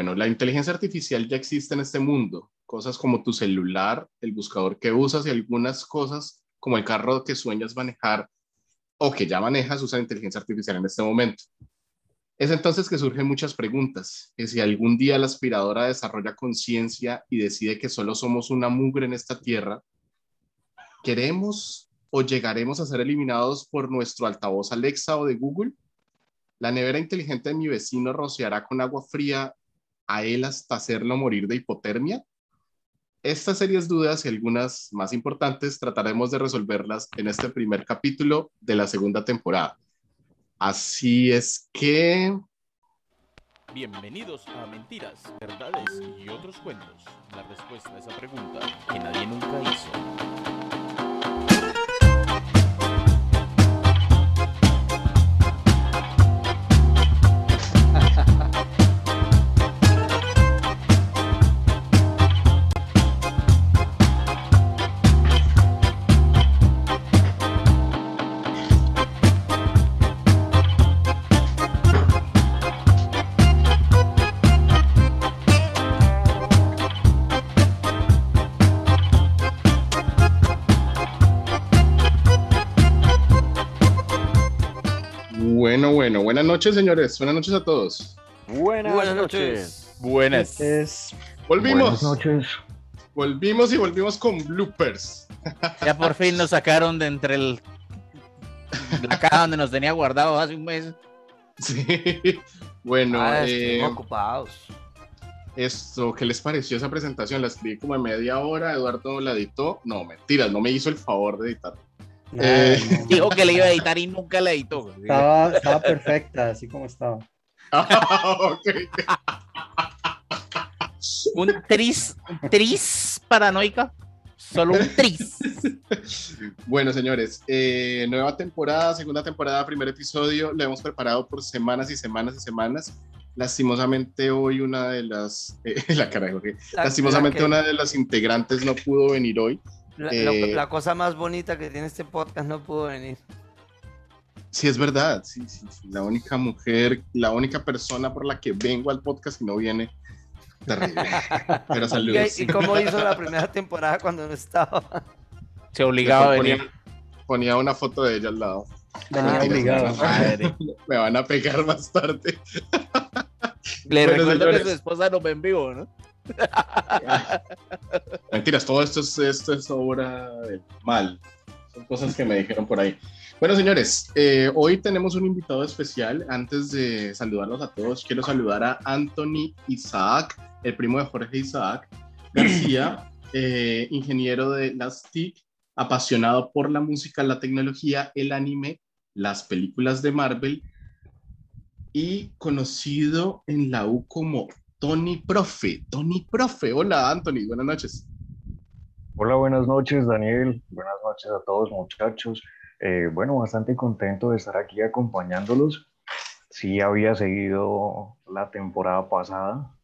Bueno, la inteligencia artificial ya existe en este mundo. Cosas como tu celular, el buscador que usas y algunas cosas como el carro que sueñas manejar o que ya manejas usan inteligencia artificial en este momento. Es entonces que surgen muchas preguntas, que si algún día la aspiradora desarrolla conciencia y decide que solo somos una mugre en esta tierra, ¿queremos o llegaremos a ser eliminados por nuestro altavoz Alexa o de Google? ¿La nevera inteligente de mi vecino rociará con agua fría a él hasta hacerlo morir de hipotermia? Estas serias dudas y algunas más importantes trataremos de resolverlas en este primer capítulo de la segunda temporada. Así es que... Bienvenidos a Mentiras, Verdades y otros cuentos. La respuesta a esa pregunta que nadie nunca hizo. Noches, señores. Buenas noches a todos. Buenas, Buenas noches. Buenas. Es... Volvimos. Buenas noches. Volvimos y volvimos con bloopers. Ya por fin nos sacaron de entre el... la caja donde nos tenía guardado hace un mes. Sí. Bueno, Ah, eh, ocupados. esto, ¿qué les pareció esa presentación? La escribí como en media hora, Eduardo la editó. No, mentiras, no me hizo el favor de editar. Eh, no. Dijo que le iba a editar y nunca le editó. Estaba, estaba perfecta, así como estaba. Ok. Un tris, tris paranoica. Solo un tris. Bueno, señores, eh, nueva temporada, segunda temporada, primer episodio, lo hemos preparado por semanas y semanas y semanas. Lastimosamente hoy una de las, eh, la cara de Jorge. La- lastimosamente la que- una de las integrantes no pudo venir hoy. La, eh, lo- la cosa más bonita que tiene este podcast no pudo venir. Sí, es verdad, sí, sí, sí, la única mujer, la única persona por la que vengo al podcast y no viene. Terrible. Pero saludos. ¿Y, y cómo hizo la primera temporada cuando no estaba? Se obligaba a ponía, venir. ponía una foto de ella al lado. Venía Ah, obligado. Madre. Me van a pegar más tarde. Le Bueno, recuerdo señores. que su esposa no me envió, ¿no? Mentiras, todo esto es, esto es obra del mal. Son cosas que me dijeron por ahí. Bueno, señores, eh, hoy tenemos un invitado especial. Antes de saludarlos a todos, quiero saludar a Anthony Isaac, el primo de Jorge Isaac García, eh, ingeniero de las TIC, apasionado por la música, la tecnología, el anime, las películas de Marvel y conocido en la U como Tony Profe. Tony Profe. Hola, Anthony. Buenas noches. Hola, buenas noches, Daniel. Buenas noches a todos, muchachos. Eh, bueno, bastante contento de estar aquí acompañándolos. Sí, había seguido la temporada pasada,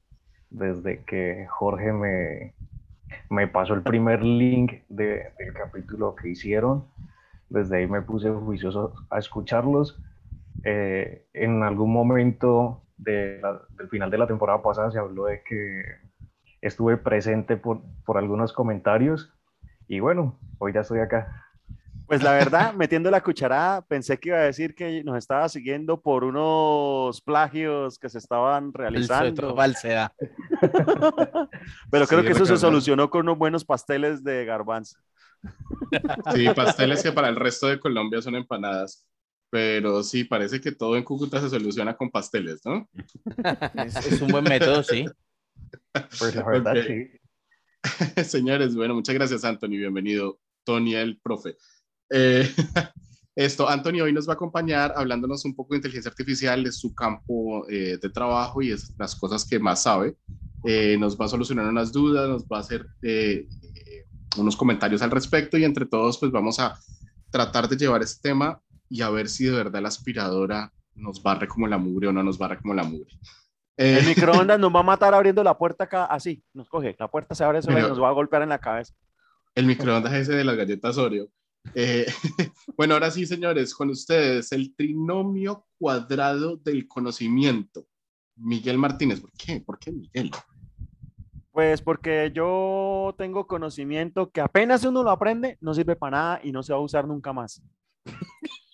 desde que Jorge me, me pasó el primer link de- del capítulo que hicieron. Desde ahí me puse juicioso a escucharlos. Eh, en algún momento de la- del final de la temporada pasada se habló de que estuve presente por, por algunos comentarios y bueno, hoy ya estoy acá. Pues la verdad, metiendo la cucharada, pensé que iba a decir que nos estaba siguiendo por unos plagios que se estaban realizando. falsedad. Pero creo Sí, que eso se recuerdo. solucionó con unos buenos pasteles de garbanzo. Sí, pasteles que para el resto de Colombia son empanadas. Pero sí, parece que todo en Cúcuta se soluciona con pasteles, ¿no? Es, es un buen método, sí. Pues la verdad, Ok. sí. Señores, bueno, muchas gracias, Anthony. Bienvenido, Tony, el profe. Eh, esto, Anthony hoy nos va a acompañar hablándonos un poco de inteligencia artificial, de su campo eh, de trabajo y es las cosas que más sabe. Eh, nos va a solucionar unas dudas, nos va a hacer eh, eh, unos comentarios al respecto y entre todos, pues vamos a tratar de llevar este tema y a ver si de verdad la aspiradora nos barre como la mugre o no nos barre como la mugre. Eh, El microondas nos va a matar abriendo la puerta acá, así, nos coge, la puerta se abre Pero- y nos va a golpear en la cabeza. El microondas ese de las galletas Oreo. Eh, bueno, ahora sí, señores, con ustedes, el trinomio cuadrado del conocimiento. Miguel Martínez. ¿Por qué? ¿Por qué Miguel? Pues porque yo tengo conocimiento que apenas uno lo aprende, no sirve para nada y no se va a usar nunca más.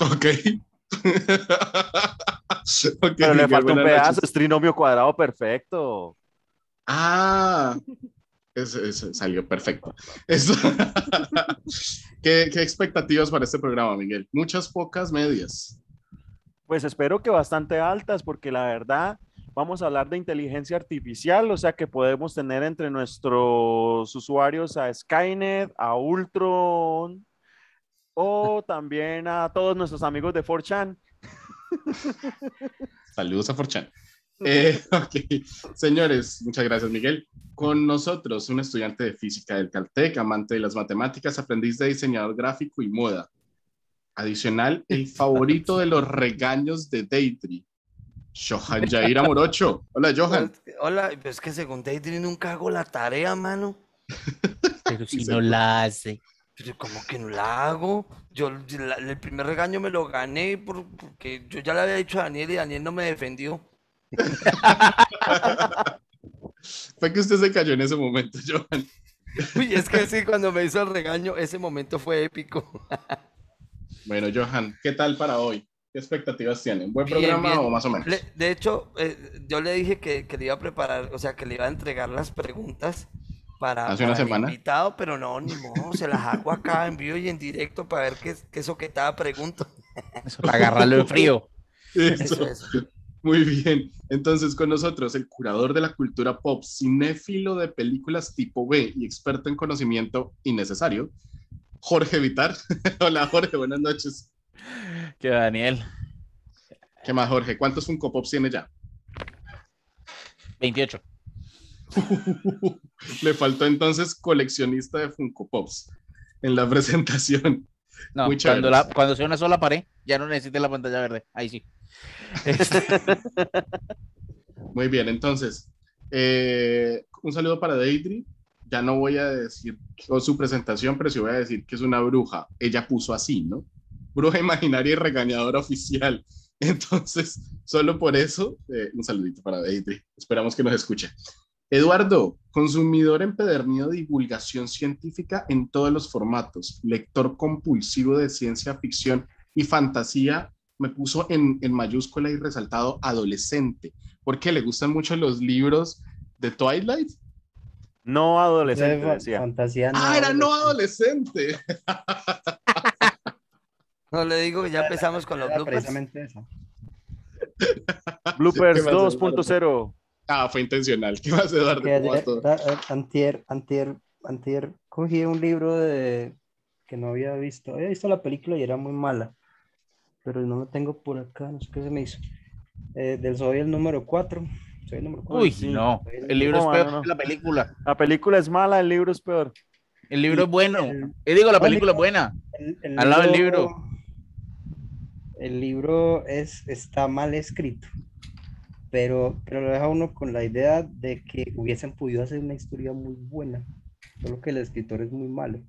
Ok. Ok, Pero le falta un pedazo, noches. es trinomio cuadrado perfecto. Ah, ese salió perfecto. Eso. ¿Qué, ¿Qué expectativas para este programa, Miguel? Muchas, pocas, medias. Pues espero que bastante altas, porque la verdad vamos a hablar de inteligencia artificial, o sea que podemos tener entre nuestros usuarios a Skynet, a Ultron o también a todos nuestros amigos de 4chan. Saludos a Forchan. Eh, ok, señores, muchas gracias, Miguel. Con nosotros, un estudiante de física del Caltech, amante de las matemáticas, aprendiz de diseñador gráfico y moda. Adicional, el favorito de los regaños de Deidre, Johan Jair Amorocho. Hola, Johan. Hola, pues es que según Daydream nunca hago la tarea, mano. Pero si no la hace. Pero ¿cómo que no la hago? Yo la- el primer regaño me lo gané por- porque yo ya le había dicho a Daniel y Daniel no me defendió. Fue que usted se cayó en ese momento, Johan. Uy, es que sí, cuando me hizo el regaño, ese momento fue épico. Bueno, Johan, ¿qué tal para hoy? ¿Qué expectativas tienen? ¿Buen Bien, programa bien. o más o menos? Le- de hecho, eh, yo le dije que, que le iba a preparar, o sea, que le iba a entregar las preguntas para, ¿Hace una para el semana? invitado, pero no, ni modo, se las hago acá en vivo y en directo para ver qué, qué soquetada pregunto. Eso, para agarrarlo en frío. Eso. Eso, eso. Muy bien. Entonces, con nosotros, el curador de la cultura pop, cinéfilo de películas tipo B y experto en conocimiento innecesario, Jorge Vitar. Hola, Jorge, buenas noches. Que Daniel, ¿Qué más, Jorge? ¿Cuántos Funko Pops tiene ya? 28. Le faltó entonces coleccionista de Funko Pops en la presentación. No, Muy cuando, la, cuando sea una sola pared, ya no necesite la pantalla verde. Ahí sí. Este, Muy bien, entonces, eh, un saludo para Deidre. Ya no voy a decir su presentación, pero sí voy a decir que es una bruja. Ella puso así, ¿no? Bruja imaginaria y regañadora oficial. Entonces, solo por eso, eh, un saludito para Deidre. Esperamos que nos escuche. Eduardo, consumidor empedernido de divulgación científica en todos los formatos, lector compulsivo de ciencia ficción y fantasía, me puso en, en mayúscula y resaltado adolescente, porque le gustan mucho los libros de Twilight. No adolescente, decía. Fantasía Ah, era no adolescente. No le digo que ya empezamos con los bloopers. precisamente esa. Bloopers ¿Qué más, 2.0. Ah, fue intencional. ¿Qué da- eh, antier, antier, antier, cogí un libro de que no había visto. Había visto la película y era muy mala, pero no lo tengo por acá, no sé qué se me hizo. Eh, del Soy el número 4. Soy el número 4. Uy, sí. no. El libro No, es peor mano, no. que la película. La película es mala, el libro es peor. El libro es bueno. el- Y digo, la no, película libro- es buena. El, el Al lado del libro. El libro es, está mal escrito, pero, pero lo deja uno con la idea de que hubiesen podido hacer una historia muy buena, solo que el escritor es muy malo.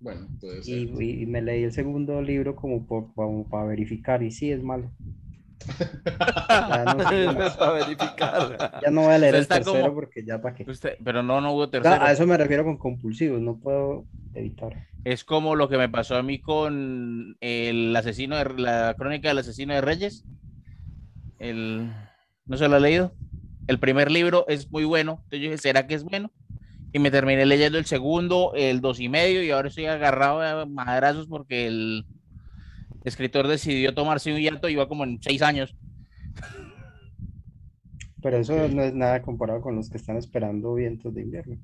Bueno, puede ser. Y, y- y me leí el segundo libro como, por- como para verificar, y sí, es malo. Ya no. Para verificar. Ya no voy a leer el tercero como- porque ya para qué. Usted- pero no, no hubo tercero. a eso me refiero con compulsivos, no puedo evitar. Es como lo que me pasó a mí con el asesino de la crónica del asesino de Reyes. El, ¿No se lo ha leído? El primer libro es muy bueno. Entonces yo dije, ¿será que es bueno? Y me terminé leyendo el segundo, el dos y medio, y ahora estoy agarrado a madrazos porque el escritor decidió tomarse un hiato, iba como en seis años. Pero eso no es nada comparado con los que están esperando vientos de invierno.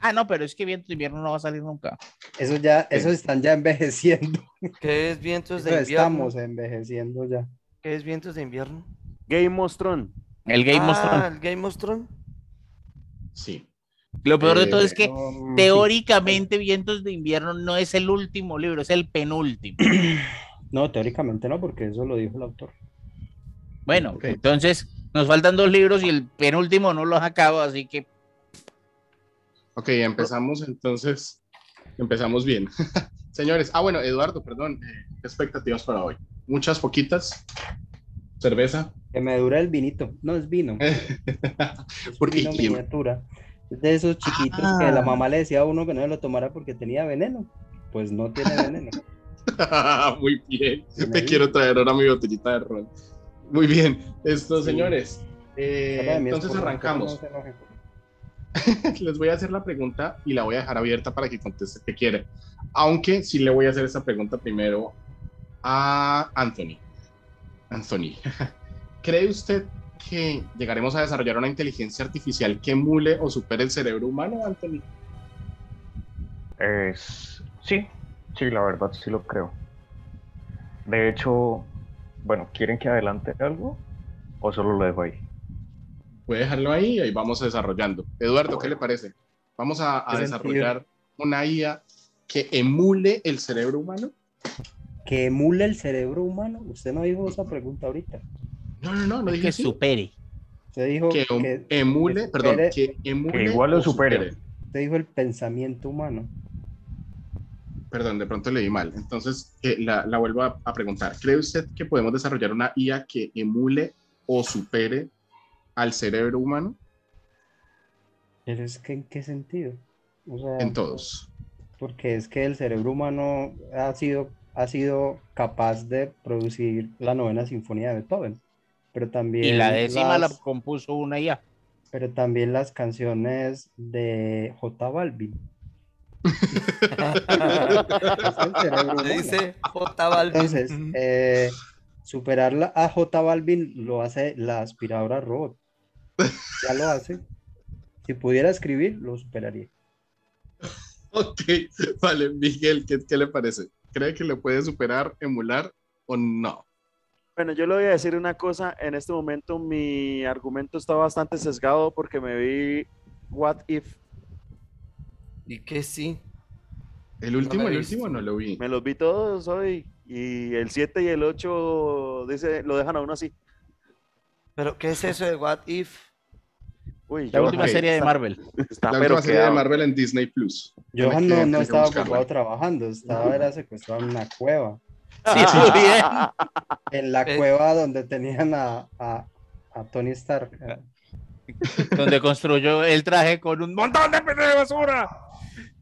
Ah, no, pero es que Viento de Invierno no va a salir nunca. Eso ya, esos están ya envejeciendo. ¿Qué es vientos de invierno? estamos envejeciendo ya. ¿Qué es vientos de invierno? Game of Thrones. El Game of ah, Thrones. el Game of Thrones. Sí. Lo peor de todo Eh, es que Um, teóricamente Vientos de Invierno no es el último libro, es el penúltimo. No, teóricamente no, porque eso lo dijo el autor. Bueno, entonces nos faltan dos libros y el penúltimo no los acabo, así que Ok, empezamos entonces. Empezamos bien. Señores, ah, bueno, Eduardo, perdón. eh, ¿qué expectativas para hoy? Muchas, poquitas. ¿Cerveza? Que me dura el vinito. No es vino. Es Porque vino ¿quién? miniatura. Es de esos chiquitos que la mamá le decía a uno que no lo tomara porque tenía veneno. Pues no tiene veneno. Muy bien. Me me quiero traer ahora mi botellita de ron. Muy bien. Esto, Sí. señores. eh, entonces arrancamos. Les voy a hacer la pregunta y la voy a dejar abierta para que conteste que quiere. Aunque sí le voy a hacer esa pregunta primero a Anthony. Anthony, ¿cree usted que llegaremos a desarrollar una inteligencia artificial que emule o supere el cerebro humano, Anthony? Es, sí, sí, la verdad sí lo creo. De hecho, bueno, ¿quieren que adelante algo? ¿O solo lo dejo ahí? Puede dejarlo ahí y ahí vamos desarrollando. Eduardo, ¿qué le parece? Vamos a, a ¿Qué desarrollar una IA que emule el cerebro humano. Que emule el cerebro humano. Usted no dijo esa pregunta ahorita. No, no, no, no dije Que así. supere. Usted dijo Que em- que emule, que perdón, supere- que emule Que igual o supere. usted dijo el pensamiento humano. Perdón, de pronto leí mal. Entonces, eh, la, la vuelvo a, a preguntar. ¿Cree usted que podemos desarrollar una IA que emule o supere al cerebro humano? Pero es que en qué sentido? O sea, En todos. porque es que el cerebro humano ha sido, ha sido capaz de producir la novena sinfonía de Beethoven, pero también Y la décima la compuso una IA. pero también las canciones de J Balvin. Dice J Balvin. Entonces, eh, superar la- a J Balvin lo hace la aspiradora robot. Ya lo hace. Si pudiera escribir, lo superaría. Ok, vale, Miguel, ¿qué, qué le parece? ¿Cree que le puede superar, emular o no? Bueno, yo le voy a decir una cosa. En este momento mi argumento está bastante sesgado porque me vi What If. Y que sí. El último, el último no lo vi. Me los vi todos hoy. Y el 7 y el 8 dice, lo dejan a uno así. Pero, ¿qué es eso de What If? Uy, La yo- última serie de Marvel. está La pero última serie de. Marvel en Disney Plus. Que- no, no que estaba ocupado trabajando, estaba era secuestrado en una cueva. Sí, muy bien. En la Eh. cueva donde tenían a, a, a Tony Stark. Donde construyó el traje con un montón de de basura.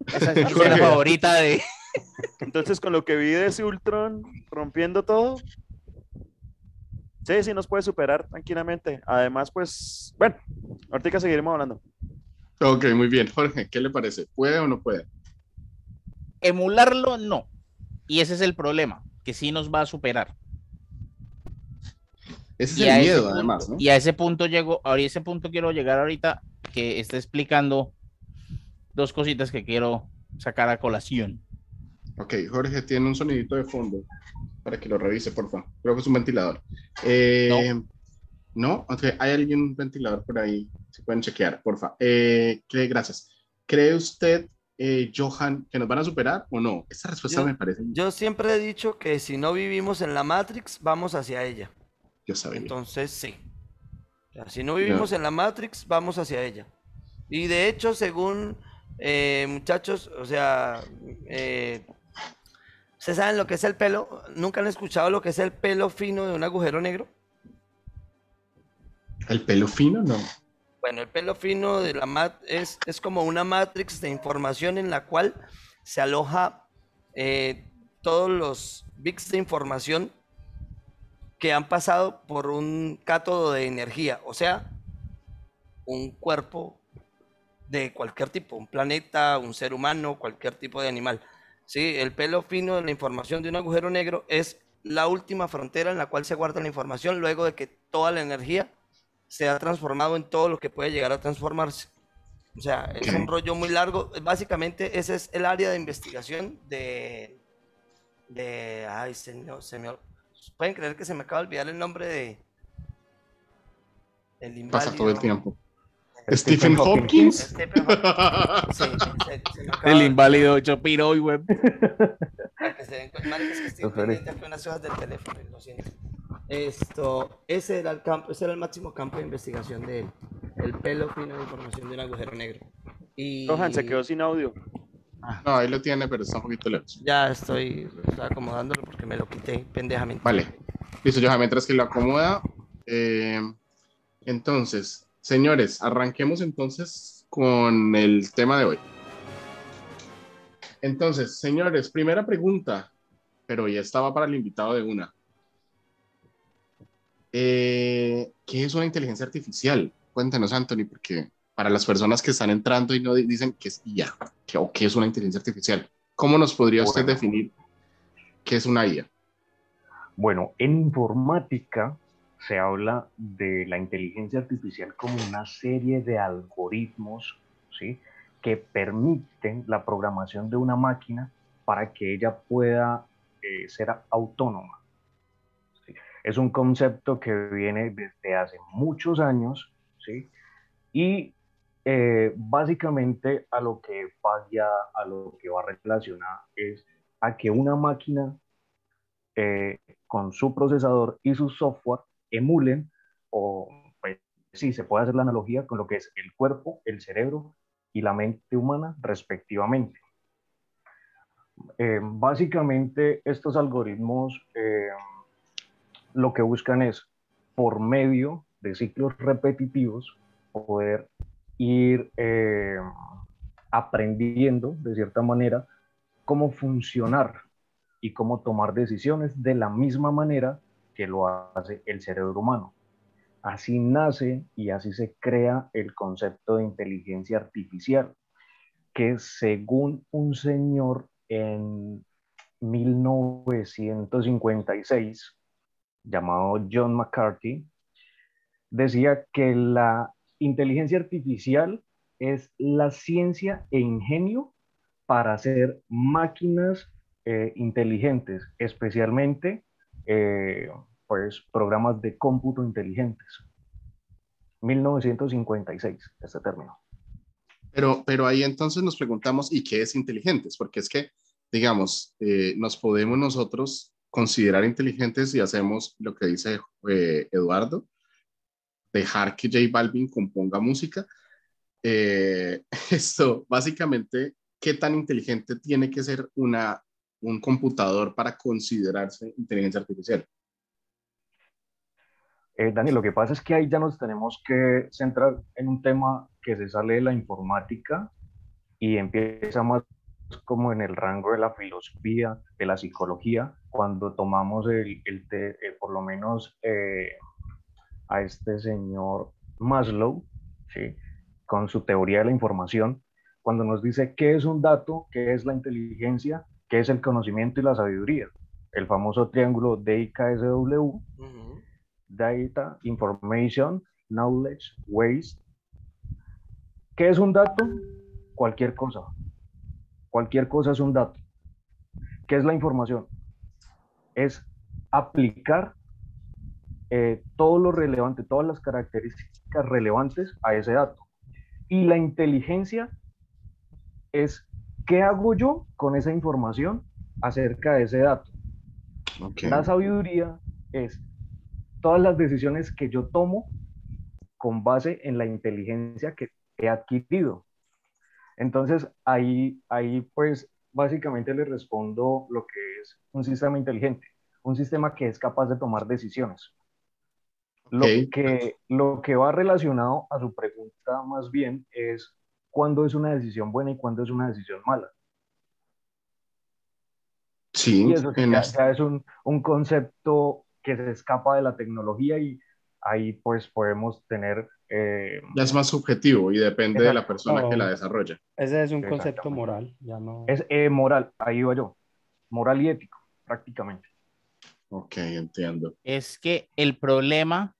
Esa es escena favorita de. Entonces, con lo que vi de ese Ultron rompiendo todo, sí, sí nos puede superar tranquilamente. Además, pues, bueno, ahorita seguiremos hablando. Ok, muy bien. Jorge, ¿qué le parece? ¿Puede o no puede? Emularlo, no. Y ese es el problema, que sí nos va a superar. Ese es Y el miedo, punto- además, ¿no? Y a ese punto llego, ahora a ese punto quiero llegar ahorita que está explicando dos cositas que quiero sacar a colación. Ok, Jorge tiene un sonidito de fondo para que lo revise, por favor. Creo que es un ventilador. Eh, no. Ok, hay alguien un ventilador por ahí. Si pueden chequear, por favor. Eh, ¿cree- gracias. ¿Cree usted, eh, Johan, que nos van a superar o no? Esta respuesta Yo- me parece. Yo, Yo siempre he dicho que si no vivimos en la Matrix, vamos hacia ella. sabía. Entonces, sí. O sea, si no vivimos en la Matrix, vamos hacia ella. Y de hecho, según eh, muchachos, o sea, eh, ¿ustedes saben lo que es el pelo? ¿Nunca han escuchado lo que es el pelo fino de un agujero negro? ¿El pelo fino? No. Bueno, el pelo fino de la mat es, es como una matrix de información en la cual se aloja eh, todos los bits de información que han pasado por un cátodo de energía, o sea, un cuerpo de cualquier tipo, un planeta, un ser humano, cualquier tipo de animal. Sí, el pelo fino de la información de un agujero negro es la última frontera en la cual se guarda la información luego de que toda la energía se ha transformado en todo lo que puede llegar a transformarse. O sea, es un rollo muy largo. Básicamente, ese es el área de investigación de. de ay, señor, se me. Pueden creer que se me acaba de olvidar el nombre de. El Pasa todo el tiempo. Stephen Stephen. Hopkins. Stephen Hawking. Sí, se- se acaba El inválido Chopiro y web. Para que se den cuenta, que estoy pendiente hojas del teléfono, lo siento. Esto, ese era el campo, ese era el máximo campo de investigación de él. El pelo fino de información de un agujero negro. Y Johan se quedó sin audio. No, ahí lo tiene, pero está un poquito lejos. ya estoy, estoy acomodándolo porque me lo quité pendejamente. Vale. Listo, Johan, mientras que lo acomoda. eh, entonces, señores, arranquemos entonces con el tema de hoy. Entonces, señores, primera pregunta, pero ya estaba para el invitado de una. Eh, ¿Qué es una inteligencia artificial? Cuéntanos, Anthony, porque para las personas que están entrando y no di- dicen que es IA, que, o qué es una inteligencia artificial, ¿cómo nos podría usted Bueno. definir qué es una IA? Bueno, en informática se habla de la inteligencia artificial como una serie de algoritmos, ¿sí? que permiten la programación de una máquina para que ella pueda eh, ser autónoma. Es un concepto que viene desde hace muchos años, ¿sí? Y eh, básicamente a lo que vaya, a lo que va relacionada es a que una máquina eh, con su procesador y su software emulen o pues, sí, se puede hacer la analogía con lo que es el cuerpo, el cerebro y la mente humana respectivamente. Eh, básicamente estos algoritmos eh, lo que buscan es por medio de ciclos repetitivos poder ir eh, aprendiendo de cierta manera cómo funcionar y cómo tomar decisiones de la misma manera que lo hace el cerebro humano. Así nace y así se crea el concepto de inteligencia artificial, que según un señor en 1956, llamado John McCarthy, decía que la inteligencia artificial es la ciencia e ingenio para hacer máquinas eh, inteligentes, especialmente eh, pues, programas de cómputo inteligentes. 1956, este término. Pero, pero ahí entonces nos preguntamos, ¿y qué es inteligentes? Porque es que, digamos, eh, nos podemos nosotros considerar inteligentes si hacemos lo que dice eh, Eduardo, dejar que J Balvin componga música. Eh, esto, básicamente, ¿qué tan inteligente tiene que ser una, un computador para considerarse inteligencia artificial? Eh, Dani, lo que pasa es que ahí ya nos tenemos que centrar en un tema que se sale de la informática y empieza más como en el rango de la filosofía, de la psicología, cuando tomamos el, el te- eh, por lo menos eh, a este señor Maslow, ¿sí? con su teoría de la información, cuando nos dice qué es un dato, qué es la inteligencia, qué es el conocimiento y la sabiduría. El famoso triángulo DIKSW. Data, Information, Knowledge, Waste. ¿Qué es un dato? Cualquier cosa. Cualquier cosa es un dato. ¿Qué es la información? Es aplicar eh, todo lo relevante, todas las características relevantes a ese dato. Y la inteligencia es qué hago yo con esa información acerca de ese dato. Okay. La sabiduría es todas las decisiones que yo tomo con base en la inteligencia que he adquirido. Entonces, ahí, ahí pues básicamente le respondo lo que es un sistema inteligente, un sistema que es capaz de tomar decisiones. Lo, Ok. que, lo que va relacionado a su pregunta más bien es cuándo es una decisión buena y cuándo es una decisión mala. Sí, Y eso sí en ya, este- ya es un, un concepto que se escapa de la tecnología y ahí pues podemos tener... eh, ya es más subjetivo y depende de la persona que la desarrolla. Ese es un concepto moral, ya no. es eh, moral, ahí va yo, moral y ético prácticamente. Ok, entiendo. Es que el problema,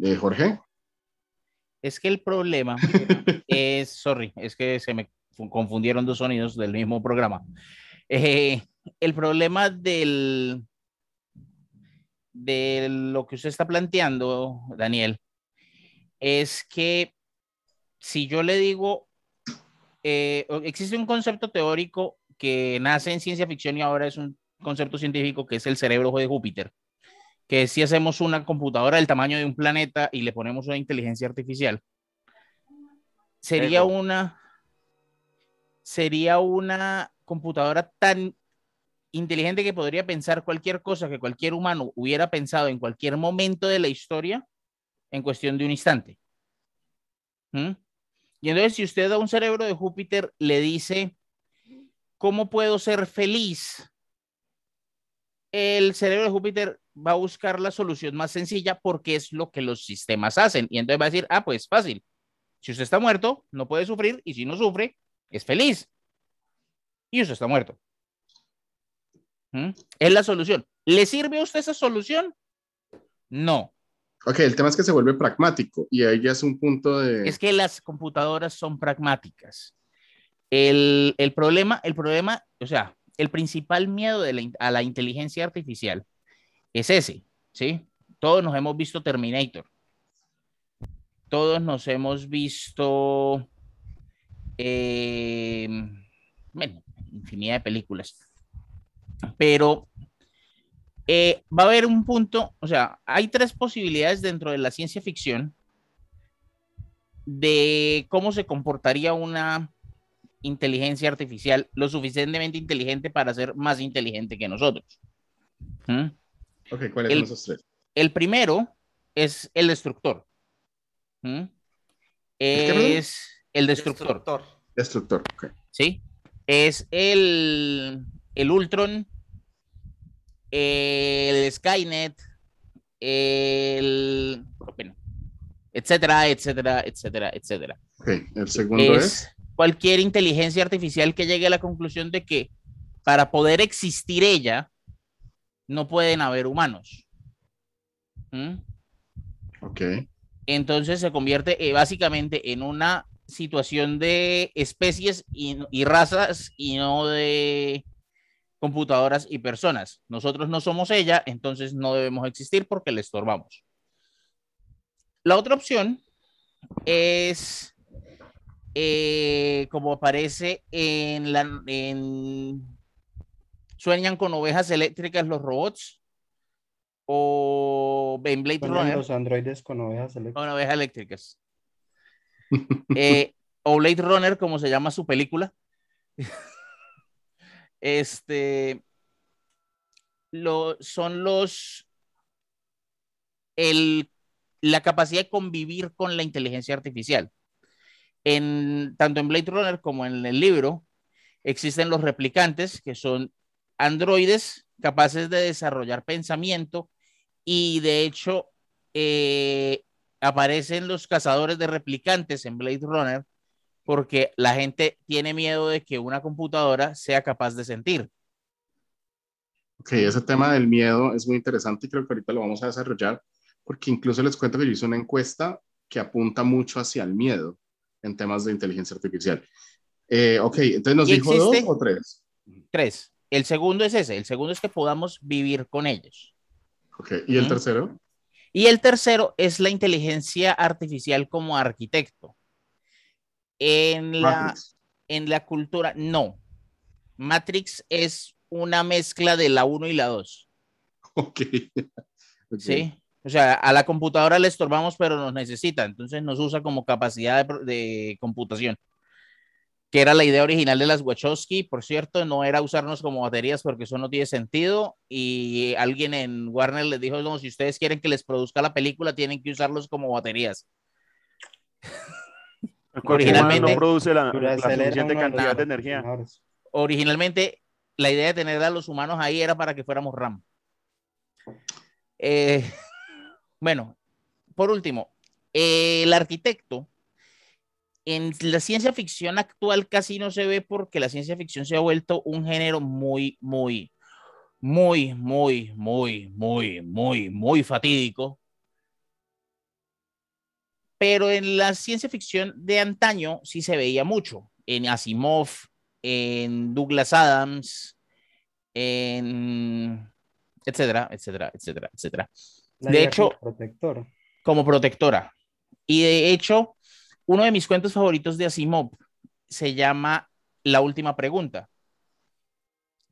Eh, Jorge. es que el problema es, sorry, es que se me fu- confundieron dos sonidos del mismo programa. Eh, el problema del, de lo que usted está planteando, Daniel, es que si yo le digo, eh, existe un concepto teórico que nace en ciencia ficción y ahora es un concepto científico que es el cerebro de Júpiter, que si hacemos una computadora del tamaño de un planeta y le ponemos una inteligencia artificial, sería Ego. una, sería una computadora tan inteligente que podría pensar cualquier cosa que cualquier humano hubiera pensado en cualquier momento de la historia en cuestión de un instante. ¿Mm? Y entonces, si usted a un cerebro de Júpiter le dice, ¿cómo puedo ser feliz? El cerebro de Júpiter va a buscar la solución más sencilla porque es lo que los sistemas hacen. Y entonces va a decir, ah, pues fácil. Si usted está muerto, no puede sufrir y si no sufre, es feliz. Y usted está muerto. ¿Mm? Es la solución. ¿Le sirve a usted esa solución? No. Ok, el tema es que se vuelve pragmático y ahí ya es un punto de... Es que las computadoras son pragmáticas. El, el problema, el problema, o sea, el principal miedo de la, a la inteligencia artificial es ese, ¿sí? Todos nos hemos visto Terminator. Todos nos hemos visto, eh, bueno, infinidad de películas. Pero eh, va a haber un punto, o sea, hay tres posibilidades dentro de la ciencia ficción de cómo se comportaría una inteligencia artificial lo suficientemente inteligente para ser más inteligente que nosotros. ¿Mm? Ok, ¿cuáles El- son esos tres? El primero es el destructor. ¿Mm? Es el destructor, Destructor, ok. ¿sí? Es el, el Ultron, el Skynet, el, bueno, etcétera, etcétera, etcétera, etcétera. Ok, el segundo es... es cualquier inteligencia artificial que llegue a la conclusión de que para poder existir ella, no pueden haber humanos. ¿Mm? Ok, Entonces se convierte eh, básicamente en una situación de especies y, y razas y no de computadoras y personas. Nosotros no somos ella, entonces no debemos existir porque le estorbamos. La otra opción es, eh, como aparece en la... En, sueñan con ovejas eléctricas los robots o en Blade Runner los androides con ovejas eléctricas. con ovejas eléctricas. Eh, o Blade Runner, como se llama su película. este lo, son los el, la capacidad de convivir con la inteligencia artificial. En, tanto en Blade Runner como en el libro existen los replicantes, que son androides capaces de desarrollar pensamiento y de hecho eh, aparecen los cazadores de replicantes en Blade Runner porque la gente tiene miedo de que una computadora sea capaz de sentir. ok, ese tema del miedo es muy interesante y creo que ahorita lo vamos a desarrollar porque incluso les cuento que yo hice una encuesta que apunta mucho hacia el miedo en temas de inteligencia artificial. Eh, ok, entonces nos ¿Y dijo dos o tres. Tres. El segundo es ese. El segundo es que podamos vivir con ellos. Ok, ¿y el tercero? Y el tercero es la inteligencia artificial como arquitecto. En la, Matrix. en la cultura, no. Matrix es una mezcla de la 1 y la 2. Ok. Ok. ¿sí? O sea, a la computadora le estorbamos, pero nos necesita, entonces nos usa como capacidad de, de computación. Que era la idea original de las Wachowski, por cierto, no era usarnos como baterías porque eso no tiene sentido. Y alguien en Warner les dijo: No, si ustedes quieren que les produzca la película, tienen que usarlos como baterías. Originalmente- no produce la, la suficiente cantidad de energía. Originalmente, la idea de tener a los humanos ahí era para que fuéramos RAM. Eh, bueno, por último, eh, el arquitecto en la ciencia ficción actual casi no se ve porque la ciencia ficción se ha vuelto un género muy, muy, muy, muy, muy, muy, muy, muy fatídico. Pero en la ciencia ficción de antaño sí se veía mucho. En Asimov, en Douglas Adams, en etcétera, etcétera, etcétera, etcétera. La De hecho- como protector. como protectora. Y de hecho, uno de mis cuentos favoritos de Asimov se llama La última pregunta,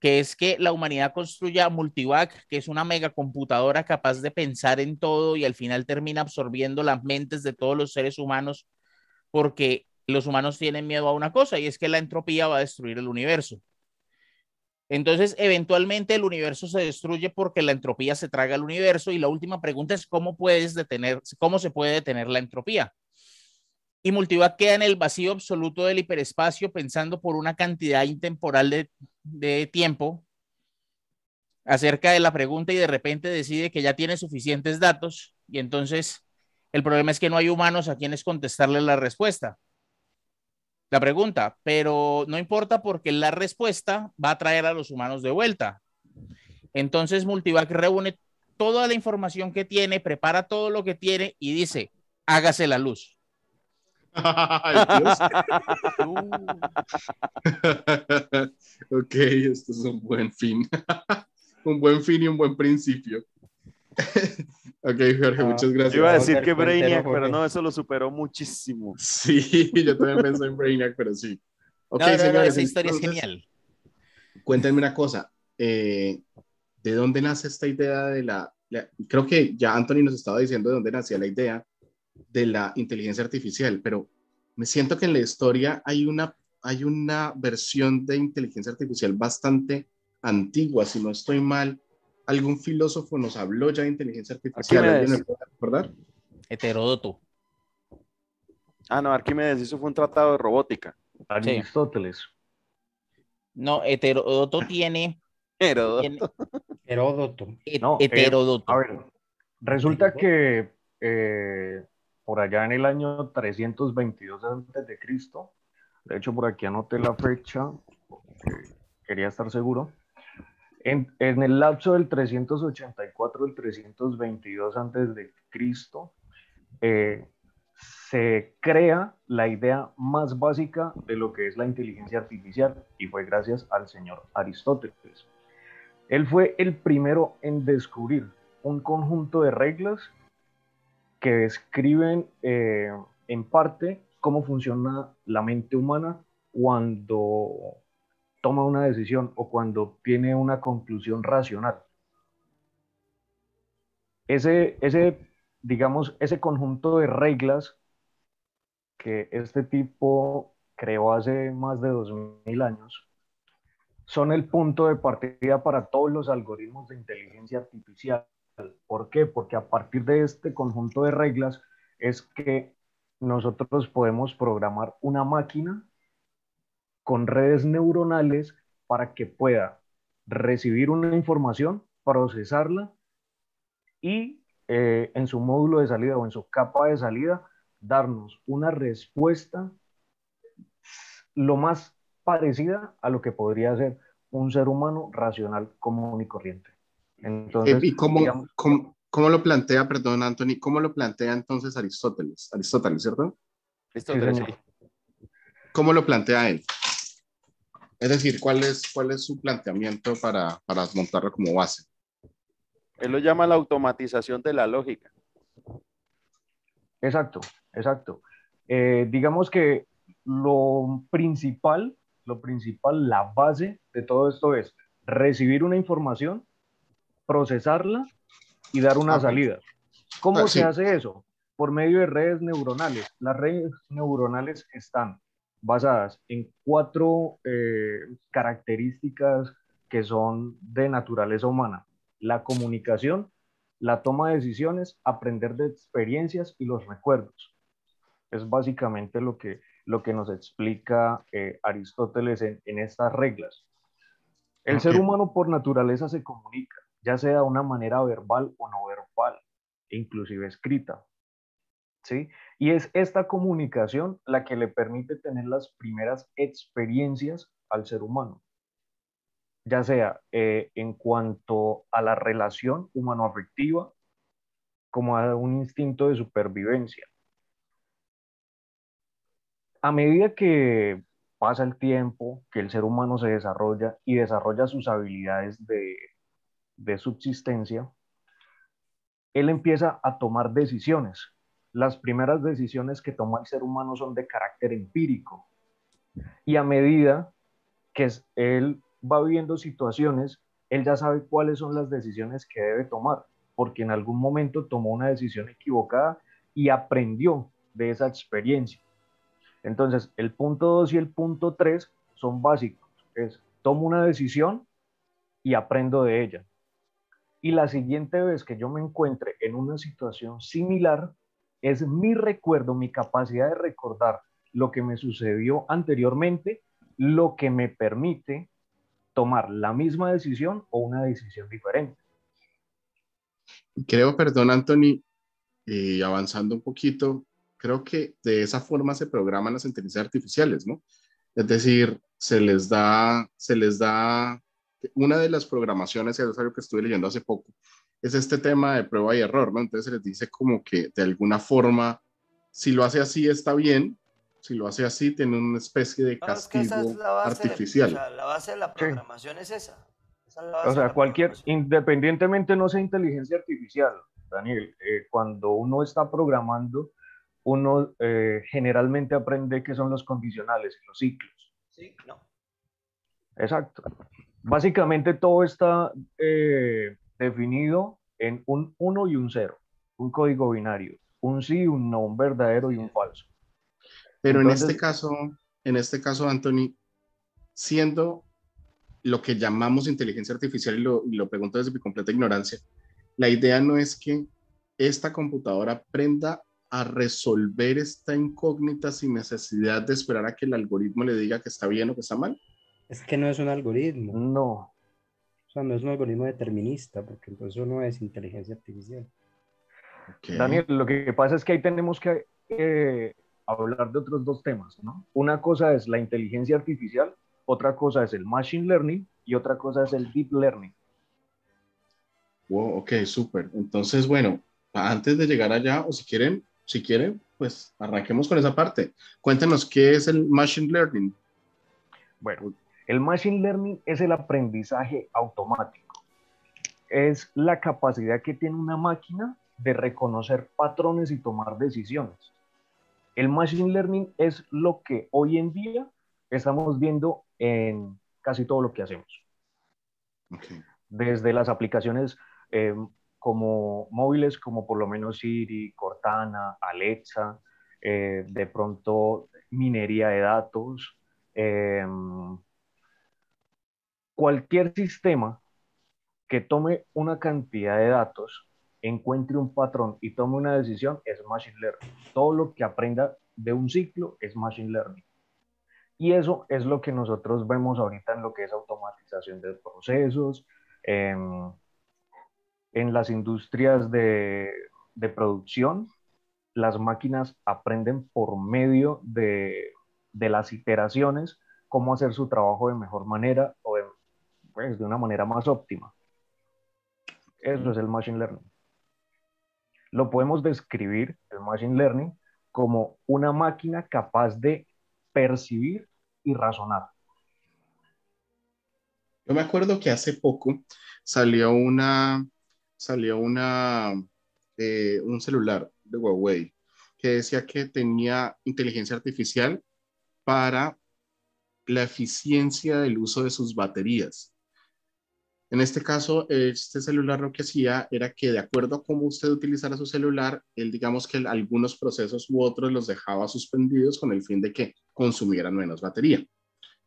que es que la humanidad construya Multivac, que es una megacomputadora capaz de pensar en todo y al final termina absorbiendo las mentes de todos los seres humanos porque los humanos tienen miedo a una cosa y es que la entropía va a destruir el universo. Entonces, eventualmente el universo se destruye porque la entropía se traga al universo y la última pregunta es cómo puedes detener, cómo se puede detener la entropía. Y Multivac queda en el vacío absoluto del hiperespacio pensando por una cantidad intemporal de, tiempo acerca de la pregunta y de repente decide que ya tiene suficientes datos y entonces el problema es que no hay humanos a quienes contestarle la respuesta. La pregunta, pero no importa porque la respuesta va a traer a los humanos de vuelta. Entonces Multivac reúne toda la información que tiene, prepara todo lo que tiene y dice, hágase la luz. Ay, Dios. ok, esto es un buen fin. un buen fin y un buen principio. ok, Jorge, Ah, muchas gracias. Yo iba a decir Jorge que Brainiac, pero Jorge. no, eso lo superó muchísimo. Sí, yo también pensé en Brainiac, pero sí. Ok, no, no, no, señores, esa historia es entonces, genial. Cuéntenme una cosa. eh, ¿De dónde nace esta idea de la, la- Creo que ya Anthony nos estaba diciendo de dónde nacía la idea de la inteligencia artificial, pero me siento que en la historia hay una, hay una versión de inteligencia artificial bastante antigua, si no estoy mal. Algún filósofo nos habló ya de inteligencia artificial. ¿Alguien me puede recordar? Heterodoto. Ah, no, Arquímedes, eso fue un tratado de robótica. Aristóteles. No, Heterodoto tiene, Pero tiene Heródoto. he- No, eh, heterodoto. A ver, resulta que eh, por allá en el año 322 antes de hecho por aquí anoté la fecha, porque quería estar seguro, en, el lapso del 384 al 322 antes de eh, se crea la idea más básica de lo que es la inteligencia artificial y fue gracias al señor Aristóteles. Él fue el primero en descubrir un conjunto de reglas que describen eh, en parte cómo funciona la mente humana cuando toma una decisión o cuando tiene una conclusión racional. Ese, ese, digamos, ese conjunto de reglas que este tipo creó hace más de 2000 años son el punto de partida para todos los algoritmos de inteligencia artificial. ¿Por qué? Porque a partir de este conjunto de reglas es que nosotros podemos programar una máquina con redes neuronales para que pueda recibir una información, procesarla y eh, en su módulo de salida o en su capa de salida darnos una respuesta lo más parecida a lo que podría ser un ser humano racional común y corriente. Entonces, Eh, ¿Y cómo, digamos- cómo, cómo lo plantea, perdón, Anthony, cómo lo plantea entonces Aristóteles? Aristóteles, ¿cierto? Aristóteles, sí. ¿Cómo lo plantea él? Es decir, ¿cuál es, cuál es su planteamiento para, para montarlo como base? Él lo llama la automatización de la lógica. Exacto, exacto. Eh, digamos que lo principal, lo principal, la base de todo esto es recibir una información, procesarla y dar una Ok. salida. ¿Cómo Ah, se sí. hace eso? Por medio de redes neuronales. Las redes neuronales están basadas en cuatro eh, características que son de naturaleza humana. La comunicación, la toma de decisiones, aprender de experiencias y los recuerdos. Es básicamente lo que, lo que nos explica eh, Aristóteles en, en estas reglas. El Ok. ser humano por naturaleza se comunica, ya sea de una manera verbal o no verbal, inclusive escrita. ¿sí? Y es esta comunicación la que le permite tener las primeras experiencias al ser humano, ya sea eh, en cuanto a la relación humano-afectiva, como a un instinto de supervivencia. A medida que pasa el tiempo, que el ser humano se desarrolla y desarrolla sus habilidades de, de subsistencia, él empieza a tomar decisiones. Las primeras decisiones que toma el ser humano son de carácter empírico. Y a medida que él va viviendo situaciones, él ya sabe cuáles son las decisiones que debe tomar, porque en algún momento tomó una decisión equivocada y aprendió de esa experiencia. Entonces, el punto 2 y el punto 3 son básicos. Es, tomo una decisión, y aprendo de ella. Y la siguiente vez que yo me encuentre en una situación similar, es mi recuerdo, mi capacidad de recordar lo que me sucedió anteriormente, lo que me permite tomar la misma decisión o una decisión diferente. Creo, perdón, Anthony, y avanzando un poquito, creo que de esa forma se programan las inteligencias artificiales, ¿no? Es decir, se les da, se les da, una de las programaciones, es algo que estuve leyendo hace poco, es este tema de prueba y error, ¿no? Entonces se les dice como que de alguna forma, si lo hace así está bien, si lo hace así tiene una especie de No, es que castigo es la base de- artificial. o sea, la base de la programación es esa. Esa es O sea, cualquier, independientemente no sea inteligencia artificial, Daniel, eh, cuando uno está programando, uno eh, generalmente aprende qué son los condicionales y los ciclos. Sí, no. Exacto. Básicamente todo está eh, definido en un 1 y un 0, un código binario, un sí, un no, un verdadero y un falso. Pero en este caso, en este caso, Anthony, siendo lo que llamamos inteligencia artificial, y lo, y lo pregunto desde mi completa ignorancia, la idea no es que esta computadora aprenda a resolver esta incógnita sin necesidad de esperar a que el algoritmo le diga que está bien o que está mal. Es que no es un algoritmo, No, o sea, no es un algoritmo determinista, porque entonces eso no es inteligencia artificial. Daniel, lo que pasa es que ahí tenemos que eh, hablar de otros dos temas, ¿no? Una cosa es la inteligencia artificial, otra cosa es el machine learning y otra cosa es el deep learning. Wow, ok, súper. Entonces, bueno, antes de llegar allá, o si quieren, si quieren, pues arranquemos con esa parte. Cuéntenos qué es el machine learning. Bueno, el machine learning es el aprendizaje automático. Es la capacidad que tiene una máquina de reconocer patrones y tomar decisiones. El machine learning es lo que hoy en día estamos viendo en casi todo lo que hacemos. Ok. desde las aplicaciones eh, como móviles, como por lo menos Siri, Cortana, Alexa, eh, de pronto minería de datos, eh, cualquier sistema que tome una cantidad de datos, encuentre un patrón y tome una decisión es machine learning. Todo lo que aprenda de un ciclo es machine learning. Y eso es lo que nosotros vemos ahorita en lo que es automatización de procesos, en las industrias de, producción, las máquinas aprenden por medio de, las iteraciones cómo hacer su trabajo de mejor manera pues, de una manera más óptima. Eso es el machine learning. Lo podemos describir, el machine learning, como una máquina capaz de percibir y razonar. Yo me acuerdo que hace poco salió una, salió una, eh, un celular de Huawei que decía que tenía inteligencia artificial para la eficiencia del uso de sus baterías. En este caso, este celular lo que hacía era que de acuerdo a cómo usted utilizara su celular, él digamos que algunos procesos u otros los dejaba suspendidos con el fin de que consumieran menos batería.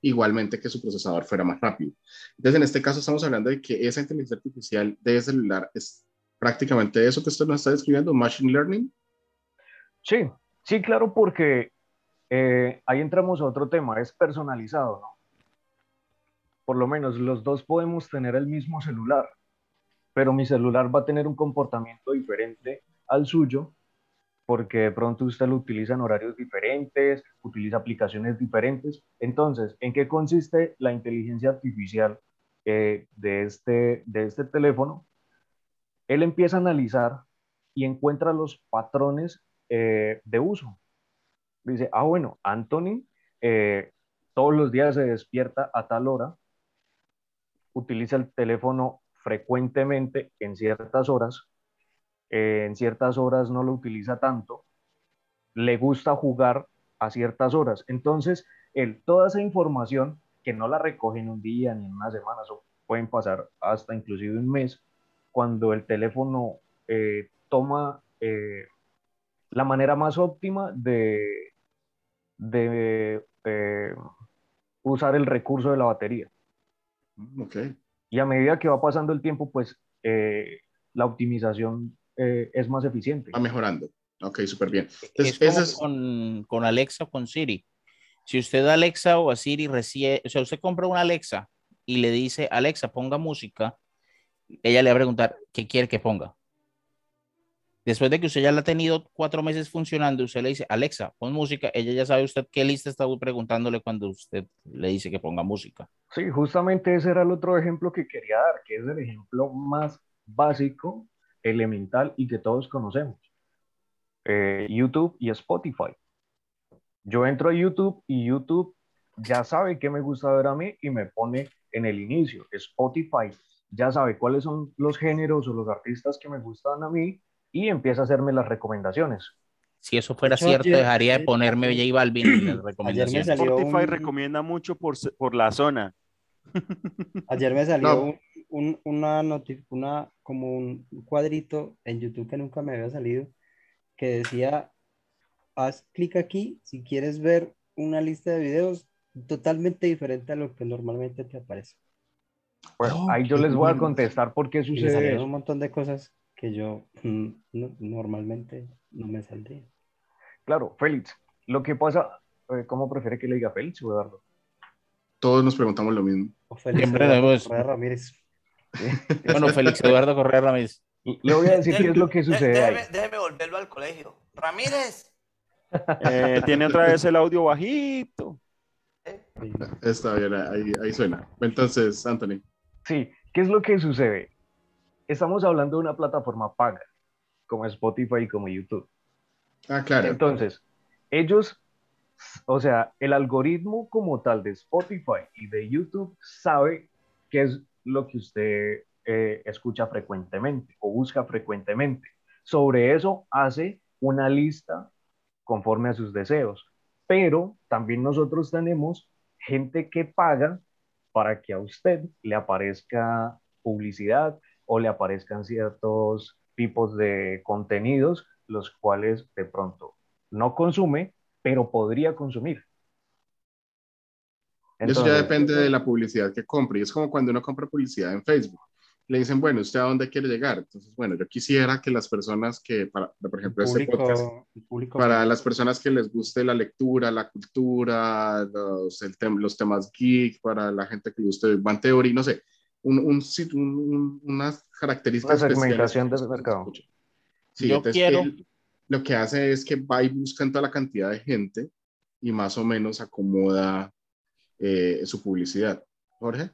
Igualmente que su procesador fuera más rápido. Entonces, en este caso estamos hablando de que esa inteligencia artificial de celular es prácticamente eso que usted nos está describiendo, machine learning. Sí, sí, claro, porque eh, ahí entramos a otro tema, es personalizado, ¿no? Por lo menos los dos podemos tener el mismo celular, pero mi celular va a tener un comportamiento diferente al suyo, porque de pronto usted lo utiliza en horarios diferentes, utiliza aplicaciones diferentes. Entonces, ¿en qué consiste la inteligencia artificial eh, de, este, de este teléfono? Él empieza a analizar y encuentra los patrones eh, de uso. Dice, ah, bueno, Anthony eh, todos los días se despierta a tal hora, utiliza el teléfono frecuentemente en ciertas horas, eh, en ciertas horas no lo utiliza tanto, le gusta jugar a ciertas horas. Entonces, él, toda esa información que no la recoge en un día ni en una semana, eso pueden pasar hasta inclusive un mes, cuando el teléfono eh, toma eh, la manera más óptima de, de usar el recurso de la batería. Ok. Y a medida que va pasando el tiempo, pues eh, la optimización eh, es más eficiente. Va mejorando. Ok, súper bien. Es Entonces, como es- con, con Alexa o con Siri. Si usted a Alexa o a Siri recibe, o sea, usted compra una Alexa y le dice, Alexa, ponga música, ella le va a preguntar, ¿qué quiere que ponga? Después de que usted ya la ha tenido cuatro meses funcionando, usted le dice, Alexa, pon música, ella ya sabe usted qué lista está preguntándole cuando usted le dice que ponga música. Sí, justamente ese era el otro ejemplo que quería dar, que es el ejemplo más básico, elemental y que todos conocemos. Eh, YouTube y Spotify. Yo entro a YouTube y YouTube ya sabe qué me gusta ver a mí y me pone en el inicio. Spotify ya sabe cuáles son los géneros o los artistas que me gustan a mí y empieza a hacerme las recomendaciones. Si eso fuera hecho, cierto, ayer- dejaría de ayer- ponerme J Balvin en las Ayer me recomendaciones. salió Spotify un- recomienda mucho por, por la zona. Ayer me salió No. un, un- una noti- una, como un cuadrito en YouTube que nunca me había salido, que decía, haz clic aquí si quieres ver una lista de videos totalmente diferente a lo que normalmente te aparece. Bueno, Oh, ahí yo les voy a contestar por qué sucede salieron eso. un montón de cosas que yo mm, no- normalmente no me saldría. Claro, Félix, lo que pasa, eh, ¿cómo prefiere que le diga Félix o Eduardo? todos nos preguntamos lo mismo. O Félix Siempre Eduardo debemos- Correa Ramírez. Bueno, Félix Eduardo Correa Ramírez. Le voy a decir qué es lo que sucede ahí. déjeme, déjeme volverlo al colegio. Ramírez. Eh, tiene otra vez el audio bajito. Está bien, ahí, ahí suena. Entonces, Anthony. Sí, ¿qué es lo que sucede? Estamos hablando de una plataforma paga, como Spotify y como YouTube. Ah, claro. Entonces, ellos, o sea, el algoritmo como tal de Spotify y de YouTube sabe qué es lo que usted eh, escucha frecuentemente o busca frecuentemente. Sobre eso hace una lista conforme a sus deseos. Pero también nosotros tenemos gente que paga para que a usted le aparezca publicidad o le aparezcan ciertos tipos de contenidos, los cuales de pronto no consume, pero podría consumir. Eso ya depende de la publicidad que compre. Y es como cuando uno compra publicidad en Facebook. Le dicen, bueno, ¿usted a dónde quiere llegar? Entonces, bueno, yo quisiera que las personas que, para, por ejemplo, este podcast, Público, el público para las personas que les guste la lectura, la cultura, los, el tem- los temas geek, para la gente que le guste Bang Theory, no sé, un, un, un- un- unas características Una segmentación del mercado. Sí, Yo entonces quiero- él lo que hace es que va y busca en toda la cantidad de gente y más o menos acomoda eh, su publicidad. Jorge.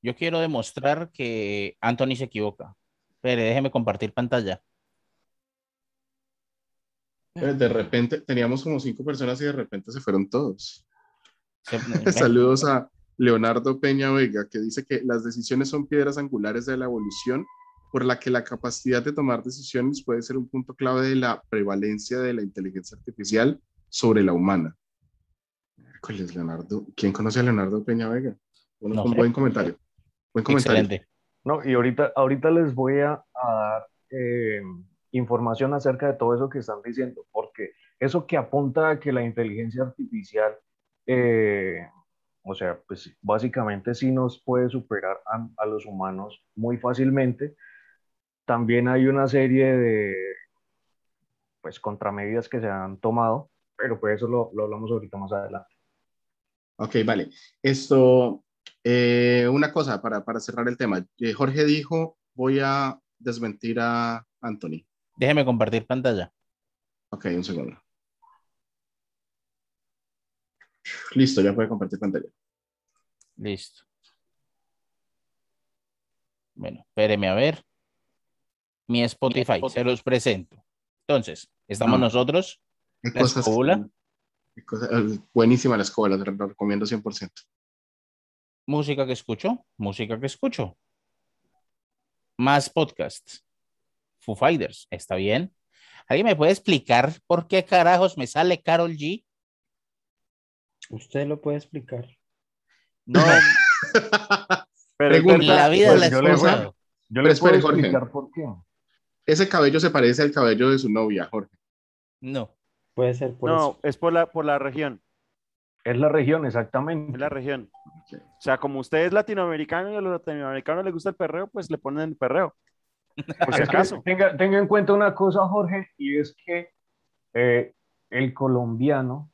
Yo quiero demostrar que Anthony se equivoca. Pero déjeme compartir pantalla. De repente teníamos como cinco personas y de repente se fueron todos. Se- Saludos a Leonardo Peña Vega, que dice que las decisiones son piedras angulares de la evolución, por la que la capacidad de tomar decisiones puede ser un punto clave de la prevalencia de la inteligencia artificial sobre la humana. ¿Cuál es Leonardo? ¿Quién conoce a Leonardo Peña Vega? Un, No un sé. buen comentario. Buen comentario. Excelente. No, y ahorita, ahorita les voy a, a dar eh, información acerca de todo eso que están diciendo, porque eso que apunta a que la inteligencia artificial, eh, o sea, pues básicamente sí nos puede superar a, a los humanos muy fácilmente. También hay una serie de, pues, contramedidas que se han tomado, pero pues eso lo, lo hablamos ahorita más adelante. Ok, vale. Esto, eh, una cosa para, para cerrar el tema. Eh, Jorge dijo, voy a desmentir a Anthony. Déjeme compartir pantalla. Ok, un segundo. Listo, ya puede compartir pantalla. Listo. Bueno, espéreme a ver. Mi Spotify, se los presento. Entonces, estamos No. nosotros, Qué la cosas- escóbula, qué cosa- eh, buenísima la escuela, te lo recomiendo 100%. música que escucho, música que escucho. Más podcasts. Foo Fighters, ¿está bien? ¿Alguien me puede explicar por qué carajos me sale Carol G? Usted lo puede explicar. No, pero. La vida Pues la yo le-. Yo les espere, puedo Jorge. explicar por qué. Ese cabello se parece al cabello de su novia, Jorge. No. Puede ser por No, eso. es por la, por la región. Es la región, exactamente. Es la región. O sea, como usted es latinoamericano y a los latinoamericanos les gusta el perreo, pues le ponen el perreo. Por si Es que acaso. tenga, tenga en cuenta una cosa, Jorge, y es que eh, el colombiano,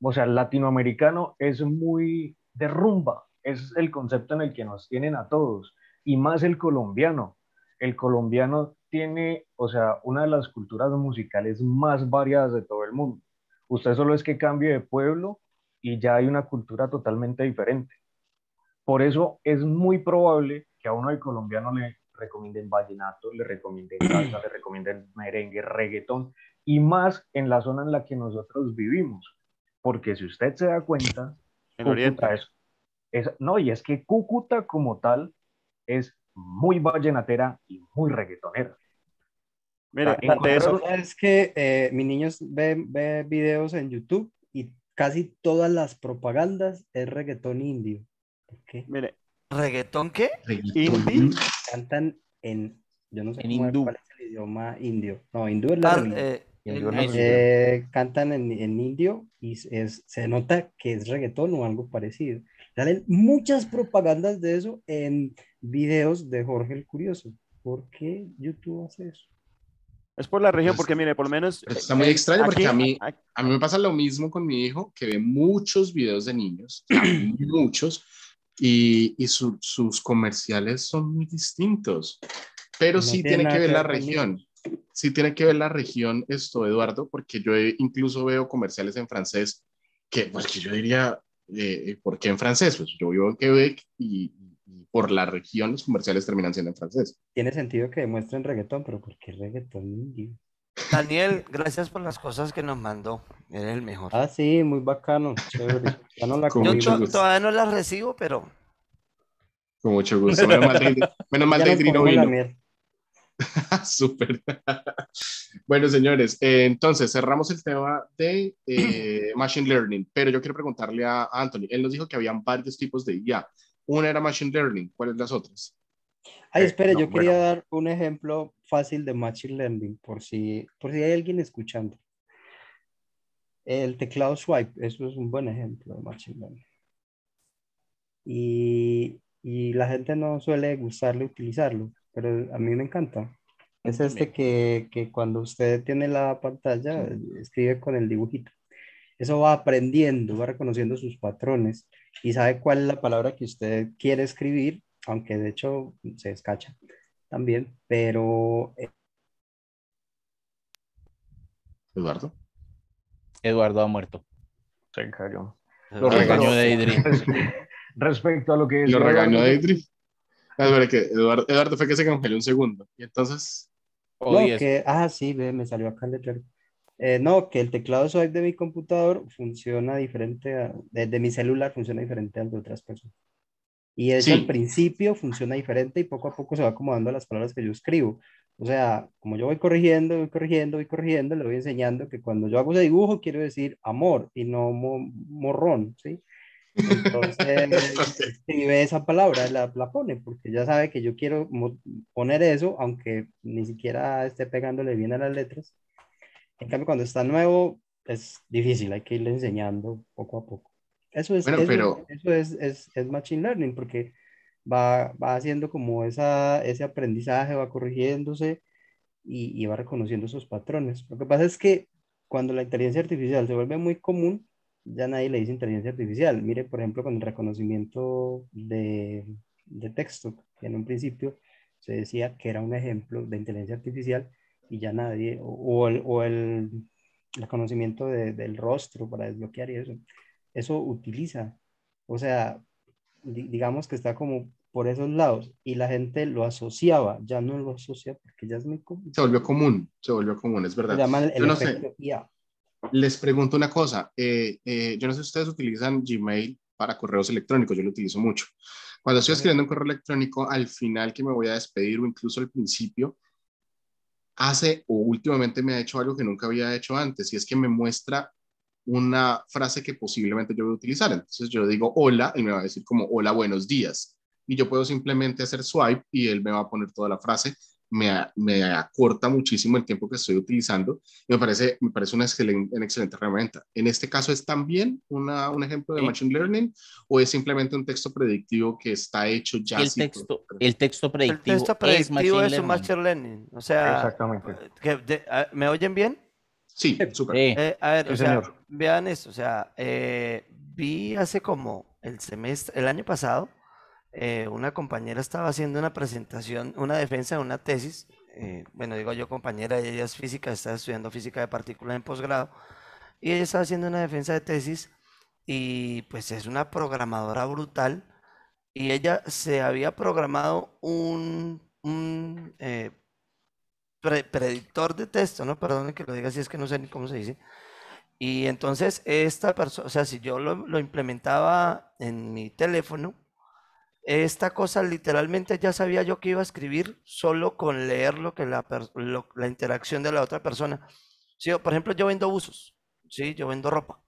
o sea, el latinoamericano es muy de rumba, es el concepto en el que nos tienen a todos, y más el colombiano. El colombiano tiene, o sea, una de las culturas musicales más variadas de todo el mundo. Usted solo es que cambie de pueblo y ya hay una cultura totalmente diferente. Por eso es muy probable que a uno de colombiano le recomienden vallenato, le recomienden salsa, le recomienden merengue, reggaetón, y más en la zona en la que nosotros vivimos. Porque si usted se da cuenta, En Oriente. Es, es- no, y es que Cúcuta como tal es muy vallenatera y muy reggaetonera. Mire, eso, Es que eh, mis niños ven ve videos en YouTube y casi todas las propagandas es reggaetón indio. ¿Por qué? mire, ¿Reggaetón qué? Indie. Cantan en, yo no sé En cómo es- hindú. cuál es el idioma indio. No, hindú es la Ah, eh, el-. Eh, cantan en, en indio y es, se nota que es reggaetón o algo parecido. Salen muchas propagandas de eso en videos de Jorge el Curioso. ¿Por qué YouTube hace eso? es por la región, Pues, porque mire, por lo menos. pero está muy eh, extraño porque a mí- aquí- A mí me pasa lo mismo con mi hijo, que ve muchos videos de niños, muchos, y, y su- sus comerciales son muy distintos. Pero No sí tiene que ver la región. Sí tiene que ver la región esto, Eduardo, porque yo incluso veo comerciales en francés que, pues que yo diría, eh, ¿por qué en francés? Pues yo vivo en Quebec y, y por la región los comerciales terminan siendo en francés. Tiene sentido que demuestren reggaetón, pero ¿por qué reggaetón indio? Daniel, gracias por las cosas que nos mandó. Eres el mejor. Ah, sí, muy bacano. Chévere. Ya no la Yo todavía no las recibo, pero Con mucho gusto. Menos mal, menos mal Deidre no vino. Súper. bueno, señores, eh, entonces cerramos el tema de eh, Machine Learning, pero yo quiero preguntarle a Anthony. Él nos dijo que habían varios tipos de IA. Una era Machine Learning, ¿cuáles las otras? Ay, Eh, espere, no, yo quería bueno. dar un ejemplo fácil de Machine Learning, por si, por si hay alguien escuchando. El teclado swipe, eso es un buen ejemplo de Machine Learning. Y, y la gente no suele gustarle utilizarlo, pero a mí me encanta. Es este que, que cuando usted tiene la pantalla, escribe con el dibujito. Eso va aprendiendo, va reconociendo sus patrones y sabe cuál es la palabra que usted quiere escribir, aunque de hecho se escacha también, pero eh, Eduardo. Eduardo ha muerto. Se cayó. Lo regañó de Idri. Respecto a lo que Lo regañó Eduardo, Deidre. Ah, espera, que Eduardo, Eduardo fue que se congeló un segundo. Y entonces, no, que, ah, sí, ve, me salió acá el letrero. Eh, no, que el teclado swipe de mi computador funciona diferente, a- de, de mi celular funciona diferente al de otras personas. Y hecho, Sí. al principio funciona diferente y poco a poco se va acomodando a las palabras que yo escribo. O sea, como yo voy corrigiendo, voy corrigiendo, voy corrigiendo, le voy enseñando que cuando yo hago ese dibujo quiero decir amor y no mo- morrón, ¿sí? Entonces, escribe esa palabra, la, la pone, porque ya sabe que yo quiero poner eso, aunque ni siquiera esté pegándole bien a las letras. En cambio, cuando está nuevo, es difícil, hay que irle enseñando poco a poco. Eso es, Bueno, eso, pero- eso es, es, es Machine Learning, porque va, va haciendo como esa, ese aprendizaje, va corrigiéndose y, y va reconociendo esos patrones. Lo que pasa es que cuando la inteligencia artificial se vuelve muy común, ya nadie le dice inteligencia artificial. Mire, por ejemplo, con el reconocimiento de, de texto, que en un principio se decía que era un ejemplo de inteligencia artificial y ya nadie, o, o el, o el reconocimiento de- del rostro para desbloquear y eso, eso utiliza. O sea, di- digamos que está como por esos lados y la gente lo asociaba, ya no lo asocia porque ya es muy común. se volvió común, se volvió común, es Se verdad. llama el Yo no sé. IA. Les pregunto una cosa, eh, eh, yo no sé si ustedes utilizan Gmail para correos electrónicos, yo lo utilizo mucho. Cuando estoy escribiendo un correo electrónico, al final que me voy a despedir o incluso al principio, hace o últimamente me ha hecho algo que nunca había hecho antes y es que me muestra una frase que posiblemente yo voy a utilizar. Entonces yo digo hola, él me va a decir como hola, buenos días. Y yo puedo simplemente hacer swipe y él me va a poner toda la frase me, a- me acorta muchísimo el tiempo que estoy utilizando y me parece, me parece una, excelente, una excelente herramienta. En este caso, ¿es también una, un ejemplo de Sí. Machine Learning o es simplemente un texto predictivo que está hecho ya? El texto, el texto El predictivo, texto es predictivo machine es un learning. machine learning. O sea, Exactamente. que de- ah, ¿me oyen bien? Sí, súper. Sí. Eh, a ver, Sí, o sea, señor. vean esto, o sea, eh, vi hace como el semestre, el año pasado, eh, una compañera estaba haciendo una presentación, una defensa de una tesis, eh, bueno, digo yo compañera, ella es física, está estudiando física de partículas en posgrado, y ella estaba haciendo una defensa de tesis y pues es una programadora brutal, y ella se había programado un, un eh, pre- predictor de texto, ¿no? Perdón que lo diga así, es que no sé ni cómo se dice. Y entonces esta persona, o sea, si yo lo implementaba en mi teléfono, esta cosa literalmente ya sabía yo que iba a escribir solo con leer lo que la, la interacción de la otra persona. Sí, por ejemplo, yo vendo buzos, sí, yo vendo ropa.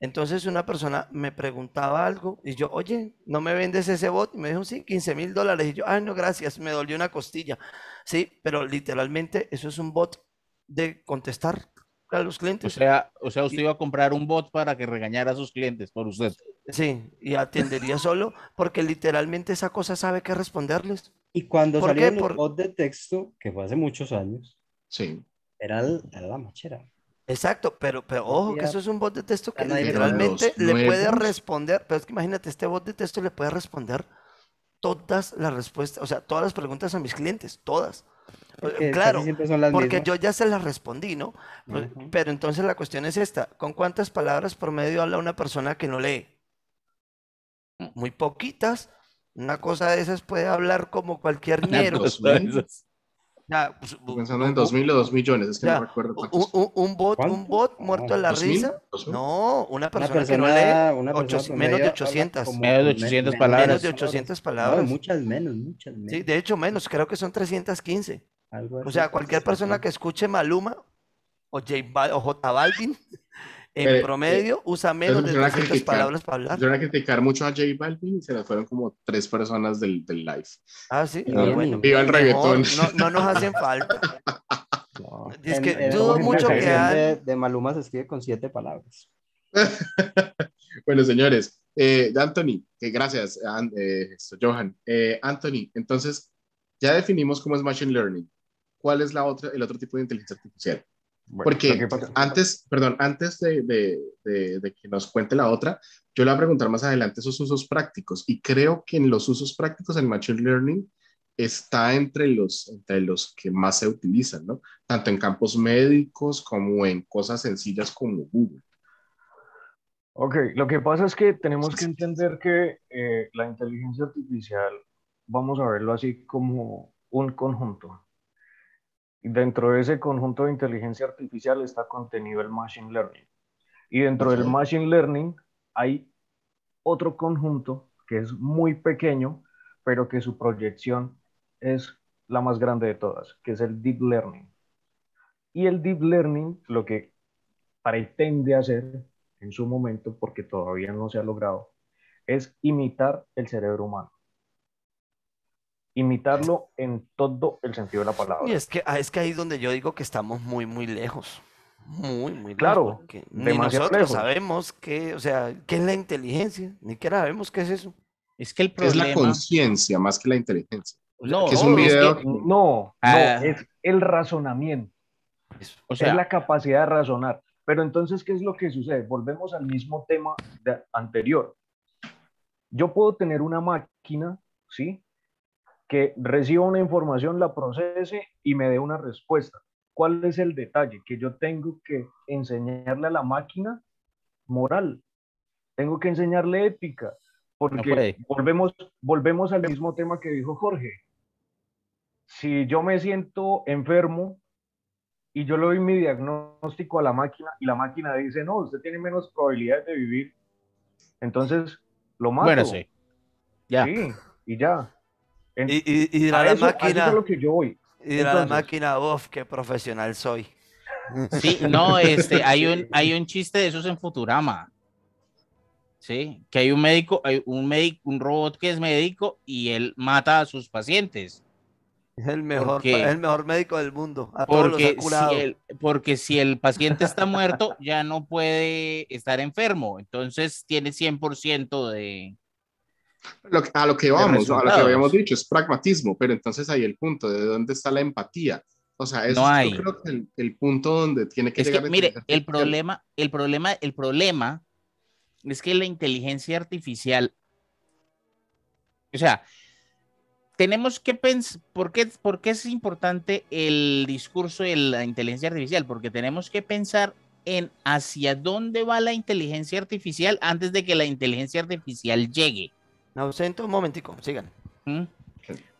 Entonces una persona me preguntaba algo y yo, oye, ¿no me vendes ese bot? Y me dijo, sí, 15 mil dólares. Y yo, ay, no, gracias, me dolió una costilla. Sí, pero literalmente eso es un bot de contestar a los O clientes. sea, o sea, usted iba a comprar un bot para que regañara a sus clientes por usted. Sí, y atendería solo porque literalmente esa cosa sabe qué responderles. Y cuando salieron los Por- bots de texto, que fue hace muchos años, Sí. era, el- era la machera. Exacto, pero, pero ojo, que eso es un bot de texto que literalmente le puede responder, pero es que imagínate, este bot de texto le puede responder todas las respuestas, o sea, todas las preguntas a mis clientes, todas. Porque Claro, porque mismas. yo ya se las respondí, ¿no? Pues. Pero entonces la cuestión es esta, ¿con cuántas palabras promedio habla una persona que no lee? Muy poquitas. Una cosa de esas puede hablar como cualquier ñero. Ya, pues, pensando en dos mil o dos millones, es que ya, no recuerdo cuántos. un, un bot, un muerto de la risa. No, una Una persona que no lee una ocho- persona menos de promedio habla 800. como Menos de me- 800 me- palabras. Menos de 800 No, palabras. muchas menos, muchas menos. Sí, de hecho menos, creo que son 315. algo O sea, cualquier persona que escuche Maluma o J, Bal- o J Balvin, en Pero, promedio usa menos de empezaron a 300 criticar. palabras para hablar. Empezaron a criticar mucho a J Balvin y se las fueron como tres personas del, del live. Ah, sí, Bien. ah, bueno. Viva el reggaetón. No, no nos hacen falta. No, Es que en- dudo en mucho que de, de Maluma se escribe con siete palabras. Bueno, señores, eh, Anthony, que gracias, eh, esto, Johan. Eh, Anthony, entonces, ya definimos cómo es Machine Learning. ¿Cuál es la otra, el otro tipo de inteligencia artificial? Bueno, Porque antes, perdón, antes de, de- de- de que nos cuente la otra, yo le voy a preguntar más adelante esos usos prácticos. Y creo que en los usos prácticos el Machine Learning está entre los, entre los que más se utilizan, ¿no? Tanto en campos médicos como en cosas sencillas como Google. Ok, lo que pasa es que tenemos que entender que eh, la inteligencia artificial, vamos a verlo así como un conjunto. Dentro de ese conjunto de inteligencia artificial está contenido el machine learning. Y dentro del machine learning hay otro conjunto que es muy pequeño, pero que su proyección es la más grande de todas, que es el deep learning. Y el deep learning lo que pretende hacer en su momento, porque todavía no se ha logrado, es imitar el cerebro humano. Imitarlo en todo el sentido de la palabra. Y es que, ah, es que ahí es donde yo digo que estamos muy, muy lejos. Muy, muy lejos. Claro, porque ni demasiado nosotros lejos. sabemos qué, o sea, qué es la inteligencia, ni siquiera sabemos qué es eso. Es que el Es la problema. conciencia más que la inteligencia. No, que es un video- que- No, no, Ah. es el razonamiento, o es sea, la capacidad de razonar. Pero entonces, ¿qué es lo que sucede? Volvemos al mismo tema de- anterior. Yo puedo tener una máquina, ¿sí? Que reciba una información, la procese y me dé una respuesta. ¿Cuál es el detalle? Que yo tengo que enseñarle a la máquina moral. Tengo que enseñarle ética. Porque volvemos, volvemos al mismo tema que dijo Jorge. Si yo me siento enfermo y yo le doy mi diagnóstico a la máquina y la máquina dice, no, usted tiene menos probabilidades de vivir, entonces lo mato. bueno, sí. Ya. Sí, y ya. En- Y, y, y dirá a la eso- a eso es máquina, a lo que yo voy. y la máquina, uff, qué profesional soy. Sí, no, este, hay un, hay un chiste de esos en Futurama. Sí, que hay un médico, hay un médico, un robot que es médico y él mata a sus pacientes. Es el mejor, Porque- es el mejor médico del mundo. A todos los Porque si, el, porque si el paciente está muerto, ya no puede estar enfermo. Entonces tiene 100% de... Lo que- a lo que vamos, ¿no? a lo que habíamos dicho, es pragmatismo, pero entonces ahí el punto de dónde está la empatía. O sea, eso No es, hay. yo creo que el, el punto donde tiene que Es que, llegar la mire, el problema, el problema, el problema es que la inteligencia artificial, o sea, tenemos que pensar, ¿por qué, por qué es importante el discurso de la inteligencia artificial? Porque tenemos que pensar en hacia dónde va la inteligencia artificial antes de que la inteligencia artificial llegue. Me ausento un momentico, sigan.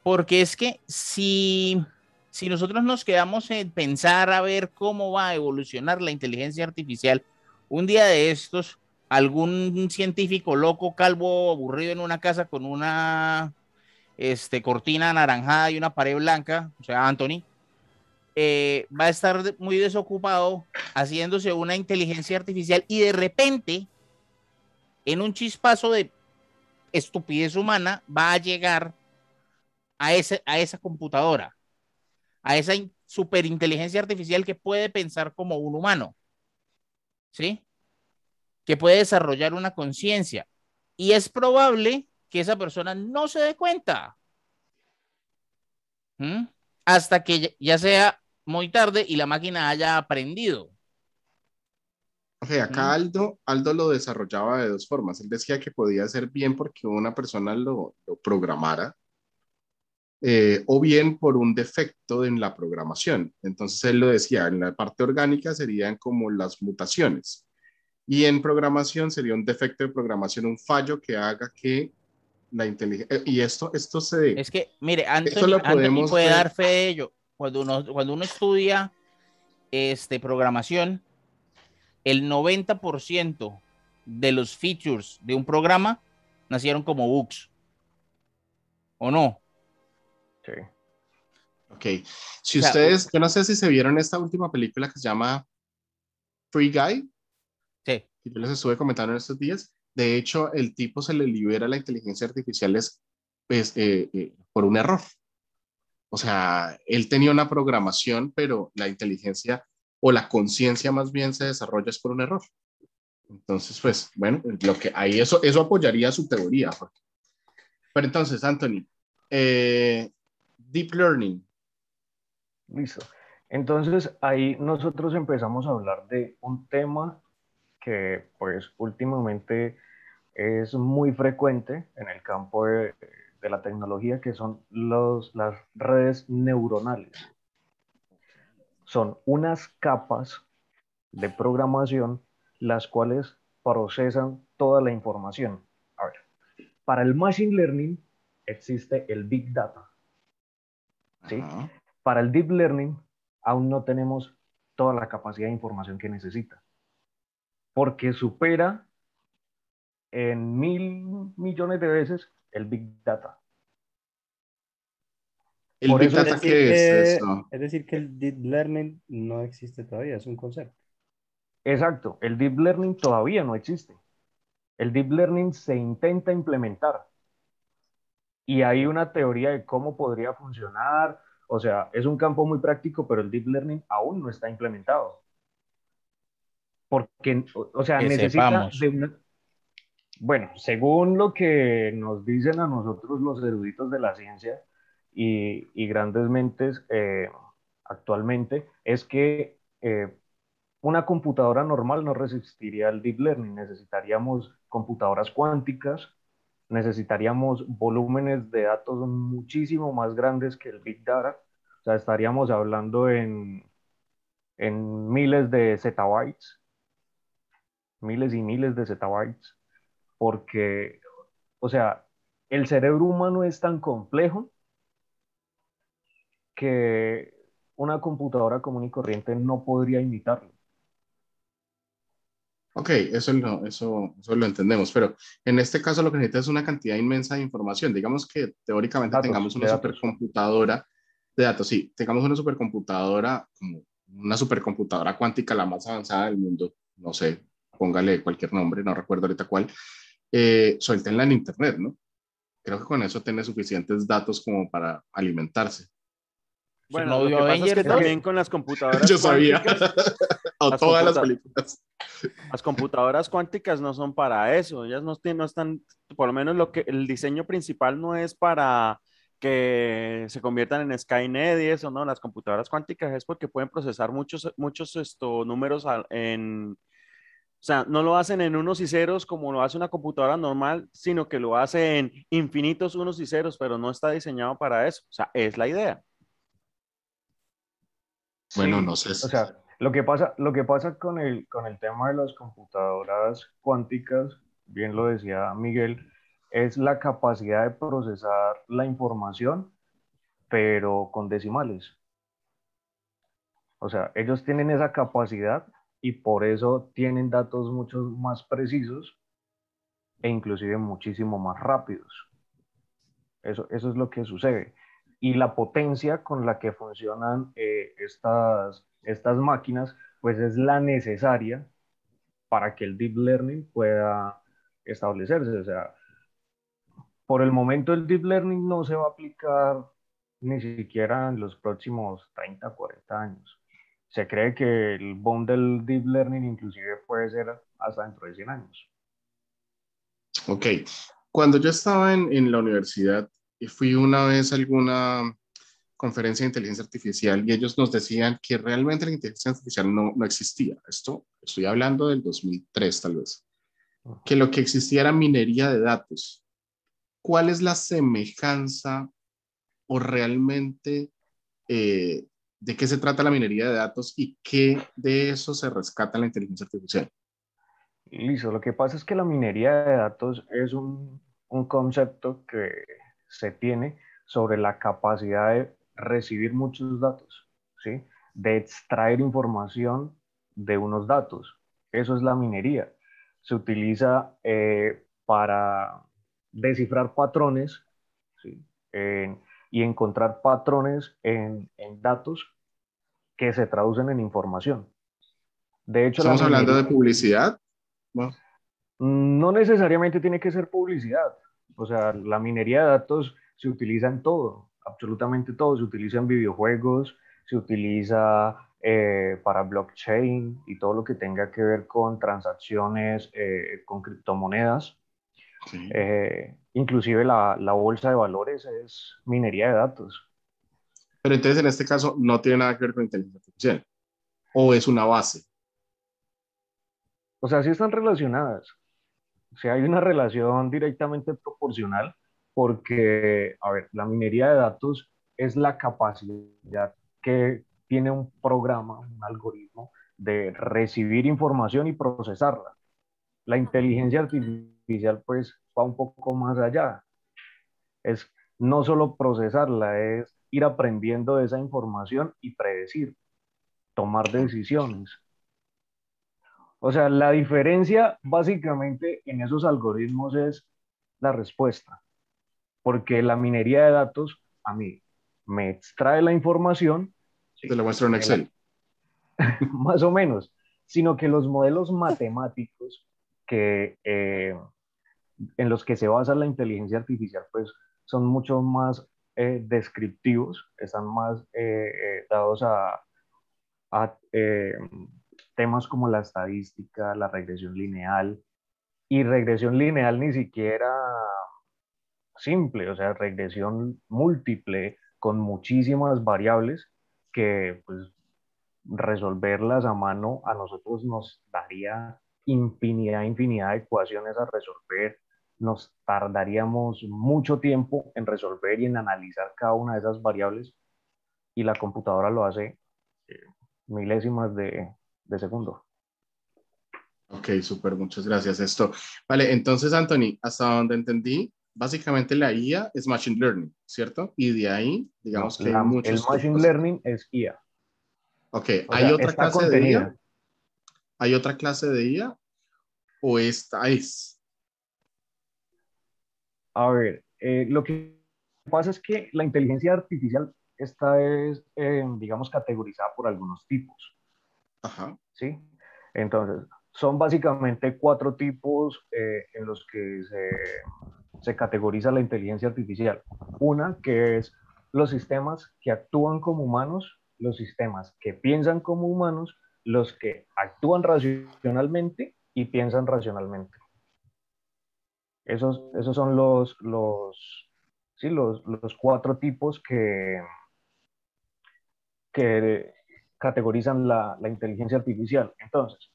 Porque es que si, si nosotros nos quedamos en pensar a ver cómo va a evolucionar la inteligencia artificial, un día de estos, algún científico loco, calvo, aburrido en una casa con una este, cortina anaranjada y una pared blanca, o sea, Anthony, eh, va a estar muy desocupado haciéndose una inteligencia artificial y de repente, en un chispazo de estupidez humana, va a llegar a, ese, a esa computadora, a esa in- superinteligencia artificial que puede pensar como un humano, ¿sí? Que puede desarrollar una conciencia. Y es probable que esa persona no se dé cuenta. Hasta que ya sea muy tarde y la máquina haya aprendido. Ok, acá Aldo, Aldo lo desarrollaba de dos formas. Él decía que podía ser bien porque una persona lo, lo programara, eh, o bien por un defecto en la programación. Entonces él lo decía, en la parte orgánica serían como las mutaciones. Y en programación sería un defecto de programación, un fallo que haga que la inteligencia... Y esto, esto se... Es que, mire, Anthony podemos puede dar fe de ello. Cuando uno, cuando uno estudia este, programación, el 90% de los features de un programa nacieron como bugs. ¿O no? Sí. Ok. Si O sea, ustedes, yo no sé si se vieron esta última película que se llama Free Guy, Sí. que yo les estuve comentando en estos días. De hecho, el tipo se le libera la inteligencia artificial es, pues, eh, eh, por un error. O sea, él tenía una programación, pero la inteligencia o la conciencia más bien se desarrolla es por un error. Entonces, pues, bueno, lo que ahí eso, eso apoyaría su teoría. Pero entonces, Anthony, eh, Deep Learning, Listo. Entonces ahí nosotros empezamos a hablar de un tema que pues últimamente es muy frecuente en el campo de, de la tecnología, que son los, las redes neuronales. Son unas capas de programación las cuales procesan toda la información. A ver, para el Machine Learning existe el Big Data. ¿sí? Ajá. Para el Deep Learning aún no tenemos toda la capacidad de información que necesita, porque supera en mil millones de veces el Big Data. El Por Big Data, decir ¿qué es que- eso? Es decir, que el deep learning no existe todavía, es un concepto. Exacto, el Deep Learning todavía no existe. El Deep Learning se intenta implementar y hay una teoría de cómo podría funcionar. O sea, es un campo muy práctico, pero el Deep Learning aún no está implementado. Porque, o, o sea, Que necesita sepamos. de una... Bueno, según lo que nos dicen a nosotros los eruditos de la ciencia y, y grandes mentes eh, actualmente, es que eh, una computadora normal no resistiría al deep learning. Necesitaríamos computadoras cuánticas, necesitaríamos volúmenes de datos muchísimo más grandes que el big data. O sea, estaríamos hablando en, en miles de zettabytes, miles y miles de zettabytes, porque, o sea, el cerebro humano es tan complejo que una computadora común y corriente no podría imitarlo. Ok, eso lo, eso, eso lo entendemos, pero en este caso lo que necesita es una cantidad inmensa de información. Digamos que teóricamente Datos, tengamos una datos. supercomputadora de datos, sí, tengamos una supercomputadora, una supercomputadora cuántica, la más avanzada del mundo, no sé, póngale cualquier nombre, no recuerdo ahorita cuál, eh, suéltenla en Internet, ¿no? Creo que con eso tiene suficientes datos como para alimentarse. Bueno, no lo que pasa es que también con las computadoras Yo sabía. o Las todas las películas. las computadoras cuánticas no son para eso. Ellas no, tienen- no están, por lo menos lo que el diseño principal no es para que se conviertan en Skynet y eso, ¿no? Las computadoras cuánticas es porque pueden procesar muchos, muchos esto, números en, o sea, no lo hacen en unos y ceros como lo hace una computadora normal, sino que lo hace en infinitos unos y ceros, pero no está diseñado para eso. O sea, es la idea. Bueno, Sí, no sé. O sea, lo que pasa, lo que pasa con el, con el tema de las computadoras cuánticas, bien lo decía Miguel, es la capacidad de procesar la información, pero con decimales. O sea, ellos tienen esa capacidad y por eso tienen datos mucho más precisos e inclusive muchísimo más rápidos. Eso, eso es lo que sucede. Y la potencia con la que funcionan eh, estas, estas máquinas, pues es la necesaria para que el deep learning pueda establecerse. O sea, por el momento el deep learning no se va a aplicar ni siquiera en los próximos 30, 40 años. Se cree que el boom del deep learning inclusive puede ser hasta dentro de 100 años. Ok. Cuando yo estaba en, en la universidad, y fui una vez a alguna conferencia de inteligencia artificial y ellos nos decían que realmente la inteligencia artificial no, no existía. Esto estoy hablando del 2003 tal vez. Que lo que existía era minería de datos. ¿Cuál es la semejanza o realmente eh, de qué se trata la minería de datos y qué de eso se rescata en la inteligencia artificial? Listo, lo que pasa es que la minería de datos es un, un concepto que se tiene sobre la capacidad de recibir muchos datos, ¿sí? De extraer información de unos datos. Eso es la minería. Se utiliza eh, para descifrar patrones, ¿sí? En- y encontrar patrones en, en datos que se traducen en información. De hecho, ¿Estamos hablando de publicidad? No necesariamente tiene que ser publicidad. O sea, la minería de datos se utiliza en todo, absolutamente todo. Se utiliza en videojuegos, se utiliza eh, para blockchain y todo lo que tenga que ver con transacciones eh, con criptomonedas. sí. Eh, inclusive la, la bolsa de valores es minería de datos. Pero entonces en este caso no tiene nada que ver con inteligencia artificial. O es una base. O sea, sí están relacionadas. O sea, hay una relación directamente proporcional porque, a ver, la minería de datos es la capacidad que tiene un programa, un algoritmo, de recibir información y procesarla. La inteligencia artificial, pues, va un poco más allá. Es no solo procesarla, es ir aprendiendo de esa información y predecir, tomar decisiones. O sea, la diferencia básicamente en esos algoritmos es la respuesta, porque la minería de datos a mí me extrae la información, Te lo muestro en Excel. más o menos, sino que los modelos matemáticos que, eh, en los que se basa la inteligencia artificial, pues son mucho más eh, descriptivos, están más eh, dados a, a eh, temas como la estadística, la regresión lineal, y regresión lineal ni siquiera simple, o sea, regresión múltiple con muchísimas variables que pues resolverlas a mano a nosotros nos daría infinidad, infinidad de ecuaciones a resolver, nos tardaríamos mucho tiempo en resolver y en analizar cada una de esas variables y la computadora lo hace eh, milésimas de, de segundo. Ok, súper, muchas gracias. Esto. Vale, entonces, Anthony, hasta donde entendí, básicamente la IA es Machine Learning, ¿cierto? Y de ahí, digamos que La- hay muchos. el Machine tipos. Learning es IA. Ok, O ¿hay sea, otra clase de. IA? ¿Hay otra clase de IA? ¿O esta es? A ver, eh, lo que pasa es que la inteligencia artificial está es, eh, digamos, categorizada por algunos tipos, Ajá. ¿sí? Entonces, son básicamente cuatro tipos eh, en los que se, se categoriza la inteligencia artificial. Una que es los sistemas que actúan como humanos, los sistemas que piensan como humanos, los que actúan racionalmente y piensan racionalmente. Esos, esos son los, los, sí, los, los cuatro tipos que, que categorizan la, la inteligencia artificial. Entonces,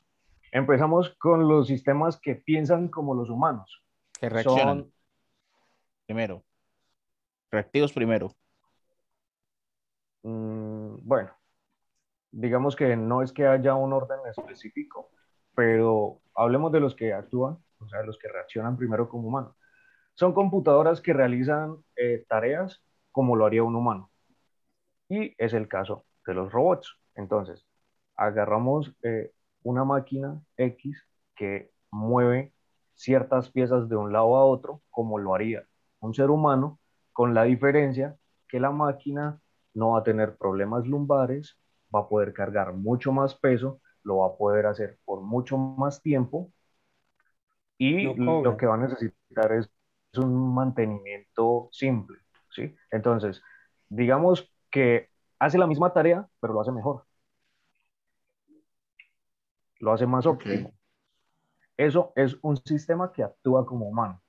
empezamos con los sistemas que piensan como los humanos. Que reaccionan Son, primero. Reactivos primero. mm, bueno, digamos que no es que haya un orden específico, pero hablemos de los que actúan, o sea, de los que reaccionan primero como humanos. Son computadoras que realizan eh, tareas como lo haría un humano. Y es el caso de los robots. Entonces, agarramos eh, una máquina X que mueve ciertas piezas de un lado a otro, como lo haría un ser humano, con la diferencia que la máquina no va a tener problemas lumbares, va a poder cargar mucho más peso, lo va a poder hacer por mucho más tiempo y No lo que va a necesitar es un mantenimiento simple, ¿sí? Entonces, digamos que hace la misma tarea, pero lo hace mejor. Lo hace más óptimo. Eso es un sistema que actúa como humano.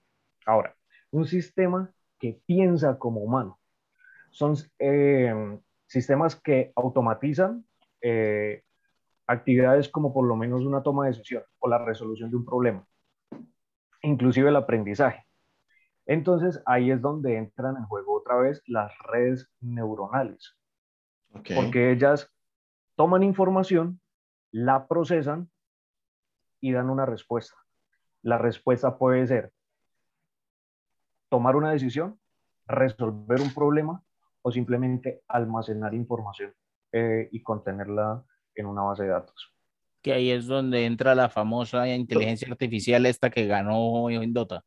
Ahora, un sistema que piensa como humano. Son eh, sistemas que automatizan eh, actividades como por lo menos una toma de decisión o la resolución de un problema, inclusive el aprendizaje. Entonces ahí es donde entran en juego otra vez las redes neuronales, Porque ellas toman información, la procesan y dan una respuesta. La respuesta puede ser tomar una decisión, resolver un problema o simplemente almacenar información eh, y contenerla en una base de datos. Que ahí es donde entra la famosa inteligencia artificial esta que ganó en Dota.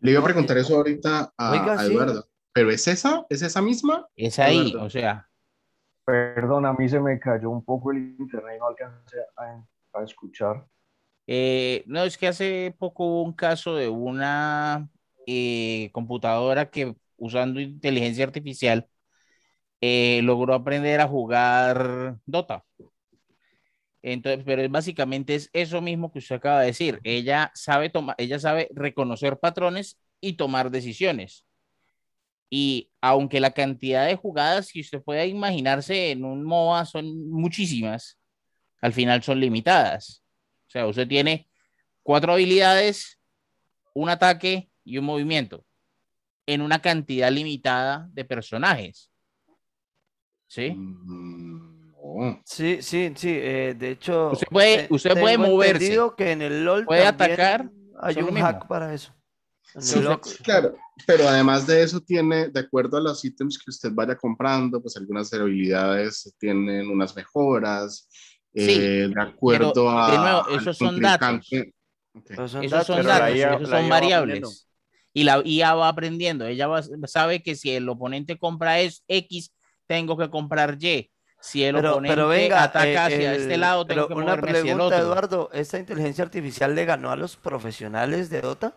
Le iba a preguntar eso ahorita a, Oiga, a sí. ¿Pero es esa? ¿Es esa misma? Es ahí, o sea, Perdón, a mí se me cayó un poco el internet y no alcancé a, a escuchar. Eh, no, es que hace poco hubo un caso de una eh, computadora que usando inteligencia artificial eh, logró aprender a jugar Dota. Entonces, pero es básicamente es eso mismo que usted acaba de decir. Ella sabe tomar, ella sabe reconocer patrones y tomar decisiones. Y aunque la cantidad de jugadas que usted pueda imaginarse en un MOBA son muchísimas, al final son limitadas. O sea, usted tiene cuatro habilidades, un ataque y un movimiento en una cantidad limitada de personajes. ¿Sí? Mm. Sí, sí, sí. eh, de hecho, Usted puede- te- usted puede moverse, entendido que en el LOL puede atacar, Hay un mismo. hack para eso. Sí, claro, pero además de eso tiene, de acuerdo a los ítems que usted vaya comprando, pues algunas habilidades tienen unas mejoras, Sí, eh, de acuerdo pero, a... de nuevo, esos son datos. contrincante. Ok. Pero son Esos datos. son la datos, IA esos son IA va variables. Y la IA va aprendiendo. Ella va- sabe que si el oponente compra es X, tengo que comprar Y. Si el Pero, oponente pero venga, ataca eh, hacia el- este lado, tengo pero que una moverme hacia el pregunta, otro. Eduardo, ¿esta inteligencia artificial le ganó a los profesionales de Dota?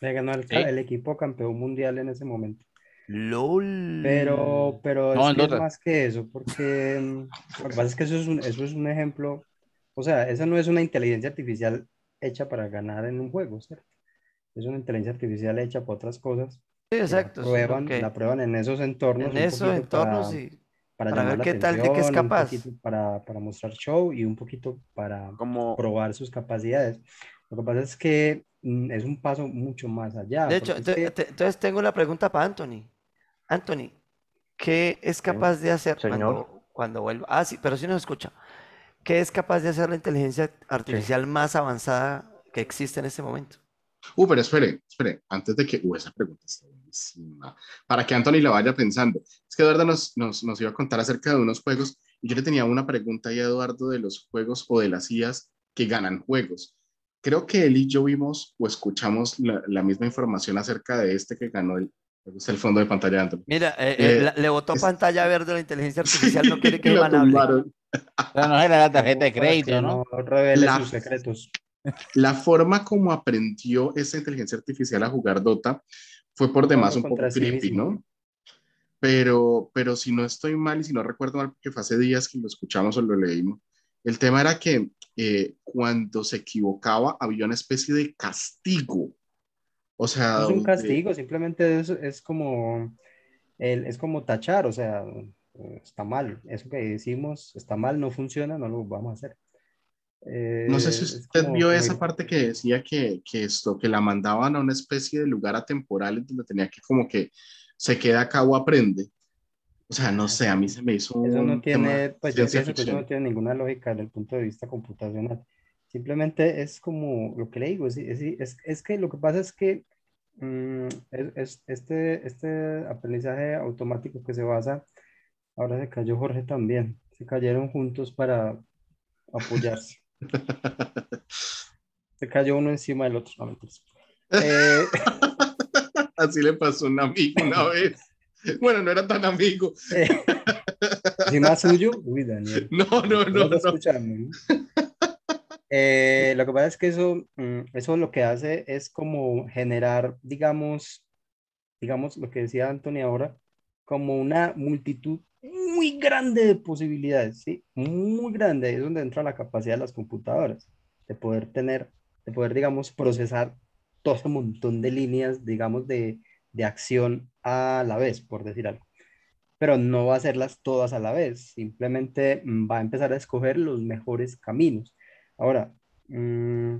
Le ganó el, Sí. el equipo campeón mundial en ese momento. LOL. Pero, pero No, es que es más que eso, porque mm, lo que pasa es que eso es un, eso es un ejemplo, o sea, esa no es una inteligencia artificial hecha para ganar en un juego, ¿cierto? Es una inteligencia artificial hecha para otras cosas. Sí, exacto. La prueban, ok. la prueban en esos entornos. En esos entornos para, y para para ver qué tal de qué es atención, capaz. para, para mostrar show y un poquito para Como, probar sus capacidades. Lo que pasa es que mm, es un paso mucho más allá. De hecho, porque es ento- que- te- entonces tengo una pregunta para Anthony. Anthony, ¿qué es capaz de hacer señor. cuando, cuando vuelva? Ah, sí, pero sí nos escucha. ¿Qué es capaz de hacer la inteligencia artificial más avanzada que existe en este momento? Uh, pero espere, espere, antes de que, uh, esa pregunta está buenísima, para que Anthony la vaya pensando. Es que Eduardo nos, nos, nos iba a contar acerca de unos juegos y yo le tenía una pregunta ahí a Eduardo de los juegos o de las IAs que ganan juegos. Creo que él y yo vimos o escuchamos la, la misma información acerca de este que ganó el, el fondo de pantalla de. Mira, eh, Eh, eh, la- le botó es- pantalla verde a la inteligencia artificial, no quiere que Lo Iván hable. tumbaron. O sea, no era la tarjeta de crédito, ¿no? no revele La- sus secretos. La forma como aprendió esa inteligencia artificial a jugar Dota fue por demás un poco sí creepy, mismo. ¿no? pero, pero si no estoy mal y si no recuerdo mal, porque fue hace días que lo escuchamos o lo leímos, el tema era que eh, cuando se equivocaba había una especie de castigo. O sea, No es un castigo, simplemente es, es como, el, es como tachar, o sea, eh, está mal, eso que decimos está mal, no funciona, no lo vamos a hacer. Eh, No sé si es usted como- vio esa parte que decía que, que esto, que la mandaban a una especie de lugar atemporal donde tenía que como que se queda acá o aprende. O sea, no sé, a mí se me hizo Eso no tiene, pues yo pienso que eso no tiene ninguna lógica desde el punto de vista computacional. Simplemente es como lo que le digo, es, es, es- es que lo que pasa es que mm, es, es- este, este aprendizaje automático que se basa, ahora se cayó Jorge también, se cayeron juntos para apoyarse. Se cayó uno encima del otro, no. Eh, Así le pasó a un amigo una vez. Bueno, no era tan amigo. eh, encima suyo, uy, Daniel. No, no, no, No ¿no? Eh, lo que pasa es que eso, mm, eso lo que hace es como generar, digamos, digamos lo que decía Anthony ahora, como una multitud muy grande de posibilidades, ¿sí? Muy grande, es donde entra la capacidad de las computadoras, de poder tener, de poder, digamos, procesar todo ese montón de líneas, digamos, de, de acción a la vez, por decir algo pero no va a hacerlas todas a la vez, simplemente mm, va a empezar a escoger los mejores caminos. Ahora, mm,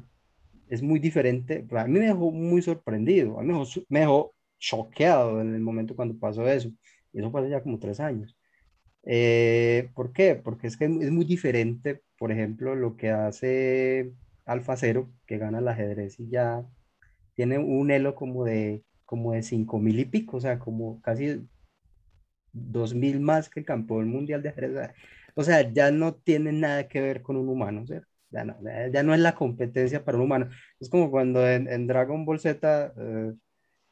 es muy diferente, a mí me dejó muy sorprendido, a mí me dejó, choqueado en el momento cuando pasó eso, y eso pasó ya como tres años. Eh, ¿por qué? Porque es que es muy diferente, por ejemplo, lo que hace Alfa Cero, que gana el ajedrez y ya tiene un elo como de, como de cinco mil y pico, o sea, como casi 2000 más que el campeón mundial de ajedrez. O sea, ya no tiene nada que ver con un humano, ¿cierto? Ya no, ya- no es la competencia para un humano. Es como cuando en, en Dragon Ball Z eh,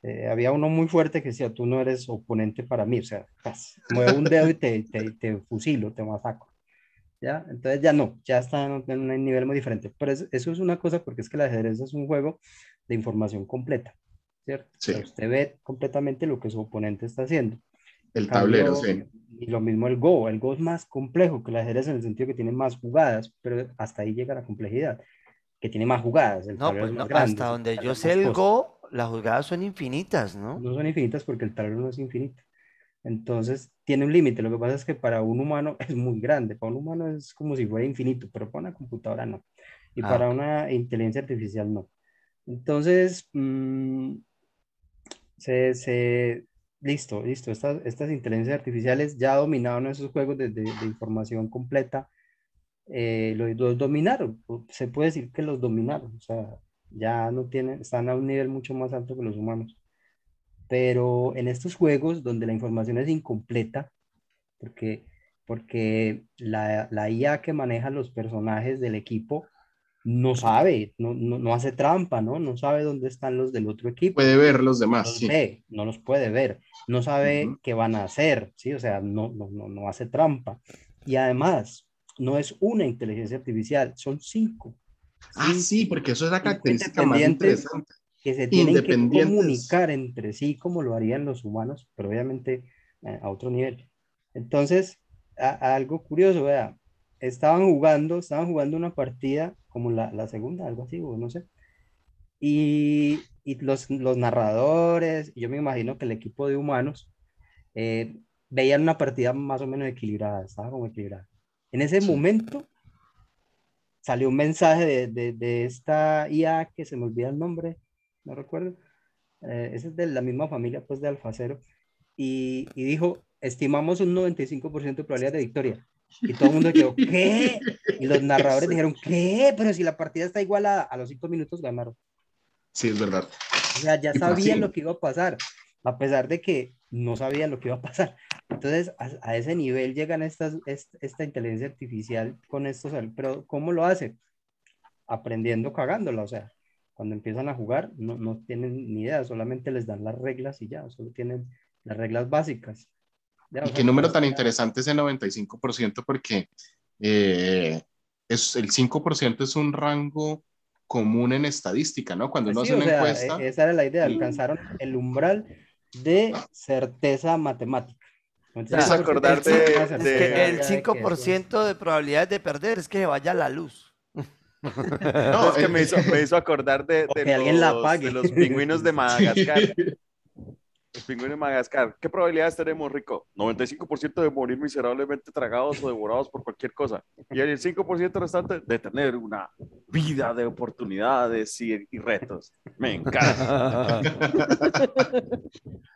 eh, había uno muy fuerte que decía, tú no eres oponente para mí, o sea, mueve un dedo y te, te, te fusilo, te masacro. ¿Ya? Entonces ya no, ya está en un, nivel muy diferente. Pero es- eso es una cosa porque es que el ajedrez es un juego de información completa, ¿cierto? O sea, Sí. usted ve completamente lo que su oponente está haciendo. El Cambio, tablero, sí. Y lo mismo el Go. El Go es más complejo que el ajedrez en el sentido que tiene más jugadas, pero hasta ahí llega la complejidad, que tiene más jugadas. El No, tablero pues es no, grande, hasta donde yo sé el cosas. Go, las jugadas son infinitas, ¿no? No son infinitas porque el tablero no es infinito. Entonces tiene un límite. Lo que pasa es que para un humano es muy grande. Para un humano es como si fuera infinito, pero para una computadora no. Y Ah, para una inteligencia artificial no. Entonces, mm, se, listo, listo. Estas, estas inteligencias artificiales ya dominaron esos juegos de información completa. eh, los, los dominaron. Se puede decir que los dominaron. O sea, ya no tienen, están a un nivel mucho más alto que los humanos. Pero en estos juegos donde la información es incompleta, porque, porque la, la IA que maneja los personajes del equipo no sabe, no, no, no hace trampa, ¿no? No sabe dónde están los del otro equipo. Puede ver los No demás, los sí. ve, no los puede ver, no sabe qué van a hacer, ¿sí? O sea, no, no, no, no hace trampa. Y además, no es una inteligencia artificial, son cinco. Ah, Cinco sí, porque eso es la característica más interesante. que se tienen que comunicar entre sí como lo harían los humanos, pero obviamente eh, a otro nivel. Entonces, a- algo curioso, vea, estaban jugando, estaban jugando una partida como la, la segunda, algo así, o no sé, y, y los, los narradores, yo me imagino que el equipo de humanos eh, veían una partida más o menos equilibrada, estaba como equilibrada. En ese momento salió un mensaje de, de, de esta IA que se me olvida el nombre, no recuerdo. Eh, ese es de la misma familia, pues, de Alfacero. Y, y dijo, estimamos un 95% de probabilidad de victoria. Y todo el mundo quedó, ¿qué? Y los narradores dijeron, ¿qué? Pero si la partida está igualada, a los cinco minutos ganaron. Sí, es verdad. O sea, ya sabían lo que iba a pasar, a pesar de que no sabían lo que iba a pasar. Entonces, a, a ese nivel llegan estas, est- esta inteligencia artificial con estos, pero ¿cómo lo hace? Aprendiendo cagándola, o sea, cuando empiezan a jugar no, no tienen ni idea, solamente les dan las reglas y ya, solo tienen las reglas básicas. Ya, Y qué número tan interesante ese 95% porque eh, es, el 5% es un rango común en estadística, ¿no? Cuando uno Sí, hace o una sea, encuesta, e- esa era la idea, alcanzaron el umbral de certeza matemática. Hizo acordar el de- es de- el de que 5% de probabilidades de perder es que se vaya la luz. No, es que me hizo, me hizo acordar de, de que alguien la los- apague. de los pingüinos de Madagascar. Los pingüinos de Madagascar. ¿Qué probabilidades tenemos, Rico? 95% de morir miserablemente tragados o devorados por cualquier cosa. Y el 5% restante de tener una vida de oportunidades y, y retos. Me encanta.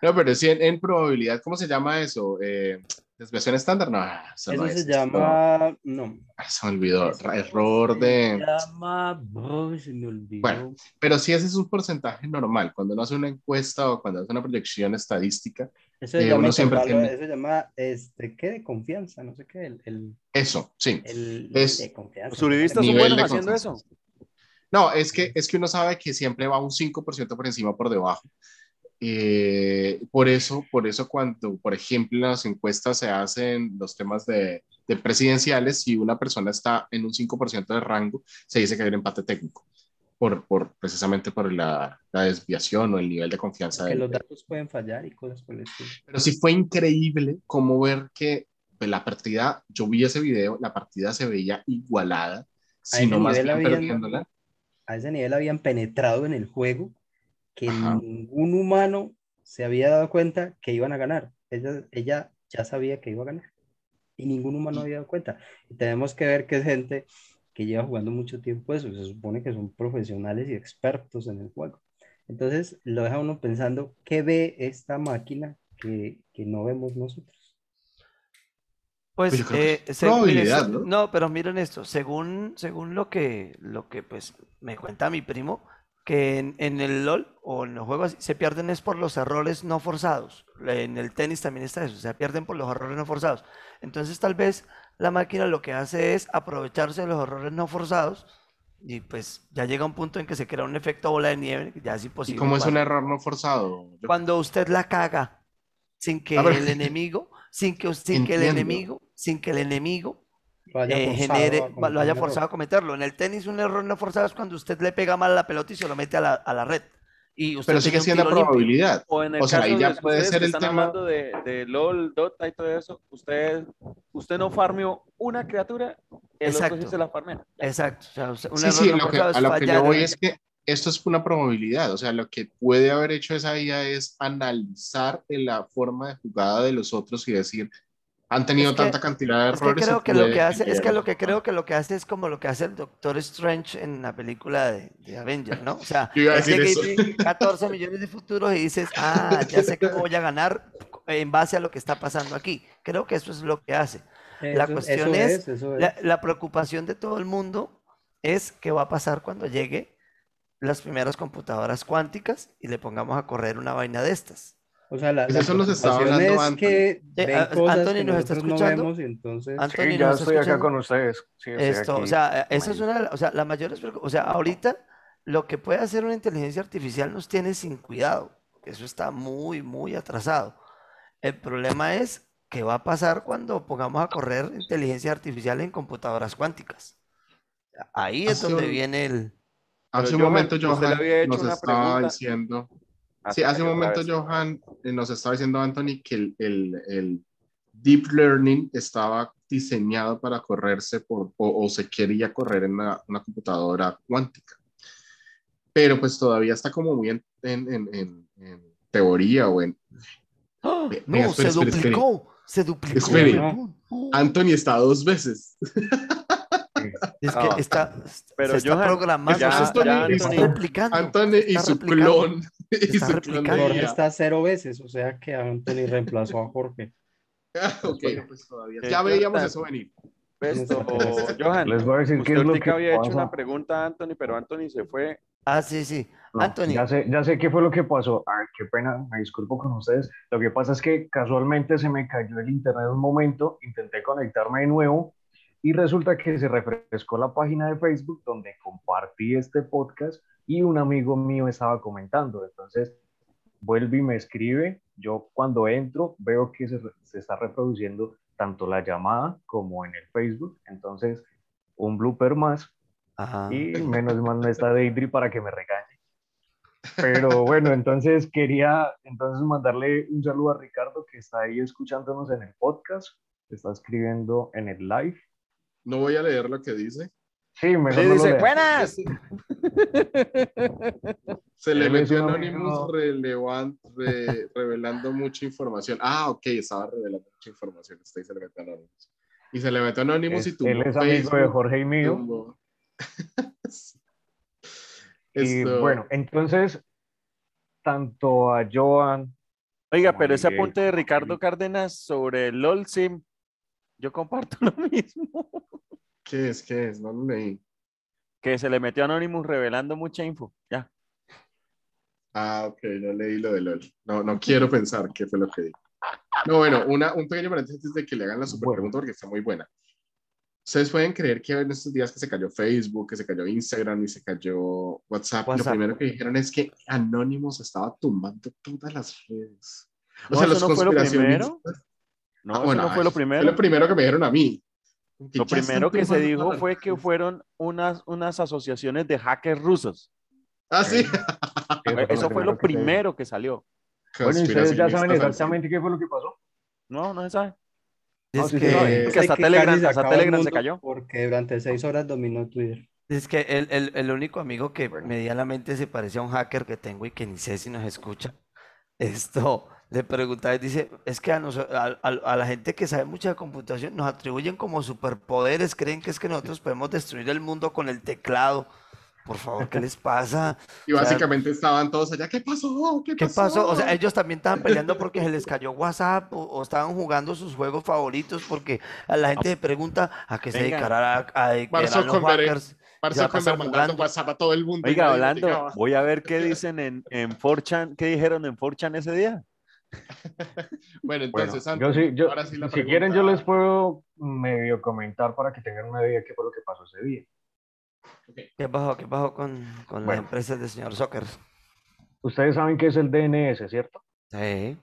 No, pero sí, en, en probabilidad, ¿cómo se llama eso? Eh, ¿Desviación estándar? No, eso, no Eso es, se llama. No. Ah, Se me olvidó. Eso Error se de. llama. Se me olvidó. Bueno. Pero sí, ese es un porcentaje normal. Cuando uno hace una encuesta o cuando hace una proyección estadística, Eso se eh, llama, intervalo- tiene- eso se llama, este, ¿qué? De confianza, no sé qué, el, el, eso, sí. el Es- de confianza. Los son buenos haciendo eso. No, es que, es que uno sabe que siempre va un 5% por encima o por debajo. Eh, por eso, por eso cuando, por ejemplo, en las encuestas se hacen los temas de, de presidenciales, si una persona está en un 5% de rango, se dice que hay un empate técnico, por, por, precisamente por la, la desviación o el nivel de confianza. Que los datos pueden fallar y cosas por el estilo. Pero sí fue increíble cómo ver que pues, la partida, yo vi ese video, la partida se veía igualada, sino más bien habían- perdiéndola. A ese nivel habían penetrado en el juego que Ajá. ningún humano se había dado cuenta que iban a ganar. Ella, ella ya sabía que iba a ganar y ningún humano había dado cuenta. Y tenemos que ver que es gente que lleva jugando mucho tiempo eso. Se supone que son profesionales y expertos en el juego. Entonces lo deja uno pensando, ¿qué ve esta máquina que, que no vemos nosotros? Pues, Pues eh, probabilidad, se- ¿no? pero miren esto, según, según lo que, lo que pues me cuenta mi primo, que en, en el LOL o en los juegos se pierden es por los errores no forzados. En el tenis también está eso, se pierden por los errores no forzados. Entonces tal vez la máquina lo que hace es aprovecharse de los errores no forzados y pues ya llega un punto en que se crea un efecto bola de nieve, ya es ¿Y imposible. cómo es un error no forzado? Cuando usted la caga sin que el enemigo, sin que, sin que el enemigo, sin que el enemigo Lo haya eh, forzado genere, a lo haya forzado a cometerlo. En el tenis un error no forzado es cuando usted le pega mal a la pelota y se lo mete a la, a la red. Y usted Pero sigue siendo probabilidad. O en el O sea, caso ahí ya de puede ser el están tema- hablando de, de LOL, Dota y todo eso, usted, usted no farmeó una criatura, el otro Exacto. sí se la farmea. Exacto. o sea, usted- un Sí, error sí, no lo que- a lo que yo voy es que esto es una probabilidad. O sea, lo que puede haber hecho esa IA es analizar la forma de jugada de los otros y decir, han tenido Es que- tanta cantidad de Es que errores. creo que lo que hace, es que pierdan". lo que creo que lo que hace es como lo que hace el Doctor Strange en la película de, de Avengers, ¿no? O sea, tiene 14 millones de futuros y dices, ah, ya sé cómo voy a ganar en base a lo que está pasando aquí. Creo que eso es lo que hace. La Eso- cuestión eso es, eso La, la preocupación de todo el mundo es qué va a pasar cuando llegue las primeras computadoras cuánticas y le pongamos a correr una vaina de estas. O sea, la, Pues la eso nos estaba preocupación hablando es Anthony. que Eh, a- cosas Anthony que nos está nosotros no escuchando. vemos y entonces... Anthony, Sí, ya ¿nos estoy acá escuchando? con ustedes. Sí, Esto, o sea, esa es una, de la- o sea, la mayor, o sea, ahorita lo que puede hacer una inteligencia artificial nos tiene sin cuidado. Eso está muy, muy atrasado. El problema es qué va a pasar cuando pongamos a correr inteligencia artificial en computadoras cuánticas. Ahí es Hace donde un- viene el... Hace un Johan, momento le Johan había hecho nos una estaba pregunta. diciendo, sí, hace un momento. Johan eh, nos estaba diciendo Anthony que el, el- el deep learning estaba diseñado para correrse por, o, o se quería correr en una, una computadora cuántica. Pero pues todavía está como muy en, en- en- en- en teoría o en... ¡Ah! No, se espere, espere, espere. duplicó, se duplicó. Espere. huevón. ¡Oh! Anthony está dos veces. Es que No, está, pero se está Johan, programando, ya- se está, ya está Anthony- replicando. Anthony y está su replicando. clon. Y está su replicando. Jorge está cero veces, o sea que Anthony reemplazó a Jorge. Ah, ok, pues todavía. Eh, Ya veíamos eso venir. Esto, Les Johan, Les voy a decir que había hecho pasa. una pregunta a Anthony, pero Anthony se fue. Ah, sí, sí. No, Anthony. Ya sé, ya sé qué fue lo que pasó. Ay, qué pena, me disculpo con ustedes. Lo que pasa es que casualmente se me cayó el internet un momento, intenté conectarme de nuevo y resulta que se refrescó la página de Facebook donde compartí este podcast y un amigo mío estaba comentando. Entonces, vuelve y me escribe. Yo cuando entro veo que se, se está reproduciendo tanto la llamada como en el Facebook. Entonces, un blooper más Ajá. y menos mal no está Deidre para que me regañe. Pero bueno, entonces quería entonces mandarle un saludo a Ricardo que está ahí escuchándonos en el podcast, está escribiendo en el live. No voy a leer lo que dice. Sí, mejor no lo dice, leas. buenas. Se le metió Anonymous amigo. relevan- re- revelando mucha información. Ah, ok, estaba revelando mucha información. Está ahí se le metió Anonymous. Y se le metió Anonymous y Es- tumbó él es amigo de Jorge y mío. Y Esto- bueno, entonces, tanto a Joan, Oiga, pero ese apunte de Ricardo. Cárdenas sobre el LOL Sim, yo comparto lo mismo. ¿Qué es? ¿Qué es? No lo leí. Que se le metió Anonymous revelando mucha info. Ya. Ah, ok, no leí lo de LOL. No, no quiero pensar qué fue lo que di. No, bueno, una, un pequeño paréntesis de que le hagan la super pregunta porque está muy buena. Ustedes pueden creer que en estos días que se cayó Facebook, que se cayó Instagram y se cayó WhatsApp, lo primero que dijeron es que Anonymous estaba tumbando todas las redes. O No, sea, los no conspiracionistas-. No, Ah, eso bueno, no fue lo primero. Fue lo primero que me dijeron a mí. Que Lo primero que se dijo fue que fueron unas, unas asociaciones de hackers rusos. Ah, sí. Eso fue lo que primero que salió. Bueno, ¿y ustedes ya saben exactamente qué fue lo que pasó. No, no se sabe. No, Es que, sí, sabe. Porque hasta que Telegram- hasta Telegram se cayó. Porque durante seis horas dominó Twitter. es que el, el- el único amigo que medianamente se parece a un hacker que tengo y que ni sé si nos escucha, esto le preguntaba y dice, es que a, noso- a- a- a la gente que sabe mucha de computación nos atribuyen como superpoderes, creen que es que nosotros podemos destruir el mundo con el teclado. Por favor, ¿qué les pasa? Y O sea, básicamente estaban todos allá. ¿Qué pasó? ¿Qué ¿Qué pasó? pasó? O sea, ellos también estaban peleando porque se les cayó WhatsApp o, o estaban jugando sus juegos favoritos porque a la gente se pregunta a qué se dedicará a, a, los hackers. Pasan mandando jugando. WhatsApp a todo el mundo. Oiga, hablando, voy a ver qué dicen en, en 4chan, qué dijeron en 4chan ese día. Bueno, Bueno, entonces, yo antes, sí, yo, ahora sí la si quieren yo pregunta- les puedo medio comentar para que tengan una idea de qué fue lo que pasó ese día. ¿Qué pasó? ¿Qué pasó con, con las Bueno. empresas del señor Zucker? Ustedes saben qué es el DNS, ¿cierto? Sí.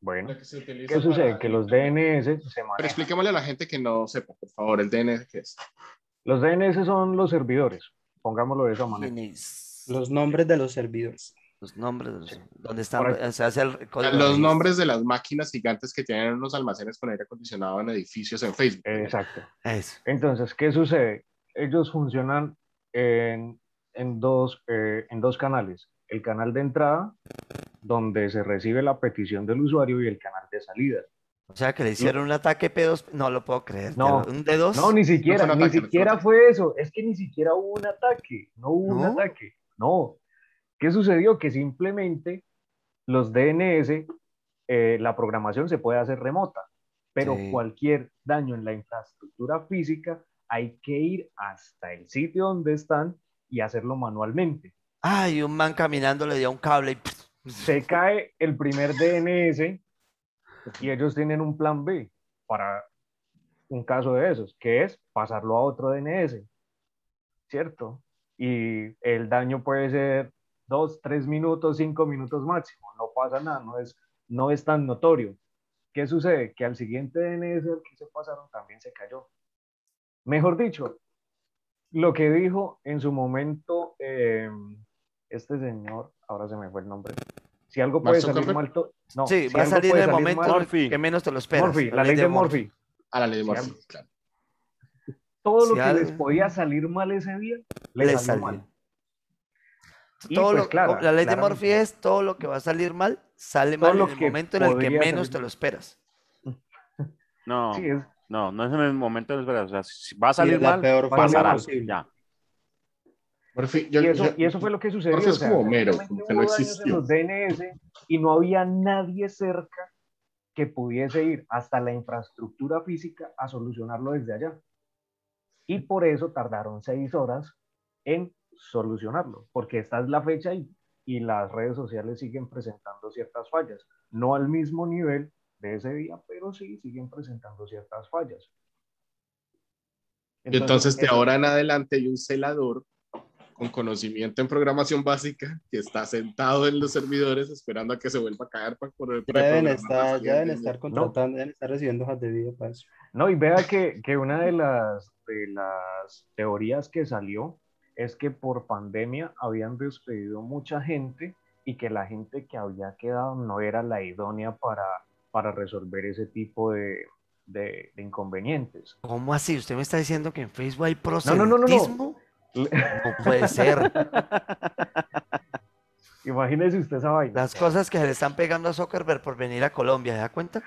Bueno, ¿qué sucede? Que los DNS se Pero manejan. expliquémosle a la gente que no sepa, por favor, el DNS qué es. Los DNS son los servidores, pongámoslo de esa manera. Los nombres de los servidores. Los nombres de los- donde están, Por ahí. se hace el Los nombres de las máquinas gigantes que tienen unos almacenes con aire acondicionado en edificios en Facebook. Exacto. Eso. Entonces, ¿qué sucede? Ellos funcionan en, en dos, eh, en dos canales. El canal de entrada, donde se recibe la petición del usuario, y el canal de salida. O sea, que le hicieron un ataque P2, no lo puedo creer. No. Un D2. No, ni siquiera, un ni ataque, no un siquiera fue eso. Es que ni siquiera hubo un ataque. No hubo un ¿No? ataque. No. ¿Qué sucedió? Que simplemente los DNS, eh, la programación se puede hacer remota, pero Sí. cualquier daño en la infraestructura física hay que ir hasta el sitio donde están y hacerlo manualmente. Ay, un man caminando le dio un cable y Se cae el primer DNS y ellos tienen un plan B para un caso de esos, que es pasarlo a otro DNS, ¿cierto? Y el daño puede ser dos, tres minutos, cinco minutos máximo, no pasa nada, no es, no es tan notorio. ¿Qué sucede? Que al siguiente DNS al que se pasaron también se cayó. Mejor dicho, lo que dijo en su momento eh, este señor, ahora se me fue el nombre, si algo puede salir Zuckerberg. mal, no, Sí, si va a salir en el momento mal- Murphy. que menos te lo esperas. Murphy, la ley de Murphy. A la ley de Murphy, algo. claro. Todo lo Si que les podía salir mal ese día, le, Le salió salió. mal. Y Todo pues, lo- claro, la ley de claramente. Murphy es todo lo que va a salir mal, sale Todo mal lo en el momento en el que menos salir te lo esperas. No, Sí, es- no, no es en el momento de esperar. O sea, si va a Sí, salir la mal, peor pasará. Ya. Murphy, yo- y, eso, yo- y eso fue lo que sucedió. Murphy es o sea, como Homero, simplemente como que no existió. los DNS y no había nadie cerca que pudiese ir hasta la infraestructura física a solucionarlo desde allá. Y por eso tardaron seis horas en solucionarlo, porque esta es la fecha y, y las redes sociales siguen presentando ciertas fallas. No al mismo nivel de ese día, pero sí siguen presentando ciertas fallas. Entonces de eso- ahora en adelante hay un celador con conocimiento en programación básica que está sentado en los servidores esperando a que se vuelva a caer para poder Ya deben estar, ya deben estar contratando, deben estar recibiendo hojas de vida para eso. No, y vea que, que una de las, de las teorías que salió es que por pandemia habían despedido mucha gente y que la gente que había quedado no era la idónea para, para resolver ese tipo de, de- de inconvenientes. ¿Cómo así? ¿Usted me está diciendo que en Facebook hay no, no, no, no. proselitismo? No puede ser. Imagínese usted esa vaina. Las cosas que se le están pegando a Zuckerberg por venir a Colombia, ¿se da cuenta?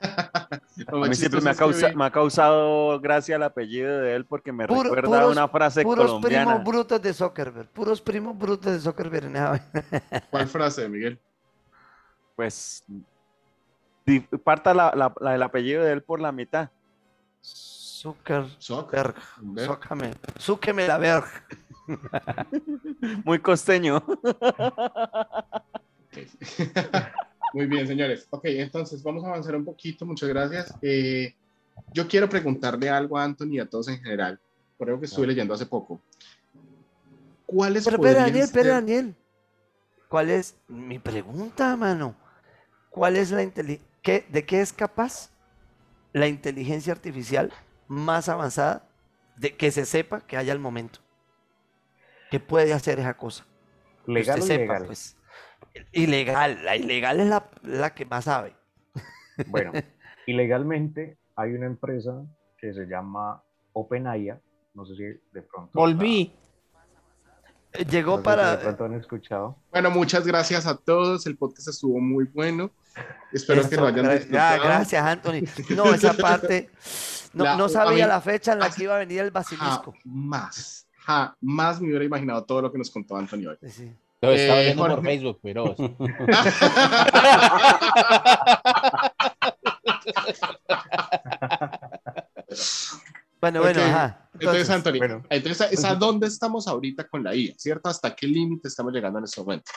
A mí siempre me ha, causa- me ha causado gracia el apellido de él porque me Puro- recuerda a puros- una frase Puros colombiana. primos brutos de Zuckerberg. Puros primos brutos de Zuckerberg. ¿Cuál frase, Miguel? Pues parta la, la- la- el apellido de él por la mitad. Zuckerberg. Zócame. Zúqueme la verg. Muy costeño. Muy bien, señores. Ok, entonces vamos a avanzar un poquito. Muchas gracias. Eh, yo quiero preguntarle algo a Anthony y a todos en general, por algo que estuve leyendo hace poco. ¿Cuáles Pero espera, podrían Daniel, ser- Daniel. ¿Cuál es mi pregunta, mano? ¿Cuál es la inteli- qué- ¿De qué es capaz la inteligencia artificial más avanzada de que se sepa que haya al momento? ¿Qué puede hacer esa cosa? Que Legal o usted sepa, pues. Ilegal, la ilegal es la, la que más sabe. Bueno, ilegalmente hay una empresa que se llama OpenAI. No sé si de pronto. Volví. Eh, no Llegó sé si para. de pronto han escuchado. Bueno, muchas gracias a todos. El podcast estuvo muy bueno. Espero que lo hayan gra- disfrutado. ya, gracias, Anthony. No, esa parte. No, La- no sabía mí- la fecha en la que iba a venir el basilisco. Jamás, jamás me hubiera imaginado todo lo que nos contó Anthony hoy. Sí. Lo estaba Eh, viendo por. Facebook, pero Bueno, bueno, ajá. Entonces, Entonces, Anthony, bueno. entonces, ¿es a dónde estamos ahorita con la IA? ¿Cierto? ¿Hasta qué límite estamos llegando en este momento?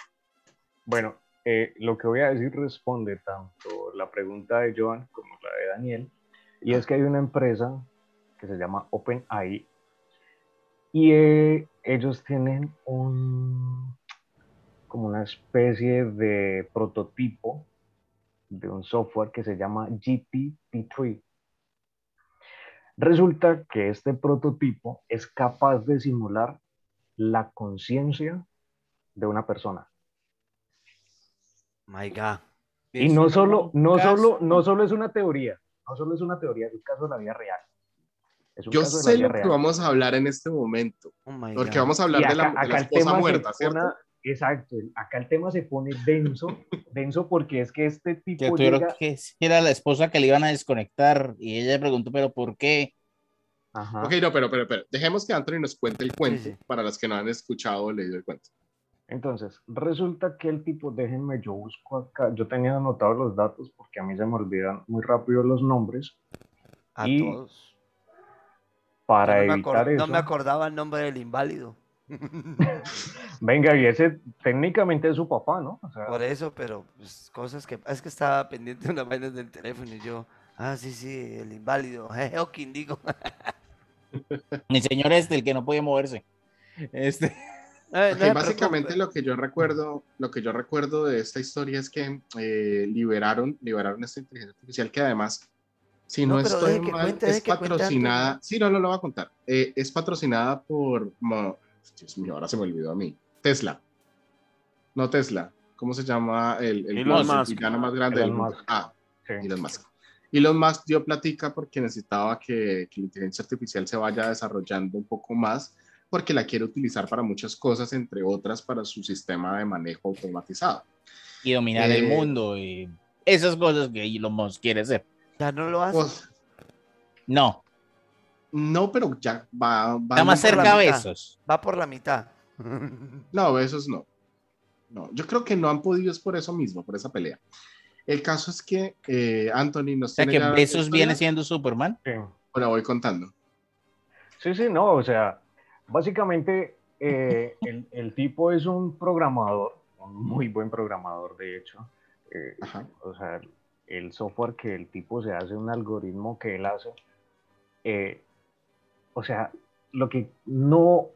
Bueno, eh, lo que voy a decir responde tanto la pregunta de Joan como la de Daniel. Y es que hay una empresa que se llama OpenAI y eh, ellos tienen un como una especie de prototipo de un software que se llama GPT-3. Resulta que este prototipo es capaz de simular la conciencia de una persona. My God. Y no solo, no solo, no solo es una teoría, no solo es una teoría, es un caso de la vida real. Es Yo sé lo que real. vamos a hablar en este momento, Oh my porque God. vamos a hablar Y de la, acá- de la acá esposa muerta, ¿cierto? pone- exacto, acá el tema se pone denso, denso porque es que este que tipo tuvieron llega... que era la esposa que le iban a desconectar y ella le preguntó, pero ¿por qué? Ajá. Ok, no, pero, pero, pero, dejemos que Anthony nos cuente el cuento Sí, sí. para los que no han escuchado o leído el cuento. Entonces, resulta que el tipo, déjenme, yo busco acá, yo tenía anotados los datos porque a mí se me olvidan muy rápido los nombres, A y todos. para Yo no, me no me acordaba el nombre del inválido. Venga, y ese técnicamente es su papá, ¿no? O sea, Por eso, pero pues, cosas que. Es que estaba pendiente de unas vainas del teléfono y yo. Ah, sí, sí, el inválido. Jeje, Okin, digo. Mi señor este, el que no podía moverse. Este, Eh, no básicamente lo que yo recuerdo, lo que yo recuerdo de esta historia es que eh, liberaron, liberaron esta inteligencia artificial que además, si no, No, estoy mal, cuente, es patrocinada. Sí, no, no lo voy a contar. Eh, es patrocinada por, Dios mío, ahora se me olvidó a mí. Tesla. No Tesla. ¿Cómo se llama el, el, Elon el Musk. villano más grande Elon del mundo? Musk. Ah, sí. Elon Musk. Elon Musk dio platica porque necesitaba que, que la inteligencia artificial se vaya desarrollando un poco más, porque la quiere utilizar para muchas cosas, entre otras para su sistema de manejo automatizado. y dominar Eh, el mundo y esas cosas que Elon Musk quiere hacer. Ya no lo hace. Pues, No, no, pero ya va. va está más cerca mitad. besos. Va por la mitad. No, esos no. No, yo creo que no han podido es por eso mismo, por esa pelea. El caso es que eh, Anthony nos O sea tiene que besos viene siendo Superman. Sí. Ahora voy contando. Sí, sí, no, o sea, básicamente eh, el, el tipo es un programador, un muy buen programador, de hecho. Eh, o sea, el, el software que el tipo se hace, un algoritmo que él hace, eh, o sea, lo que no,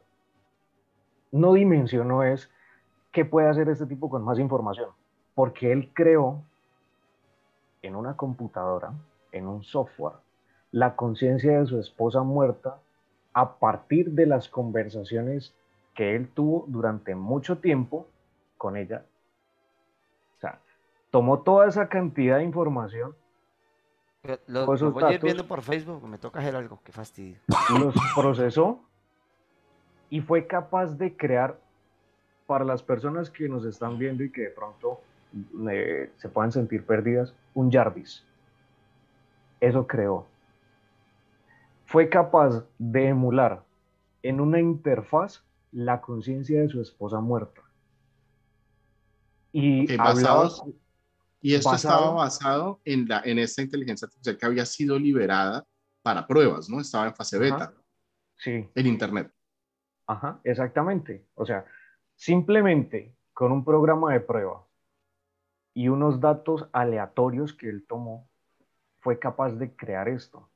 no dimensionó es qué puede hacer este tipo con más información, porque él creó en una computadora, en un software, la conciencia de su esposa muerta a partir de las conversaciones que él tuvo durante mucho tiempo con ella tomó toda esa cantidad de información, Lo, lo voy a ir datos. viendo por Facebook, me toca hacer algo, qué fastidio. los procesó y fue capaz de crear para las personas que nos están viendo y que de pronto eh, se puedan sentir perdidas, un Jarvis. Eso creó. Fue capaz de emular en una interfaz la conciencia de su esposa muerta. Y hablaba Y esto Basado- estaba basado en, la, en esta inteligencia artificial que había sido liberada para pruebas, ¿no? Estaba en fase beta. Sí, en Internet. Ajá, exactamente. O sea, simplemente con un programa de prueba y unos datos aleatorios que él tomó, fue capaz de crear esto.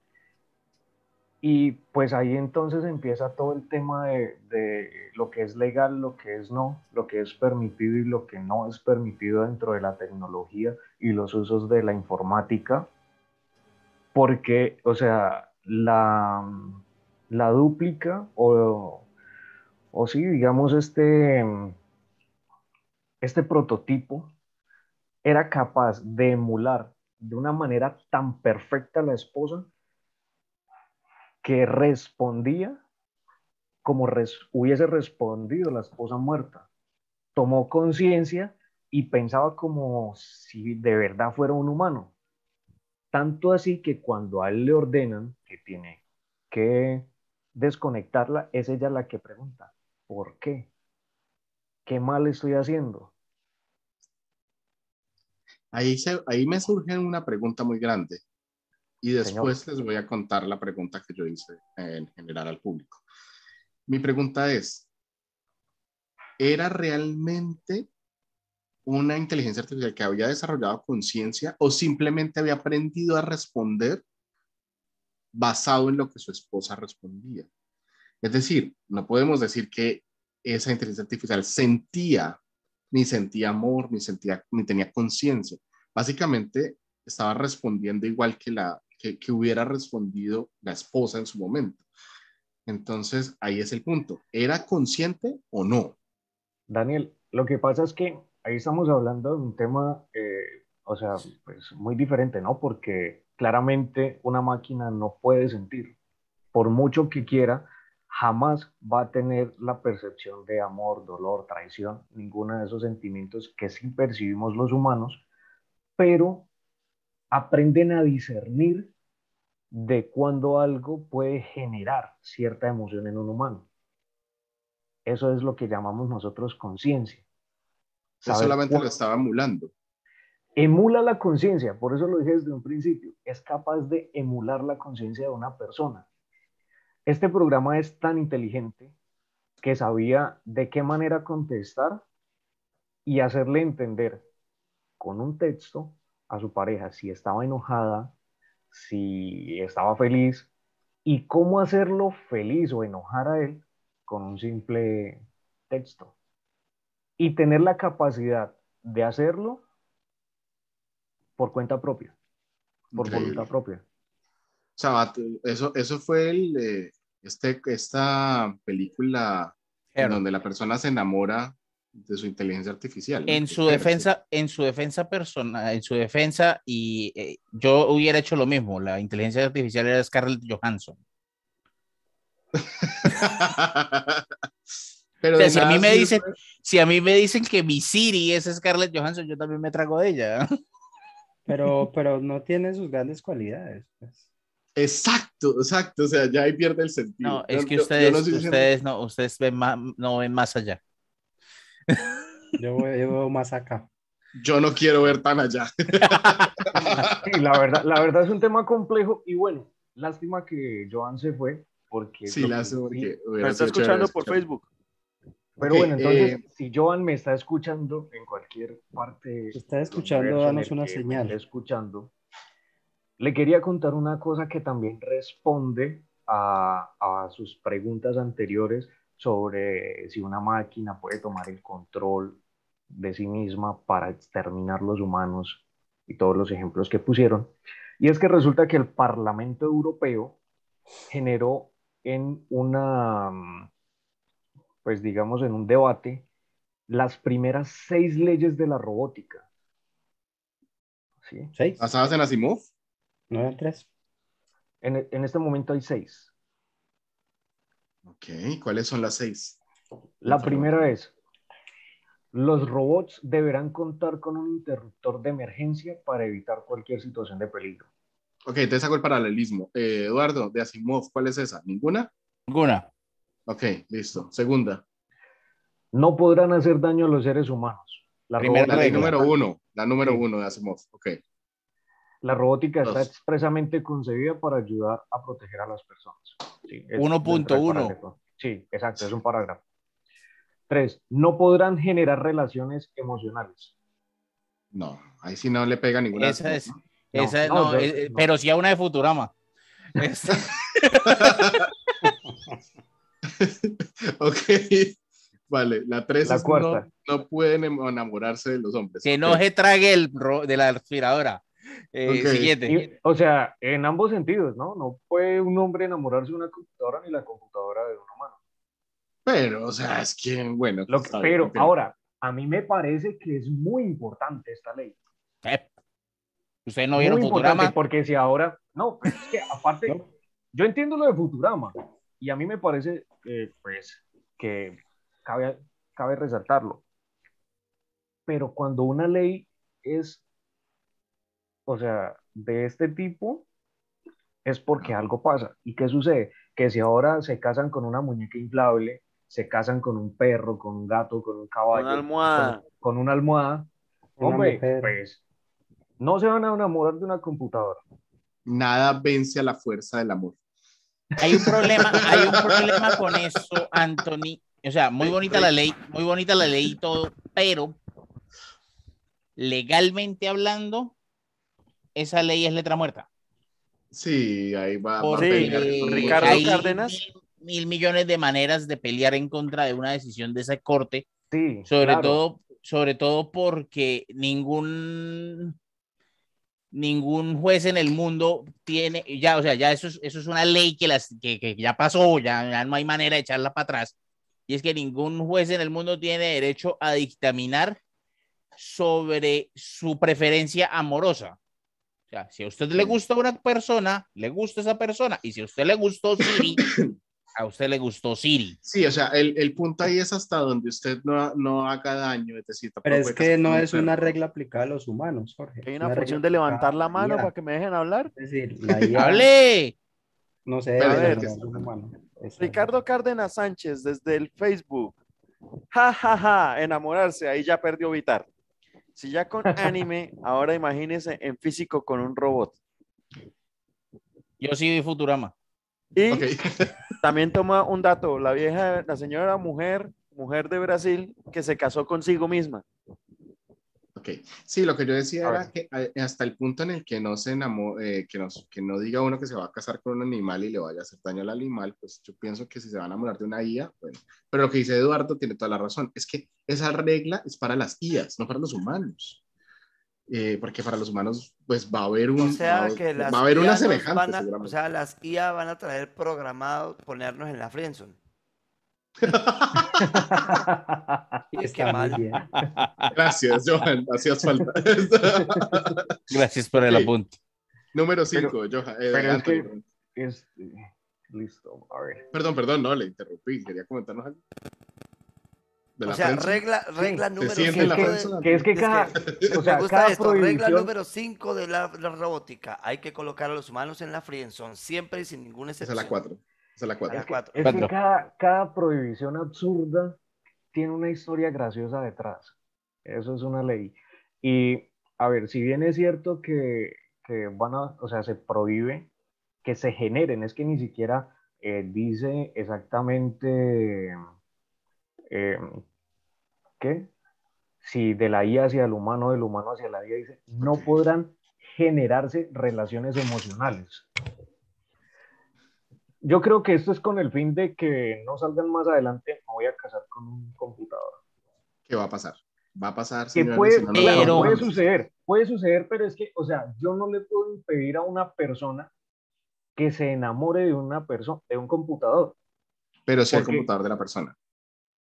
Y pues ahí entonces empieza todo el tema de, de lo que es legal, lo que es no, lo que es permitido y lo que no es permitido dentro de la tecnología y los usos de la informática. Porque, o sea, la, la dúplica o, o sí, digamos, este, este prototipo era capaz de emular de una manera tan perfecta a la esposa que respondía como res- hubiese respondido la esposa muerta. Tomó conciencia y pensaba como si de verdad fuera un humano. Tanto así que cuando a él le ordenan que tiene que desconectarla, es ella la que pregunta, ¿por qué? ¿Qué mal estoy haciendo? Ahí, se- ahí me surge una pregunta muy grande y después les voy a contar la pregunta que yo hice en general al público. Mi pregunta es, ¿era realmente una inteligencia artificial que había desarrollado conciencia o simplemente había aprendido a responder basado en lo que su esposa respondía? Es decir, no podemos decir que esa inteligencia artificial sentía ni sentía amor, ni sentía, ni tenía conciencia. Básicamente estaba respondiendo igual que la que, que hubiera respondido la esposa en su momento. Entonces, ahí es el punto. ¿Era consciente o no? Daniel, lo que pasa es que ahí estamos hablando de un tema, eh, o sea, pues muy diferente, ¿no? Porque claramente una máquina no puede sentir. Por mucho que quiera, jamás va a tener la percepción de amor, dolor, traición, ninguno de esos sentimientos que sí percibimos los humanos, pero aprenden a discernir de cuando algo puede generar cierta emoción en un humano. Eso es lo que llamamos nosotros conciencia. Solamente lo estaba emulando. Emula la conciencia, por eso lo dije desde un principio, es capaz de emular la conciencia de una persona. Este programa es tan inteligente que sabía de qué manera contestar y hacerle entender con un texto a su pareja si estaba enojada, si estaba feliz y cómo hacerlo feliz o enojar a él con un simple texto. Y tener la capacidad de hacerlo por cuenta propia, por Increíble. voluntad propia. O sea, eso, eso fue el, eh, este, esta película en donde la persona se enamora de su inteligencia artificial. En su Her, defensa, en su defensa personal, en su defensa, y eh, yo hubiera hecho lo mismo. La inteligencia artificial era Scarlett Johansson. Pero O sea, si a mí me dicen, si a mí me dicen que mi Siri es Scarlett Johansson, yo también me trago de ella. Pero, pero no tiene sus grandes cualidades. pues. Exacto, exacto. O sea, ya ahí pierde el sentido. No, es que yo- yo ustedes, no ustedes no, ustedes ven más, no ven más allá. Yo, voy- yo veo más acá. yo no quiero ver tan allá. Sí, la verdad, la verdad es un tema complejo y bueno, lástima que Joan se fue porque... Sí, lástima, sí- porque Me está escuchando por. Facebook. Pero bueno, entonces, eh, si Joan me está escuchando en cualquier parte... Está escuchando, danos una me señal. esté escuchando, le quería contar una cosa que también responde a, a sus preguntas anteriores sobre si una máquina puede tomar el control de sí misma para exterminar los humanos y todos los ejemplos que pusieron. Y es que resulta que el Parlamento Europeo generó en una, pues digamos, en un debate, las primeras seis leyes de la robótica. Sí. ¿Seis? ¿Basadas en Asimov? ¿No eran tres? En, en este momento hay seis. Ok, ¿cuáles son las seis? La Por favor. primera es, los robots deberán contar con un interruptor de emergencia para evitar cualquier situación de peligro. Ok, te hago el paralelismo. Eh, Eduardo, de Asimov, ¿cuál es esa? ¿Ninguna? Ninguna. Ok, listo. Segunda. No podrán hacer daño a los seres humanos. La, Primera La número uno. La número Sí. uno de Asimov. Ok. La robótica está expresamente concebida para ayudar a proteger a las personas. Sí, es 1.1. dentro del parágrafo. Sí, exacto, es un parágrafo. Tres, no podrán generar relaciones emocionales. No, ahí sí no le pega ninguna. Esa es. No, esa, no, no, yo- eh, no. Pero sí a una de Futurama. Es- ok. Vale, la tres La es cuarta. No, no pueden enamorarse de los hombres. que no se trague el ro- de la aspiradora. Eh, Ok. Siguiente. Y, o sea, en ambos sentidos, ¿no? No puede un hombre enamorarse de una computadora ni la computadora de un humano. Pero, o sea, es que, bueno. Lo que- bien, pero ahora, a mí me parece que es muy importante esta ley. Eh, ¿Ustedes no vieron muy importante Futurama? porque si ahora, no, pero es que aparte, No. yo entiendo lo de Futurama y a mí me parece, eh, pues, que cabe, cabe resaltarlo. Pero cuando una ley es, o sea, de este tipo, es porque algo pasa. ¿Y qué sucede? Que si ahora se casan con una muñeca inflable, se casan con un perro, con un gato, con un caballo, Una almohada. con, con una almohada, Una hombre, mujer. pues no se van a enamorar de una computadora. Nada vence a la fuerza del amor. Hay un problema, hay un problema con eso, Anthony. O sea, muy bonita la ley, muy bonita la ley y todo, pero legalmente hablando, esa ley es letra muerta. Sí, ahí va. va a Porque pelear. Ricardo hay Cárdenas. Mil, mil millones de maneras de pelear en contra de una decisión de esa corte, Sí, sobre claro. todo, sobre todo porque ningún ningún juez en el mundo tiene, ya, o sea, ya eso es, eso es una ley que, las, que, que ya pasó, ya, ya no hay manera de echarla para atrás. Y es que ningún juez en el mundo tiene derecho a dictaminar sobre su preferencia amorosa. Sea, si a usted le gusta una persona, le gusta esa persona. Y si a usted le gustó Siri, a usted le gustó Siri. Sí, o sea, el, el punto ahí es hasta donde usted no, no haga daño. Es decir, Pero es que no es una regla aplicada a los humanos, Jorge. Hay una regla función de levantar la mano para que me dejen hablar. Es decir, la ¡Hable! no debe a ver. Ricardo Cárdenas Sánchez desde el Facebook. Ja, ja, ja, enamorarse, ahí ya perdió Vitar. Si ya con anime, ahora imagínese en físico con un robot. Yo sí vi Futurama. Y también toma un dato, la vieja, la señora mujer, mujer de Brasil, que se casó consigo misma. Ok, sí, lo que yo decía A era ver. que eh, hasta el punto en el que no se enamo- eh, que, no, que no diga uno que se va a casar con un animal y le vaya a hacer daño al animal, pues yo pienso que si se van a enamorar de una IA, bueno, pero lo que dice Eduardo tiene toda la razón, es que esa regla es para las IAs, no para los humanos. Eh, porque para los humanos, pues va a haber un, O sea va, que las va a haber una semejante, a- o sea, las IA van a traer programado ponernos en la friendzone. Sí, Qué está mal. bien. Gracias, Johan, hacías falta. Gracias por el Ok. apunte. Número 5, Johan. eh, pero es que- perdón. Este, listo, a ver. Perdón, perdón, no, le interrumpí, quería comentarnos algo. De O sea, prensa. regla, regla ¿Se número siente Que es la que, es que Es cada, que o sea, Me gusta cada esto. Regla número 5 de la, la robótica. Hay que colocar a los humanos en la friendzone, siempre y sin ninguna Esa excepción. es la 4. Esa es la 4. La cuatro. es Cuatro. que cada, cada prohibición absurda tiene una historia graciosa detrás. Eso es una ley. Y, a ver, si bien es cierto que, que van a, o sea, se prohíbe que se generen, es que ni siquiera eh, dice exactamente, eh, ¿qué? Si de la IA hacia el humano, del humano hacia la IA, dice, no podrán generarse relaciones emocionales. Yo creo que esto es con el fin de que no salgan más adelante, me voy a casar con un computador. ¿Qué va a pasar? Va a pasar, Que puede, si no pero- puede suceder, puede suceder, pero es que, o sea, yo no le puedo impedir a una persona que se enamore de una persona, de un computador. Pero sí el computador de la persona.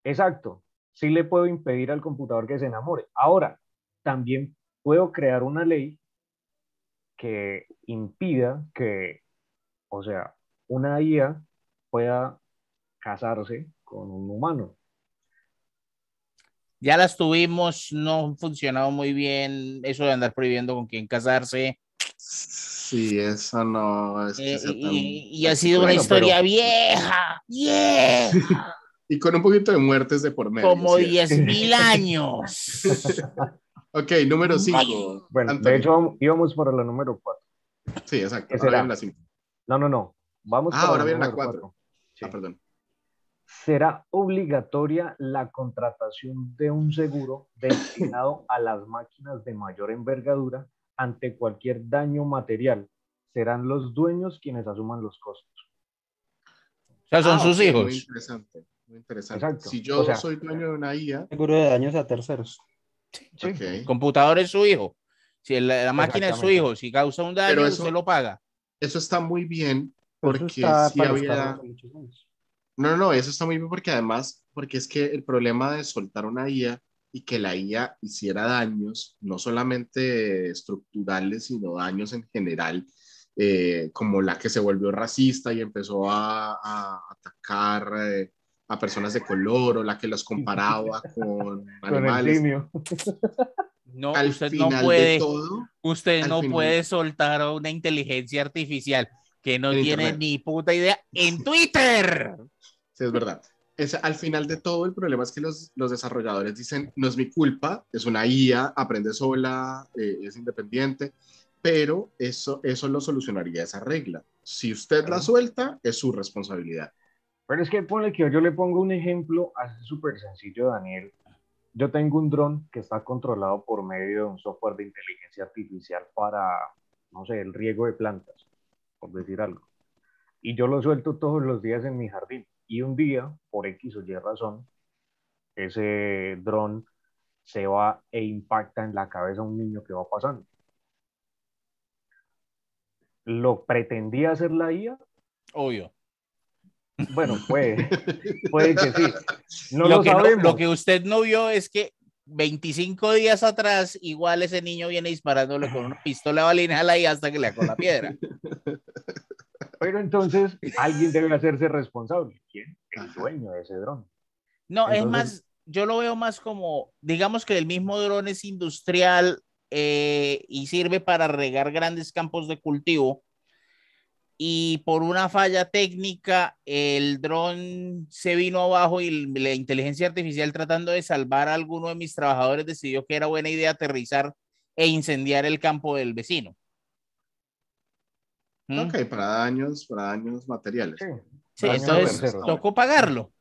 Exacto, sí le puedo impedir al computador que se enamore. Ahora, también puedo crear una ley que impida que, o sea, una IA pueda casarse con un humano. Ya las tuvimos, no ha funcionado muy bien eso de andar prohibiendo con quién casarse. Sí, eso no es que Eh, y, tan- y- y ha sido una historia pero- vieja, vieja, Y con un poquito de muertes de por medio. como sí. 10.000 años. Ok, número 5. Bueno, de hecho íbamos para la número 4. Sí, exacto. la 5. No, no, no. Vamos Ah, para ahora viene la número cuatro. cuatro. Ah, perdón. será obligatoria la contratación de un seguro destinado a las máquinas de mayor envergadura ante cualquier daño material. Serán los dueños quienes asuman los costos. O sea, son Ah, sus ok, hijos. Muy interesante. Muy interesante. Exacto. Si yo O sea- soy dueño de una IA, Seguro de daños a terceros. Sí. ok. Computador es su hijo. Si la, la máquina es su hijo, si causa un daño, eso- usted lo paga. eso está muy bien porque sí había... No, no, no, eso está muy bien porque además, porque es que el problema de soltar una IA y que la IA hiciera daños, no solamente estructurales, sino daños en general, eh, como la que se volvió racista y empezó a, a atacar eh, a personas de color, o la que los comparaba con animales. No, Al usted no final puede, todo, usted no final- puede soltar a una inteligencia artificial que no En tiene Internet. ni puta idea en Twitter. Sí, es verdad. Es, al final de todo, el problema es que los, los desarrolladores dicen, no es mi culpa, es una IA, aprende sola, eh, es independiente, pero eso, eso lo solucionaría esa regla. Si usted la suelta, es su responsabilidad. Pero es que ponle que yo le pongo un ejemplo así súper sencillo, Daniel. Yo tengo un dron que está controlado por medio de un software de inteligencia artificial para, no sé, el riego de plantas, por decir algo. Y yo lo suelto todos los días en mi jardín. Y un día, por X o Y razón, ese dron se va e impacta en la cabeza a un niño que va pasando. ¿Lo pretendía hacer la IA? Obvio. Bueno, puede, puede que sí. No lo, lo, que no- lo que usted no vio es que 25 días atrás, igual ese niño viene disparándole con una pistola de balina y hasta que le con la piedra. Pero entonces alguien debe hacerse responsable. ¿Quién? El dueño de ese dron. No, es más, yo lo veo más como, digamos que el mismo dron es industrial eh, y sirve para regar grandes campos de cultivo. Y por una falla técnica, el dron se vino abajo y la inteligencia artificial tratando de salvar a alguno de mis trabajadores decidió que era buena idea aterrizar e incendiar el campo del vecino. ¿Mm? Ok, para daños, para daños materiales. Sí. Sí, Daño entonces tocó pagarlo.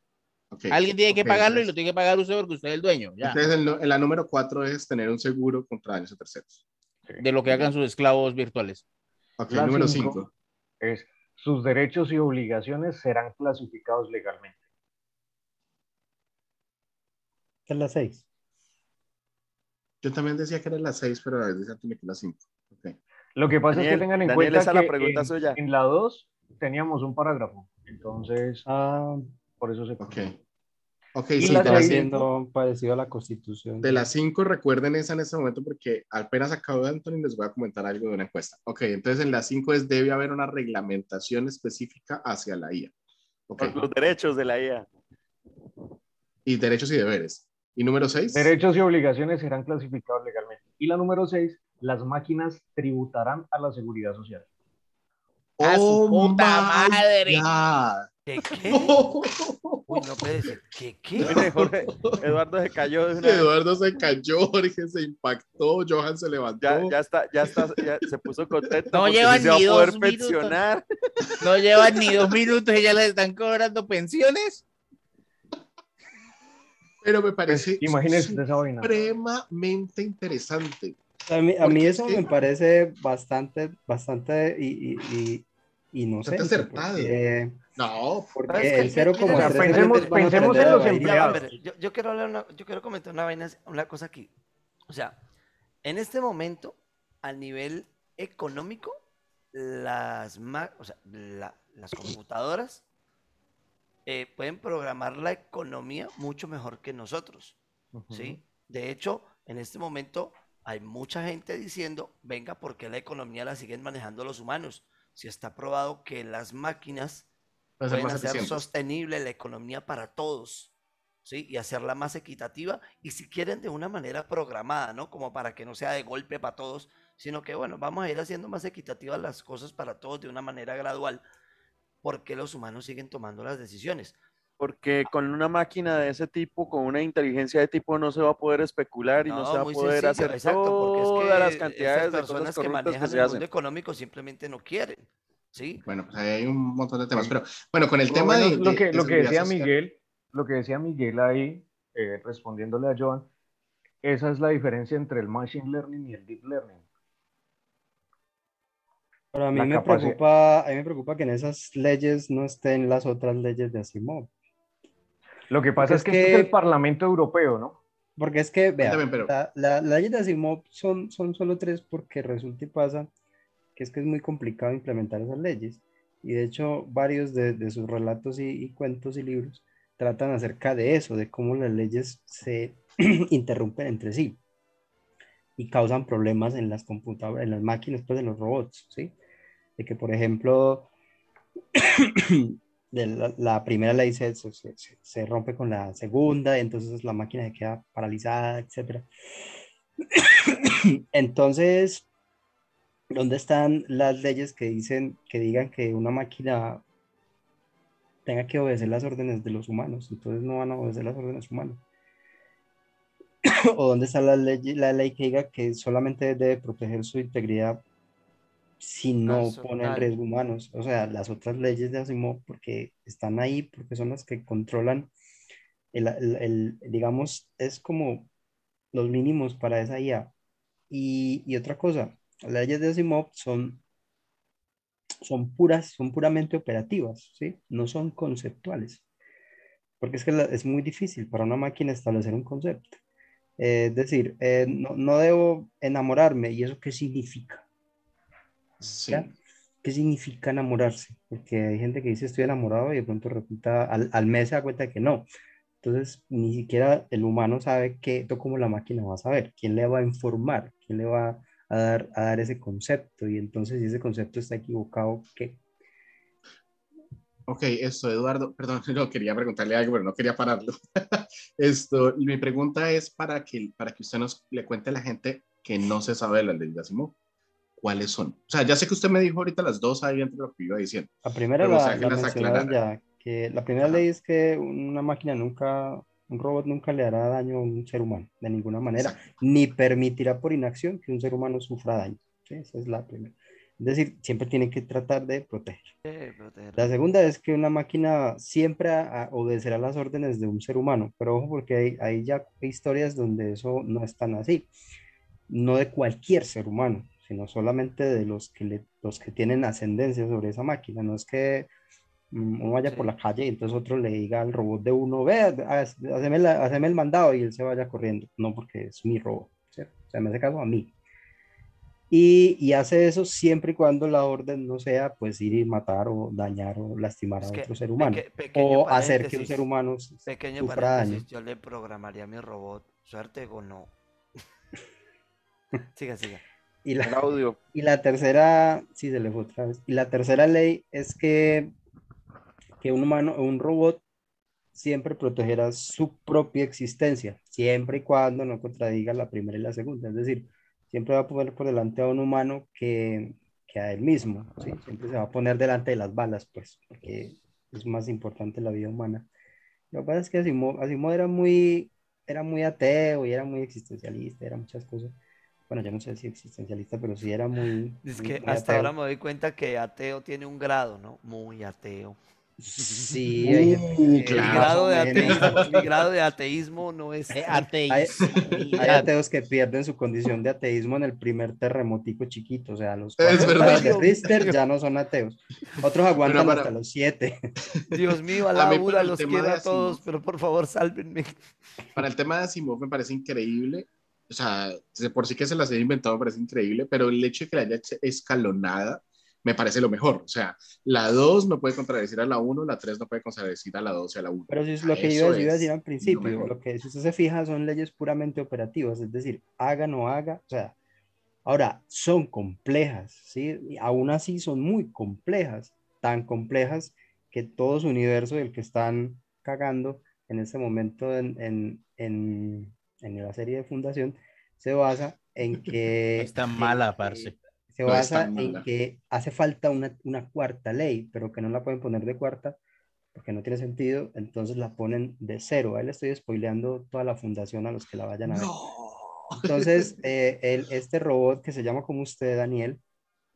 Alguien tiene que pagarlo y lo tiene que pagar usted porque usted es el dueño. Ya. Entonces, el, en la número cuatro es tener un seguro contra daños a terceros. de lo que hagan sus esclavos virtuales. Ok, La número cinco. cinco. Es sus derechos y obligaciones serán clasificados legalmente. Es la 6. Yo también decía que era la seis, pero a veces tiene que la cinco. Ok. Lo que pasa es que tengan en Daniel, cuenta esa es la que pregunta en, suya. en la 2 teníamos un parágrafo. Entonces, Ah, por eso se Ok. Ok, Y sí, la de está las seis- cinco, siendo parecido a la constitución. de las cinco, recuerden esa en este momento porque apenas acabo de Anthony les voy a comentar algo de una encuesta. Ok, entonces en las cinco es debe haber una reglamentación específica hacia la IA. Ok, Los derechos de la IA. y derechos y deberes. Y número seis. Derechos y obligaciones serán clasificados legalmente. Y la número 6, las máquinas tributarán a la seguridad social. ¡A su puta madre! God. ¿Qué qué? Uy, no puede ser. ¿Qué qué? Jorge, Eduardo se cayó de una. Eduardo se cayó, Jorge se impactó, Johan se levantó. Ya, ya está, ya está, ya se puso contento. No llevan sí se va ni a poder dos minutos. pensionar. No llevan ni dos minutos y ya les están cobrando pensiones. Pero me parece Imagínense supremamente interesante. A mí, a es eso que- me parece bastante, bastante y, y, y- inocente. acertado. Porque, No, porque el 0,3 O sea, pensemos- en los empleados. Yo, yo quiero hablar una- yo quiero comentar una vaina, una cosa aquí. O sea, en este momento, a nivel económico, las, o sea, la- las computadoras eh, pueden programar la economía mucho mejor que nosotros. ¿sí? De hecho, en este momento, hay mucha gente diciendo, venga, ¿por qué la economía la siguen manejando los humanos? Si está probado que las máquinas pueden hacer eficientes. sostenible la economía para todos, ¿sí? Y hacerla más equitativa y si quieren de una manera programada, ¿no? Como para que no sea de golpe para todos, sino que, bueno, vamos a ir haciendo más equitativas las cosas para todos de una manera gradual, porque los humanos siguen tomando las decisiones. Porque con una máquina de ese tipo, con una inteligencia de tipo, no se va a poder especular y no, se va a poder sencillo, hacer exacto, porque es que todas las cantidades de personas que manejan que se el mundo económico simplemente no quieren, ¿sí? Bueno, pues ahí hay un montón de temas, pero bueno, con el tema de, lo que, de lo que seguridad decía social- Miguel, lo que decía Miguel ahí, eh, respondiéndole a Joan, esa es la diferencia entre el machine learning y el deep learning. Pero a mí La me preocupa, a mí me preocupa que en esas leyes no estén las otras leyes de Asimov. Lo que pasa es es que, es que- el Parlamento Europeo, ¿no? Porque es que, vea, También, pero- la, la, las leyes de Asimov son, son solo tres porque resulta y pasa que es que es muy complicado implementar esas leyes. Y de hecho, varios de, de sus relatos y, y cuentos y libros tratan acerca de eso, de cómo las leyes se interrumpen entre sí y causan problemas en las computadoras, en las máquinas, pues en los robots, ¿sí? De que, por ejemplo, de la, la primera ley se, se, se- rompe con la segunda, entonces la máquina se queda paralizada, etc. Entonces, ¿dónde están las leyes que dicen, que digan que una máquina tenga que obedecer las órdenes de los humanos? Entonces no van a obedecer las órdenes humanas. ¿O dónde está la ley, la ley que diga que solamente debe proteger su integridad si no pone en Personal. riesgo humanos? O sea, las otras leyes de Asimov, porque están ahí, porque son las que controlan el, el- el- digamos, es como los mínimos para esa IA. Y, y otra cosa, las leyes de Asimov son, son puras, son puramente operativas, ¿sí? No son conceptuales. Porque es que la- es muy difícil para una máquina establecer un concepto. Eh, es decir, eh, no, no debo enamorarme. ¿Y eso qué significa? Sí. ¿Ya? ¿Qué significa enamorarse? Porque hay gente que dice estoy enamorado y de pronto resulta, al, al mes se da cuenta que no. Entonces, ni siquiera el humano sabe qué, cómo la máquina va a saber, quién le va a informar, quién le va a dar, a dar ese concepto. Y entonces, si ese concepto está equivocado, ¿qué? Ok, esto, Eduardo, perdón, no quería preguntarle algo, pero no quería pararlo. esto, mi pregunta es para que, para que usted nos le cuente a la gente que no se sabe de las leyes de Asimov. ¿Cuáles son? O sea, ya sé que usted me dijo ahorita las dos ahí entre lo que iba diciendo. La primera Me la, que la las ya, que la primera Ajá. ley es que una máquina nunca, un robot nunca le hará daño a un ser humano, de ninguna manera, Exacto. ni permitirá por inacción que un ser humano sufra daño. ¿sí? Esa es la primera. Es decir, siempre tiene que tratar de proteger. Eh, proteger. La segunda es que una máquina siempre a- a- obedecerá las órdenes de un ser humano, pero ojo porque hay, hay ya historias donde eso no es tan así. No de cualquier ser humano, sino solamente de los que, le- los que tienen ascendencia sobre esa máquina. No es que uno vaya Sí. por la calle y entonces otro le diga al robot de uno, vea, haz- haceme, la- haceme el mandado y él se vaya corriendo. No, porque es mi robot. ¿cierto? O sea, me hace caso a mí. Y, y hace eso siempre y cuando la orden no sea pues ir y matar o dañar o lastimar a Es que otro ser humano. peque- o hacer que un ser humano Pequeño sufra daño. yo le programaría a mi robot. Suerte o no. siga, siga. Y El la, audio. y la tercera, sí, se le fue otra vez. Y la tercera ley es que, que un humano, un robot siempre protegerá su propia existencia, siempre y cuando no contradiga la primera y la segunda. Es decir, siempre va a poner por delante a un humano que, que a él mismo, ¿sí? Siempre se va a poner delante de las balas, pues, porque es más importante la vida humana. Lo que pasa es que Asimov, Asimov era muy, era muy ateo y era muy existencialista, era muchas cosas. Bueno, yo no sé si existencialista, pero sí era muy... Es muy- que muy hasta ateo. ahora me doy cuenta que ateo tiene un grado, ¿no? Muy ateo. Sí, hay gente Uh, que Mi más grado de ateísmo, mi grado de ateísmo no es. Eh, Hay, ateísmo. hay ateos que pierden su condición de ateísmo en el primer terremotico chiquito, o sea, los cuatro de Richter ya no son ateos. Otros aguantan para- hasta los siete. Dios mío, A la el los quiero a todos, pero por favor, sálvenme. Para el tema de Asimov me parece increíble. O sea, por sí que se las he inventado me parece increíble, pero el hecho de que la haya escalonada me parece lo mejor. O sea, la 2 no puede contradecir a la 1, la 3 no puede contradecir a la 2 y a la 1. Pero si es lo que yo iba a decir al principio, lo que si usted se fija son leyes puramente operativas, es decir, haga no haga, o sea, ahora son complejas, ¿sí? Y aún así son muy complejas, tan complejas que todo su universo del que están cagando en este momento en, en, en, en la serie de Fundación se basa en que... Es tan en mala, parce. Se basa en que hace falta una, una cuarta ley, pero que no la pueden poner de cuarta porque no tiene sentido, entonces la ponen de cero. Ahí le estoy spoileando toda la fundación a los que la vayan a ver. No. Entonces, eh, el- este robot que se llama como usted, Daniel,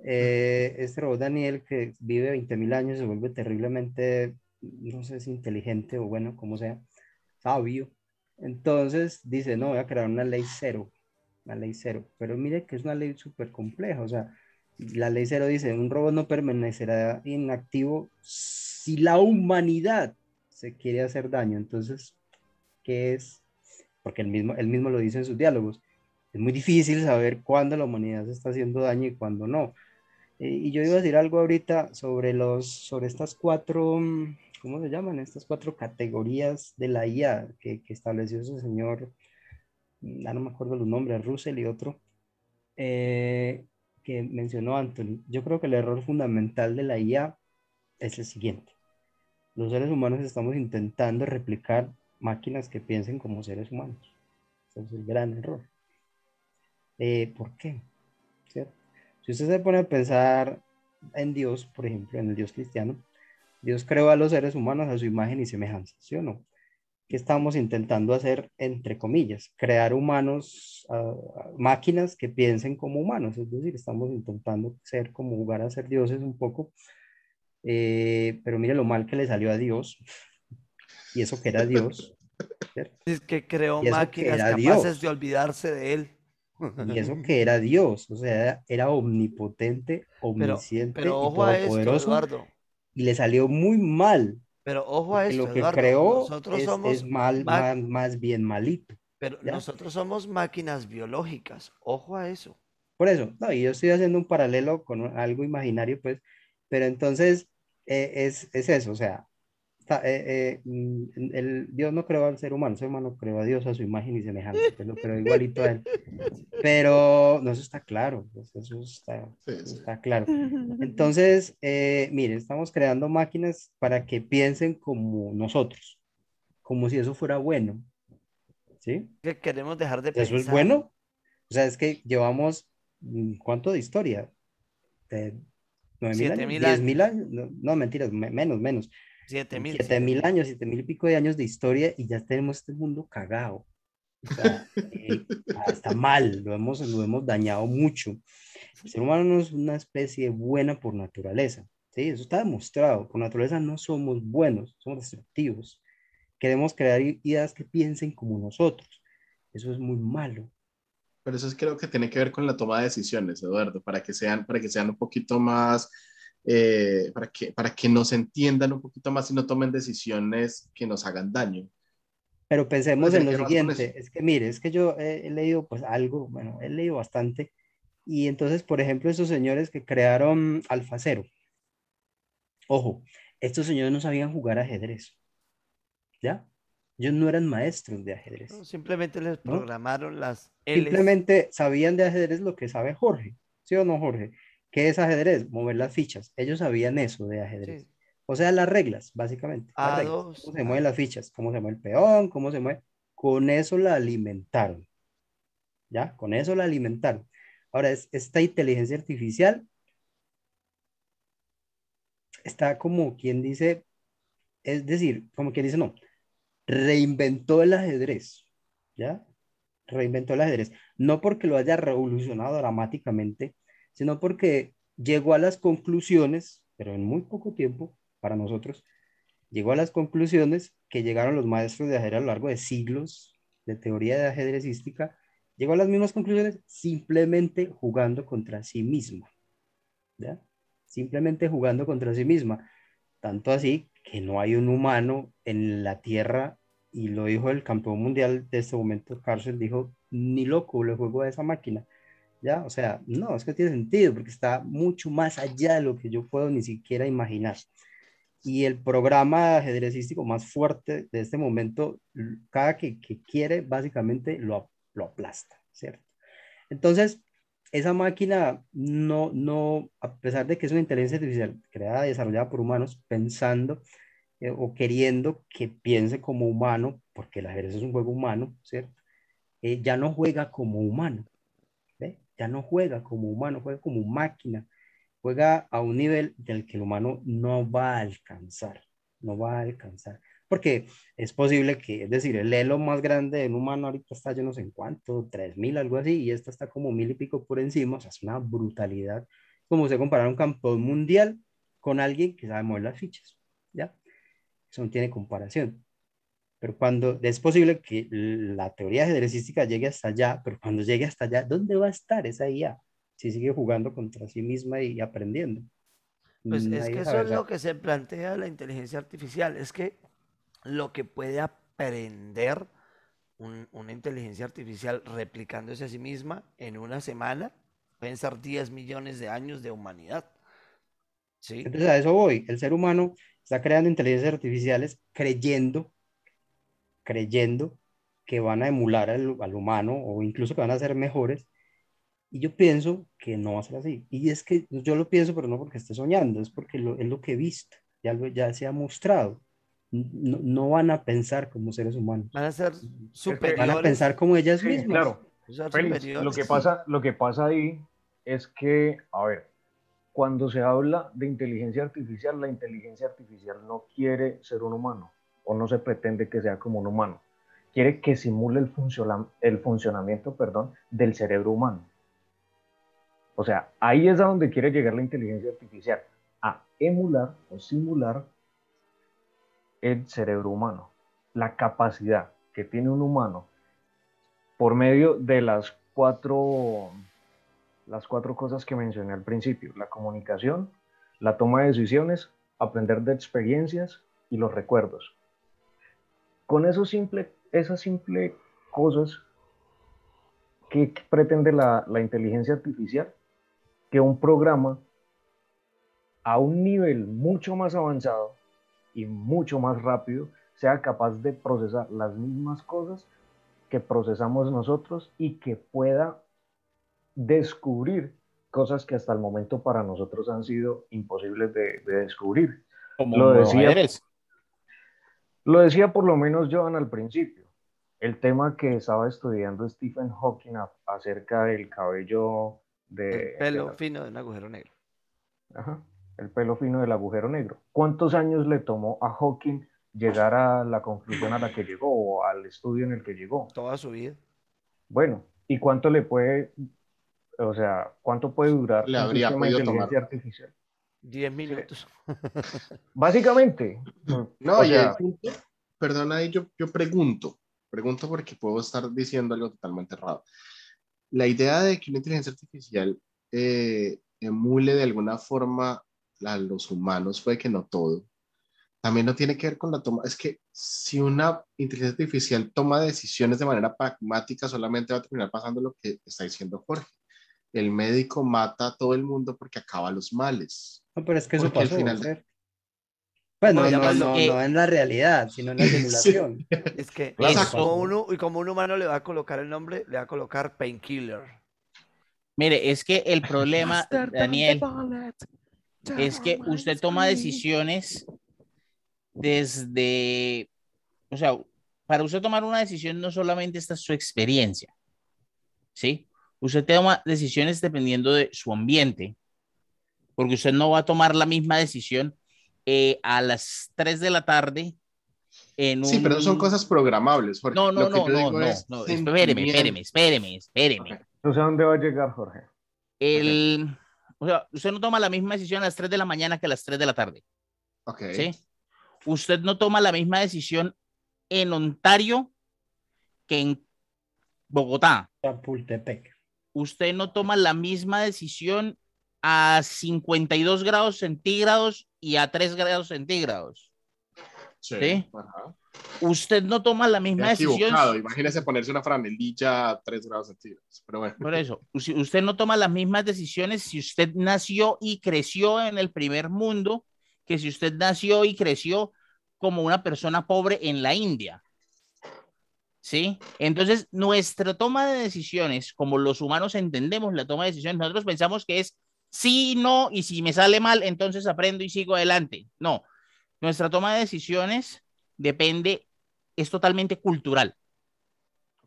eh, este robot Daniel que vive 20.000 años se vuelve terriblemente, no sé si inteligente o bueno, como sea, sabio. Entonces dice, no, voy a crear una ley cero, una ley cero. Pero mire que es una ley súper compleja, o sea, la ley cero dice, un robot no permanecerá inactivo si la humanidad se quiere hacer daño. Entonces, ¿qué es? Porque él mismo, él mismo lo dice en sus diálogos. Es muy difícil saber cuándo la humanidad se está haciendo daño y cuándo no. Eh, y yo iba a decir algo ahorita sobre, los, sobre estas cuatro, ¿cómo se llaman? Estas cuatro categorías de la IA que, que estableció ese señor, ya no me acuerdo los nombres, Russell y otro, eh, que mencionó Anthony. Yo creo que el error fundamental de la IA es el siguiente. Los seres humanos estamos intentando replicar máquinas que piensen como seres humanos. Ese es el gran error. Eh, ¿Por qué? ¿Cierto? Si usted se pone a pensar en Dios, por ejemplo, en el Dios cristiano, Dios creó a los seres humanos a su imagen y semejanza, ¿sí o no? ¿Qué estamos intentando hacer, entre comillas? Crear humanos, ah, máquinas que piensen como humanos, es decir, estamos intentando ser como jugar a ser dioses un poco, eh, pero mire lo mal que le salió a Dios, y eso que era Dios, ¿cierto? Es que creó Y que máquinas era capaces Dios. de olvidarse de él. Y eso que era Dios, o sea, era omnipotente, Pero, omnisciente pero y ojo a esto, todopoderoso, Eduardo. y le salió muy mal. Pero ojo a esto, lo que Eduardo. creó Nosotros es, somos es mal, ma- más, más bien malito. pero ¿ya? nosotros somos máquinas biológicas. Ojo a eso. Por eso, no, y yo estoy haciendo un paralelo con algo imaginario, pues, pero entonces eh, es, es eso, o sea, eh, eh, mm, el, Dios no creó al ser humano, el ser humano creó a Dios a su imagen y semejanza, pues lo creó igualito a él. Pero no, eso está claro, pues, eso está, Sí, eso sí. está claro. Entonces, eh, mire, estamos creando máquinas para que piensen como nosotros, como si eso fuera bueno, ¿sí? Que queremos dejar de ¿Eso es pensar. bueno? O sea, es que llevamos, mm, ¿cuánto de historia? De 9.000 Siete años, mil 10.000 años, no, no, mentiras, me- menos, menos. Siete mil. 7.000 años, 7.000 y pico de años de historia y ya tenemos este mundo cagado. O sea, eh, está mal, lo hemos, lo hemos dañado mucho. El ser humano no es una especie buena por naturaleza, ¿sí? Eso está demostrado. Por naturaleza no somos buenos, somos destructivos. Queremos crear ideas que piensen como nosotros. Eso es muy malo. Pero eso es, creo que tiene que ver con la toma de decisiones, Eduardo, para que sean, para que sean un poquito más, eh, para, que, para que nos entiendan un poquito más y no tomen decisiones que nos hagan daño. Pero pensemos en lo siguiente, es que mire, es que yo he, he leído pues algo, bueno, he leído bastante, y entonces, por ejemplo, esos señores que crearon Alfacero, ojo, estos señores no sabían jugar ajedrez, ¿ya? Ellos no eran maestros de ajedrez, No, simplemente les ¿no? programaron las Ls. simplemente sabían de ajedrez lo que sabe Jorge, ¿sí o no, Jorge? ¿Qué es ajedrez? Mover las fichas, ellos sabían eso de ajedrez. Sí. O sea, las reglas, básicamente. Las reglas. A2, Cómo se mueven las fichas, cómo se mueve el peón, cómo se mueve. Con eso la alimentaron. ¿Ya? Con eso la alimentaron. Ahora, es, esta inteligencia artificial está como quien dice, es decir, como quien dice, no, reinventó el ajedrez. ¿Ya? Reinventó el ajedrez. No porque lo haya revolucionado dramáticamente, sino porque llegó a las conclusiones, pero en muy poco tiempo, para nosotros, llegó a las conclusiones que llegaron los maestros de ajedrez a lo largo de siglos de teoría de ajedrecística, llegó a las mismas conclusiones simplemente jugando contra sí misma. Simplemente jugando contra sí misma. Tanto así que no hay un humano en la Tierra, y lo dijo el campeón mundial de este momento, Carson, dijo, ni loco le juego a esa máquina. ¿Ya? O sea, no, es que tiene sentido porque está mucho más allá de lo que yo puedo ni siquiera imaginar. Y el programa ajedrecístico más fuerte de este momento, cada que, que quiere, básicamente lo, lo aplasta, ¿cierto? Entonces, esa máquina no, no, a pesar de que es una inteligencia artificial creada, desarrollada por humanos, pensando eh, o queriendo que piense como humano, porque el ajedrez es un juego humano, ¿cierto? Eh, ya no juega como humano. Ya no juega como humano, juega como máquina, juega a un nivel del que el humano no va a alcanzar, no va a alcanzar. Porque es posible que, es decir, el elo más grande de un humano ahorita está yo no sé en cuánto, 3000, algo así, y esta está como mil y pico por encima, o sea, es una brutalidad. Como se comparar un campeón mundial con alguien que sabe mover las fichas, ¿ya? Eso no tiene comparación. Pero cuando es posible que la teoría ajedrecística llegue hasta allá, pero cuando llegue hasta allá, ¿dónde va a estar esa IA? Si sigue jugando contra sí misma y aprendiendo. Pues es que eso es lo que se plantea la inteligencia artificial, es que lo que puede aprender un- una inteligencia artificial replicándose a sí misma en una semana pueden ser 10 millones de años de humanidad. ¿Sí? Entonces a eso voy. El ser humano está creando inteligencias artificiales creyendo, creyendo que van a emular al, al humano o incluso que van a ser mejores. Y yo pienso que no va a ser así. Y es que yo lo pienso, pero no porque esté soñando, es porque lo, es lo que he visto, ya, lo, ya se ha mostrado. No, no van a pensar como seres humanos, Van a ser van superiores. a pensar como ellas Sí, mismas. claro. Félix, lo que pasa, lo que pasa ahí es que, a ver, cuando se habla de inteligencia artificial, la inteligencia artificial no quiere ser un humano o no se pretende que sea como un humano. Quiere que simule el, funciona- el funcionamiento del cerebro humano. O sea, ahí es a donde quiere llegar la inteligencia artificial, a emular o simular el cerebro humano, la capacidad que tiene un humano por medio de las cuatro, las cuatro cosas que mencioné al principio, la comunicación, la toma de decisiones, aprender de experiencias y los recuerdos. Con eso simple, esas simples cosas que pretende la, la inteligencia artificial, que un programa a un nivel mucho más avanzado y mucho más rápido sea capaz de procesar las mismas cosas que procesamos nosotros y que pueda descubrir cosas que hasta el momento para nosotros han sido imposibles de, de descubrir. Como Lo decía-. Lo decía por lo menos Joan al principio, el tema que estaba estudiando Stephen Hawking acerca del cabello de... El pelo de la- fino de un agujero negro. Ajá, el pelo fino del agujero negro. ¿Cuántos años le tomó a Hawking llegar a la conclusión a la que llegó o al estudio en el que llegó? Toda su vida. Bueno, ¿y cuánto le puede, o sea, cuánto puede durar Le habría podido inteligencia tomar. artificial? 10 minutos. Básicamente. No, o y sea, el punto, perdona, ahí yo, yo pregunto, pregunto porque puedo estar diciendo algo totalmente errado. La idea de que una inteligencia artificial eh, emule de alguna forma a los humanos, fue que no todo, también no tiene que ver con la toma, es que si una inteligencia artificial toma decisiones de manera pragmática, solamente va a terminar pasando lo que está diciendo Jorge. El médico mata a todo el mundo porque acaba los males. No, pero es que eso pasó. final-. Bueno, ¿Cómo no, no, lo que- no en la realidad, sino en la simulación. Es que y como uno, y como un humano le va a colocar el nombre, le va a colocar painkiller. Mire, es que el problema, Daniel, es que usted toma decisiones desde, o sea, para usted tomar una decisión no solamente está su experiencia, ¿sí? Usted toma decisiones dependiendo de su ambiente, porque usted no va a tomar la misma decisión eh, a las 3 de la tarde en un... Sí, pero son cosas programables. Jorge. No, no, Lo que no, no, no, es no, espéreme, espéreme, espéreme, espéreme. Ok. no sé a dónde va a llegar, Jorge. El, o sea, usted no toma la misma decisión a las 3 de la mañana que a las 3 de la tarde, Ok. ¿sí? Usted no toma la misma decisión en Ontario que en Bogotá. Chapultepec. Usted no toma la misma decisión a 52 grados centígrados y a 3 grados centígrados. ¿Sí? Ajá. Usted no toma la misma decisión. Imagínese ponerse una franelilla a 3 grados centígrados. Pero bueno. Por eso, usted no toma las mismas decisiones si usted nació y creció en el primer mundo que si usted nació y creció como una persona pobre en la India. ¿Sí? Entonces, nuestra toma de decisiones, como los humanos entendemos la toma de decisiones, nosotros pensamos que es sí, no, y si me sale mal, entonces aprendo y sigo adelante. No, nuestra toma de decisiones depende, es totalmente cultural.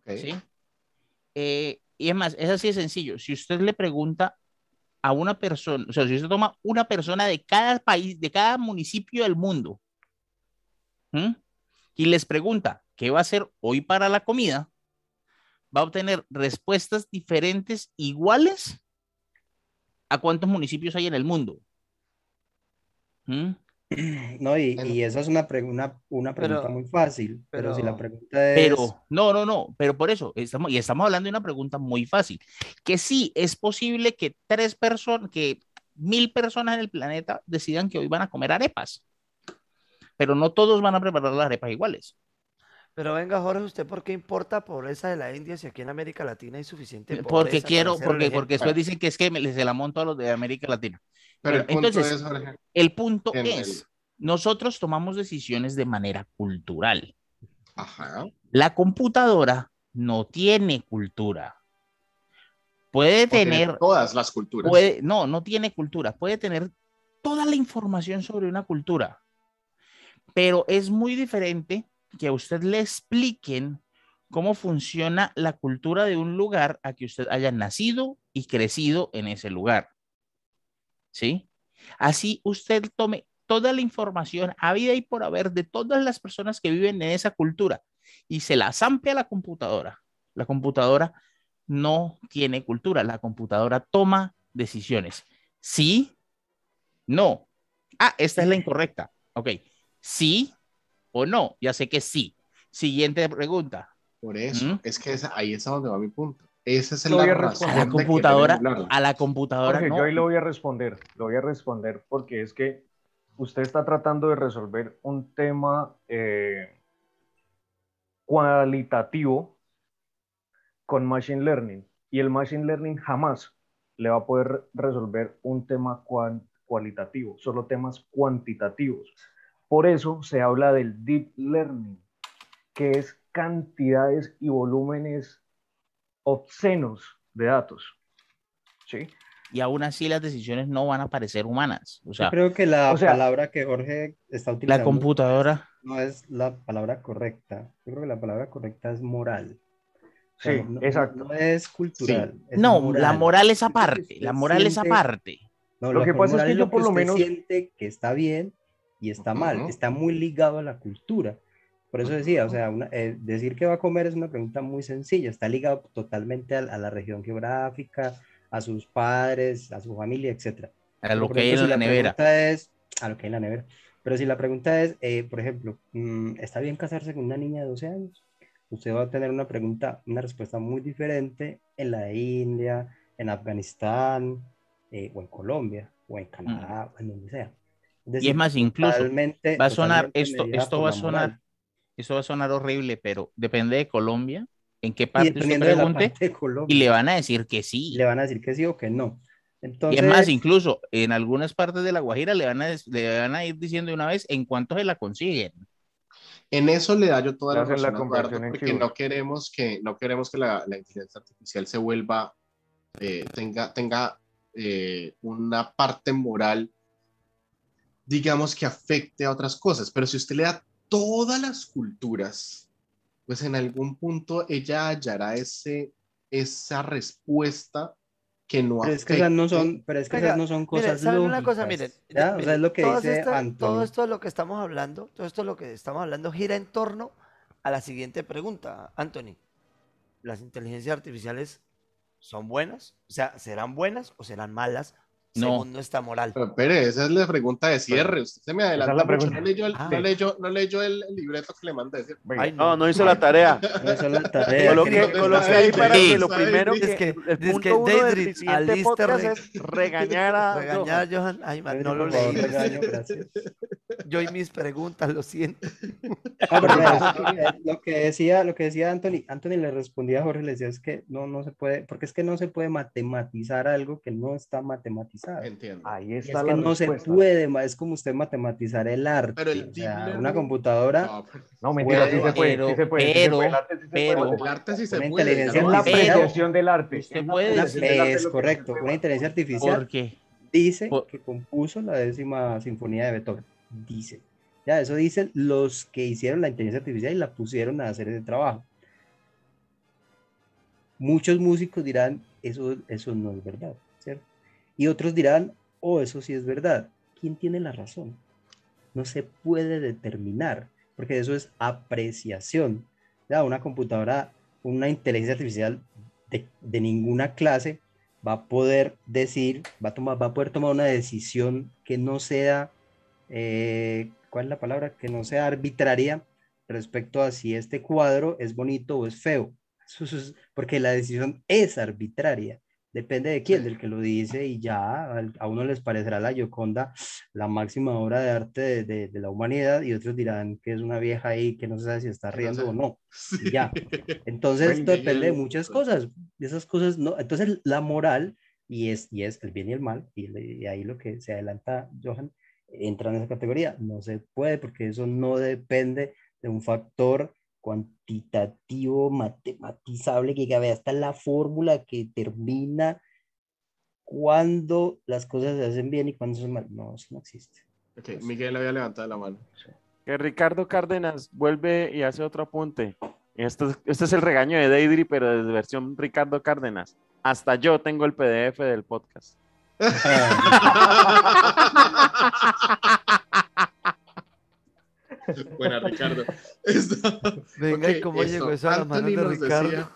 ¿sí? Eh, y es más, es así de sencillo. Si usted le pregunta a una persona, o sea, si usted toma una persona de cada país, de cada municipio del mundo, y les pregunta qué va a hacer hoy para la comida, va a obtener respuestas diferentes iguales a cuántos municipios hay en el mundo. ¿Mm? No, y, Bueno. y esa es una, pre- una, una pregunta Pero- muy fácil, pero, si la pregunta es... Pero, no, no, no, pero por eso, estamos, y estamos hablando de una pregunta muy fácil, que sí, es posible que tres personas, que mil personas en el planeta decidan que hoy van a comer arepas, pero no todos van a preparar las arepas iguales. Pero venga, Jorge, ¿usted por qué importa pobreza de la India si aquí en América Latina hay suficiente Porque pobreza quiero, porque, porque después dicen que es que me- les se la monto a los de América Latina. Pero el punto entonces- es, Jorge, El punto el- es, nosotros tomamos decisiones de manera cultural. Ajá. La computadora no tiene cultura. Puede O tener todas las culturas. puede, no, no tiene cultura, puede tener toda la información sobre una cultura, pero es muy diferente que a usted le expliquen cómo funciona la cultura de un lugar a que usted haya nacido y crecido en ese lugar. ¿Sí? Así usted tome toda la información habida y por haber de todas las personas que viven en esa cultura y se la zampe a la computadora. La computadora no tiene cultura, la computadora toma decisiones. Sí, no. Ah, esta es la incorrecta. Ok, sí o no. Ya sé que sí. Siguiente pregunta. Por eso, ¿Mm? es que esa- ahí es a donde va mi punto. Esa es Lo la voy a razón responder. A la computadora, a la computadora Jorge, no. yo ahí lo voy a responder, lo voy a responder porque es que usted está tratando de resolver un tema eh, cualitativo con Machine Learning y el Machine Learning jamás le va a poder resolver un tema cuan- cualitativo, solo temas cuantitativos. Por eso se habla del Deep Learning, que es cantidades y volúmenes obscenos de datos. ¿Sí? Y aún así las decisiones no van a parecer humanas. O sea, Yo creo que la o sea- palabra que Jorge está utilizando la computadora, no es la palabra correcta. Yo creo que la palabra correcta es moral. O sea, Sí, no- exacto. No es cultural. es no, la moral es lo aparte, la moral es aparte. No, Lo la que pasa es que yo por lo menos- siente que está bien y está mal, está muy ligado a la cultura. Por eso decía, o sea, una- eh, decir que va a comer es una pregunta muy sencilla, está ligado totalmente a, a la región geográfica, a sus padres, a su familia, etc. A lo que hay en si la nevera. es, a lo que hay en la nevera. Pero si la pregunta es, eh, por ejemplo, mm, ¿está bien casarse con una niña de 12 años? Usted va a tener una pregunta, una respuesta muy diferente en la de India, en Afganistán, eh, o en Colombia, o en Canadá, o en donde sea. Y es más, incluso va a sonar, esto, esto va a la sonar, esto va a sonar horrible, pero depende de Colombia, en qué Y parte de la pregunte, parte Colombia, y le van a decir que sí. le van a decir que sí o que no. Y Entonces, es más, incluso en algunas partes de La Guajira le van a, le van a ir diciendo de una vez en cuánto se la consiguen. En eso le da yo toda la la razón a Eduardo, porque no queremos que, no queremos que la, la inteligencia artificial se vuelva, eh, tenga, tenga eh, una parte moral, digamos que afecte a otras cosas. Pero si usted le da todas las culturas, pues en algún punto ella hallará ese, esa respuesta que no pero es que esas no son, pero es que Venga, esas no son cosas ¿saben lógicas. una cosa? Miren, ¿ya? O miren, sea, es lo que dice Anthony. Todo esto de lo que estamos hablando, todo esto de lo que estamos hablando gira en torno a la siguiente pregunta, Anthony. ¿Las inteligencias artificiales son buenas? O sea, ¿serán buenas o serán malas No. según nuestra moral? Pero, espere, esa es la pregunta de cierre. Usted se me adelanta la mucho. pregunta. No leyó el, Ah. no leyó, no leyó el, el libreto que le mandé. Ay, No, no hizo la tarea. No, es la tarea. Coloque, ¿Dónde coloque está ahí para que lo primero que Es que- el es punto que uno del siguiente podcast re- es regañar a Regañar a Johan. Ay, man, no lo leí. regaño, gracias. yo y mis preguntas, lo siento. Ah, pero lo que decía, lo que decía Anthony, Anthony le respondía a Jorge, le decía es que no, no se puede, porque es que no se puede matematizar algo que no está matematizado. Entiendo. Ahí Y es está que la no se puede, es como usted matematizar el arte. Pero el o deep sea, learning- una computadora, No, pero- No, mentira, sí se puede, sí se puede. sí se pero- puede, el arte sí se puede. pero- el arte sí se Una puede. inteligencia Es la. Pero- apreciación del arte. usted la puede una- es correcto, una inteligencia artificial dice Por- que compuso la décima sinfonía de Beethoven. Dice. Ya, eso dicen los que hicieron la inteligencia artificial y la pusieron a hacer ese trabajo. Muchos músicos dirán, eso, eso no es verdad. Y otros dirán, oh, eso sí es verdad. ¿Quién tiene la razón? No se puede determinar, porque eso es apreciación. Ya, una computadora, una inteligencia artificial de, ninguna clase va a poder decir, va a, tomar, va a poder tomar una decisión que no sea, eh, ¿cuál es la palabra? Que no sea arbitraria respecto a si este cuadro es bonito o es feo. Porque la decisión es arbitraria. Depende de quién, del que lo dice y ya a uno les parecerá la Gioconda la máxima obra de arte de, de- de la humanidad y otros dirán que es una vieja ahí que no se sabe si está no riendo sé. o no. Sí. Y ya. Entonces, esto depende de muchas cosas. Esas cosas no. Entonces, la moral, y es, y es el bien y el mal, y, y ahí lo que se adelanta, Johan, entra en esa categoría. No se puede porque eso no depende de un factor cuantitativo, matematizable, que vea hasta la fórmula que determina cuándo las cosas se hacen bien y cuándo se hacen mal. No, eso no existe. Ok, Miguel había levantado la mano. Que Ricardo Cárdenas vuelve y hace otro apunte. Este es, este es el regaño de Deidre, pero desde versión Ricardo Cárdenas. Hasta yo tengo el PDF del podcast. Buena, Ricardo. Esto- Venga, ok, ¿y cómo llegó eso a de Ricardo? decía-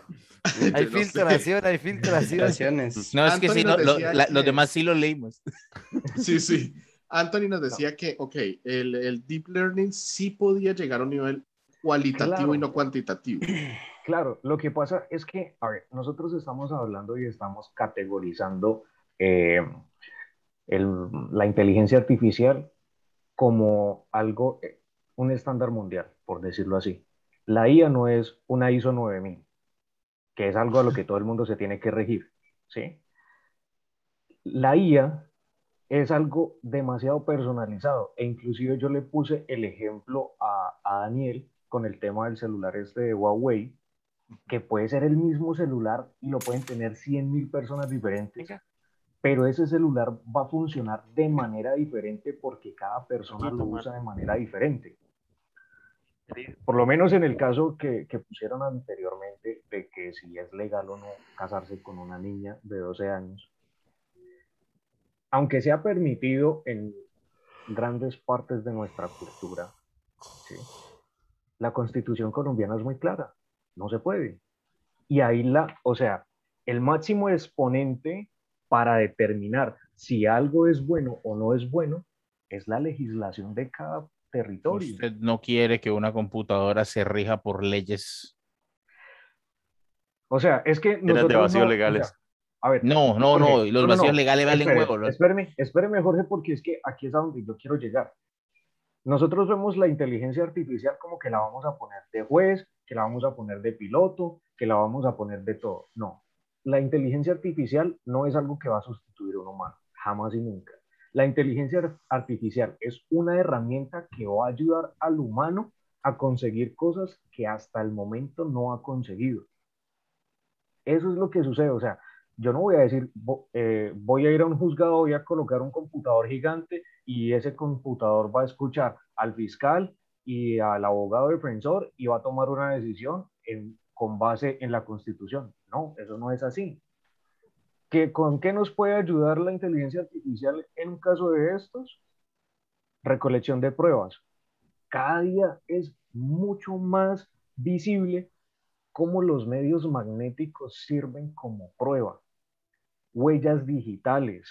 Hay Yo no sé. filtración, hay filtración. Situaciones. no es que Anthony sí, no, lo- decía la- que- los demás sí lo leímos. Sí, sí. Anthony nos decía que, ok, el, el deep learning sí podía llegar a un nivel cualitativo Claro. y no cuantitativo. Claro, lo que pasa es que, a ver, nosotros estamos hablando y estamos categorizando eh, el- la inteligencia artificial como algo, eh, un estándar mundial, por decirlo así. La IA no es una ISO 9000, que es algo a lo que todo el mundo se tiene que regir, ¿sí? La IA es algo demasiado personalizado e inclusive yo le puse el ejemplo a, a Daniel con el tema del celular este de Huawei, que puede ser el mismo celular y lo pueden tener 100.000 personas diferentes, pero ese celular va a funcionar de manera diferente porque cada persona lo usa de manera diferente. Por lo menos en el caso que, que pusieron anteriormente de que si es legal o no casarse con una niña de 12 años, aunque sea permitido en grandes partes de nuestra cultura, ¿sí? la constitución colombiana es muy clara, no se puede. Y ahí la, o sea, el máximo exponente para determinar si algo es bueno o no es bueno es la legislación de cada territorio. Usted no quiere que una computadora se rija por leyes. O sea, es que de nosotros vacíos no- o legales. sea, a ver, No, no, no, los vacíos legales valen espere, huevo, ¿no? Espéreme, espéreme, Jorge, porque es que aquí es a donde yo quiero llegar. Nosotros vemos la inteligencia artificial como que la vamos a poner de juez, que la vamos a poner de piloto, que la vamos a poner de todo. No, la inteligencia artificial no es algo que va a sustituir a un humano, jamás y nunca. La inteligencia ar- artificial es una herramienta que va a ayudar al humano a conseguir cosas que hasta el momento no ha conseguido. Eso es lo que sucede, o sea, yo no voy a decir, eh, voy a ir a un juzgado, voy a colocar un computador gigante y ese computador va a escuchar al fiscal y al abogado defensor y va a tomar una decisión con base en la constitución. No, eso no es así. ¿Que, ¿Con qué nos puede ayudar la inteligencia artificial en un caso de estos? Recolección de pruebas. Cada día es mucho más visible cómo los medios magnéticos sirven como prueba. Huellas digitales,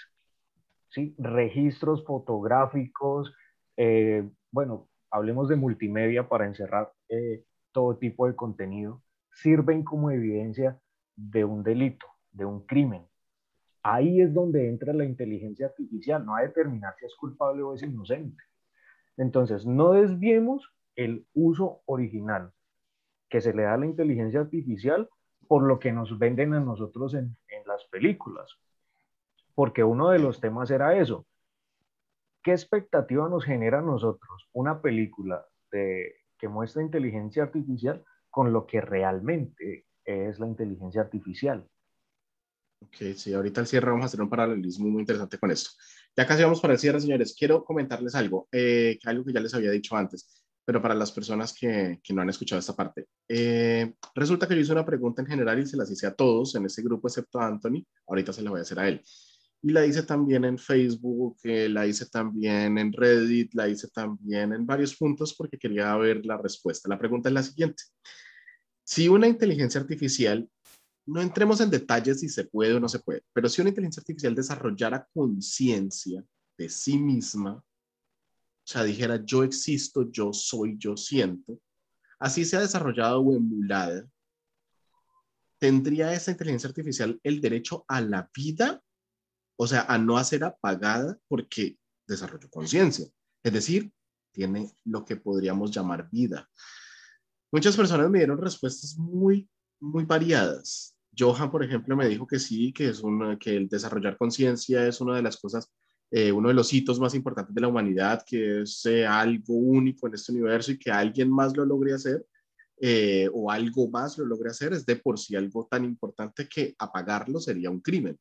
¿sí? registros fotográficos, eh, bueno, hablemos de multimedia para encerrar eh, todo tipo de contenido, sirven como evidencia de un delito, de un crimen. Ahí es donde entra la inteligencia artificial, no a determinar si es culpable o es inocente. Entonces, no desviemos el uso original que se le da a la inteligencia artificial por lo que nos venden a nosotros en, las películas. Porque uno de los temas era eso. ¿Qué expectativa nos genera a nosotros una película que muestra inteligencia artificial con lo que realmente es la inteligencia artificial? Ok, sí, ahorita al cierre vamos a hacer un paralelismo muy interesante con esto. Ya casi vamos para el cierre, señores. Quiero comentarles algo, eh, algo que ya les había dicho antes, pero para las personas que, que no han escuchado esta parte. Eh, resulta que yo hice una pregunta en general y se las hice a todos en ese grupo, excepto a Anthony. Ahorita se la voy a hacer a él. Y la hice también en Facebook, eh, la hice también en Reddit, la hice también en varios puntos porque quería ver la respuesta. La pregunta es la siguiente. Si una inteligencia artificial no entremos en detalles si se puede o no se puede, pero si una inteligencia artificial desarrollara conciencia de sí misma, o sea, dijera yo existo, yo soy, yo siento, así se ha desarrollado o emulada, ¿tendría esa inteligencia artificial el derecho a la vida? O sea, a no ser apagada porque desarrolló conciencia. Es decir, tiene lo que podríamos llamar vida. Muchas personas me dieron respuestas muy, muy variadas. Johan, por ejemplo, me dijo que sí, que, es una, que el desarrollar conciencia es una de las cosas, eh, uno de los hitos más importantes de la humanidad, que es eh, algo único en este universo y que alguien más lo logre hacer eh, o algo más lo logre hacer, es de por sí algo tan importante que apagarlo sería un crimen.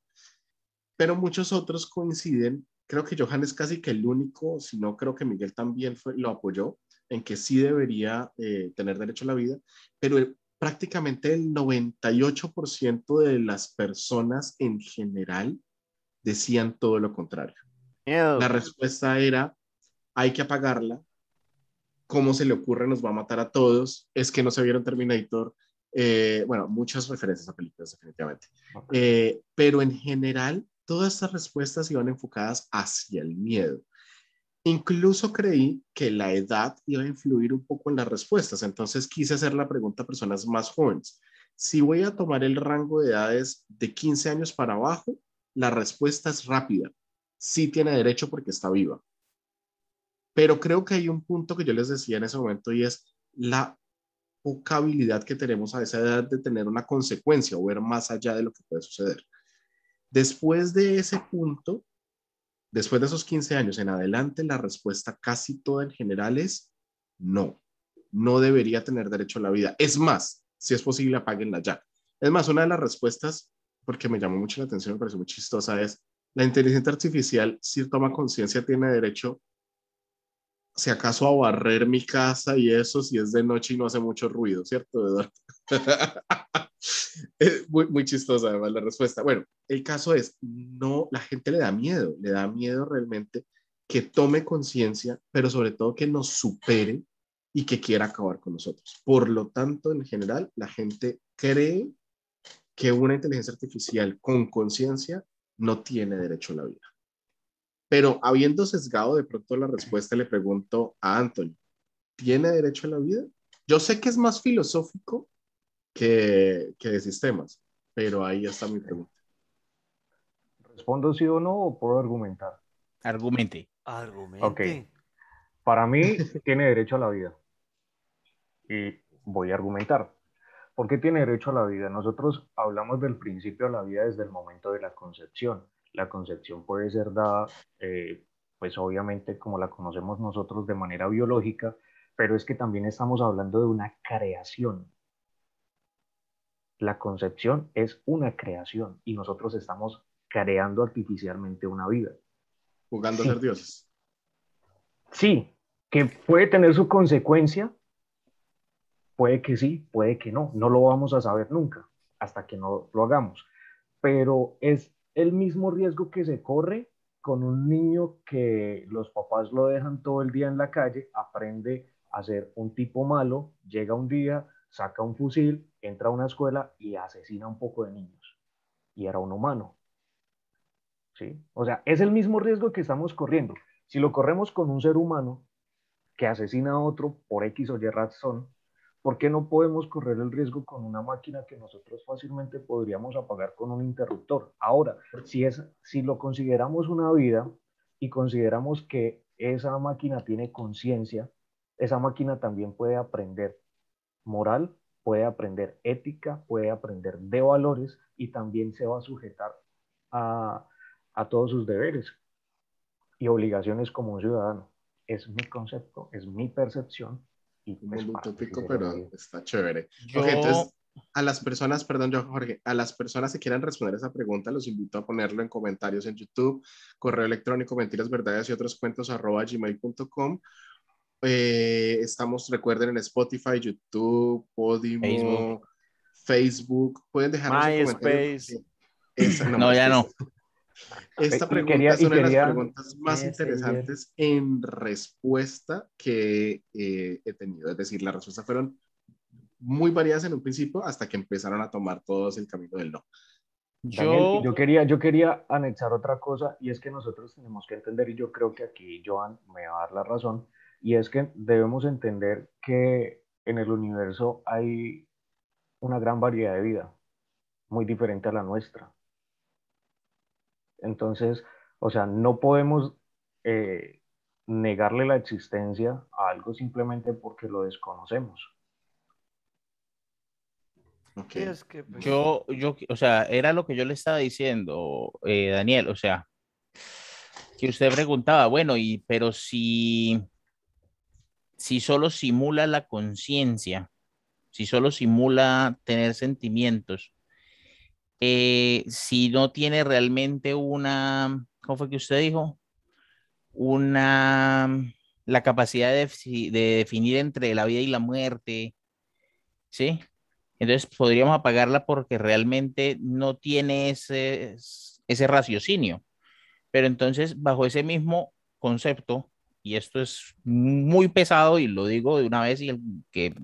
Pero muchos otros coinciden, creo que Johan es casi que el único, si no creo que Miguel también lo apoyó, en que sí debería tener derecho a la vida, pero el, prácticamente el 98% de las personas en general decían todo lo contrario. La respuesta era, hay que apagarla. ¿Cómo se le ocurre? Nos va a matar a todos. Es que no se vieron Terminator. Eh, bueno, muchas referencias a películas, definitivamente. Eh, pero en general, todas estas respuestas iban enfocadas hacia el miedo. Incluso creí que la edad iba a influir un poco en las respuestas, entonces quise hacer la pregunta a personas más jóvenes. Si voy a tomar el rango de edades de 15 años para abajo, la respuesta es rápida. Sí tiene derecho porque está viva. Pero creo que hay un punto que yo les decía en ese momento y es la poca habilidad que tenemos a esa edad de tener una consecuencia o ver más allá de lo que puede suceder. Después de ese punto, Después de esos 15 años en adelante, la respuesta casi toda en general es no. No debería tener derecho a la vida. Es más, si es posible, apáguenla ya. Es más, una de las respuestas, porque me llamó mucho la atención, me pareció muy chistosa, es la inteligencia artificial, si toma conciencia, tiene derecho, si acaso, a barrer mi casa y eso, si es de noche y no hace mucho ruido, ¿cierto, Eduardo? muy, muy chistosa además la respuesta. Bueno, el caso es, no, la gente le da miedo, le da miedo realmente que tome conciencia, pero sobre todo que nos supere y que quiera acabar con nosotros. Por lo tanto, en general, la gente cree que una inteligencia artificial con conciencia no tiene derecho a la vida. Pero habiendo sesgado de pronto la respuesta, le pregunto a Anthony, ¿tiene derecho a la vida? Yo sé que es más filosófico que, que de sistemas, pero ahí está mi pregunta. ¿Respondo sí o no o puedo argumentar? Argumente. Argumente. Ok. Para mí tiene derecho a la vida. Y voy a argumentar. ¿Por qué tiene derecho a la vida? Nosotros hablamos del principio de la vida desde el momento de la concepción. La concepción puede ser dada, eh, pues obviamente como la conocemos nosotros de manera biológica, pero es que también estamos hablando de una creación la concepción es una creación y nosotros estamos creando artificialmente una vida. Jugando a ser dioses. Sí, que puede tener su consecuencia, puede que sí, puede que no, no lo vamos a saber nunca hasta que no lo hagamos, pero es el mismo riesgo que se corre con un niño que los papás lo dejan todo el día en la calle, aprende a ser un tipo malo, llega un día, saca un fusil, entra a una escuela y asesina un poco de niños. Y era un humano. ¿Sí? O sea, es el mismo riesgo que estamos corriendo. Si lo corremos con un ser humano que asesina a otro por X o Y razón, ¿por qué no podemos correr el riesgo con una máquina que nosotros fácilmente podríamos apagar con un interruptor? Ahora, si, es, si lo consideramos una vida y consideramos que esa máquina tiene conciencia, esa máquina también puede aprender moral, puede aprender ética, puede aprender de valores y también se va a sujetar a, a todos sus deberes y obligaciones como un ciudadano. Es mi concepto, es mi percepción. Y Un pues, utópico, pero está chévere. Yo- Ok, entonces, a las personas, perdón, yo, Jorge, a las personas que quieran responder esa pregunta, los invito a ponerlo en comentarios en YouTube, correo electrónico, mentiras, verdades y otros cuentos, arroba gmail.com. Eh, estamos, recuerden, en Spotify, YouTube, Podimo, Facebook. Facebook. Pueden comentario. MySpace. No, ya no. Esta pregunta quería- es una de quería- las preguntas más interesantes en respuesta que eh, he tenido. Es decir, las respuestas fueron muy variadas en un principio hasta que empezaron a tomar todos el camino del no. Daniel, Yo, yo quería, yo quería anexar otra cosa y es que nosotros tenemos que entender, y yo creo que aquí Joan me va a dar la razón, y es que debemos entender que en el universo hay una gran variedad de vida, muy diferente a la nuestra. Entonces, o sea, no podemos eh, negarle la existencia a algo simplemente porque lo desconocemos. Ok. Sí, es que, pues, yo, yo, o sea, era lo que yo le estaba diciendo, eh, Daniel, o sea, que usted preguntaba, bueno, y pero si, si solo simula la conciencia, si solo simula tener sentimientos, eh, si no tiene realmente una, ¿cómo fue que usted dijo? Una, la capacidad de, de definir entre la vida y la muerte, ¿sí? Entonces podríamos apagarla porque realmente no tiene ese, ese raciocinio. Pero entonces, bajo ese mismo concepto, y esto es muy pesado y lo digo de una vez y el que,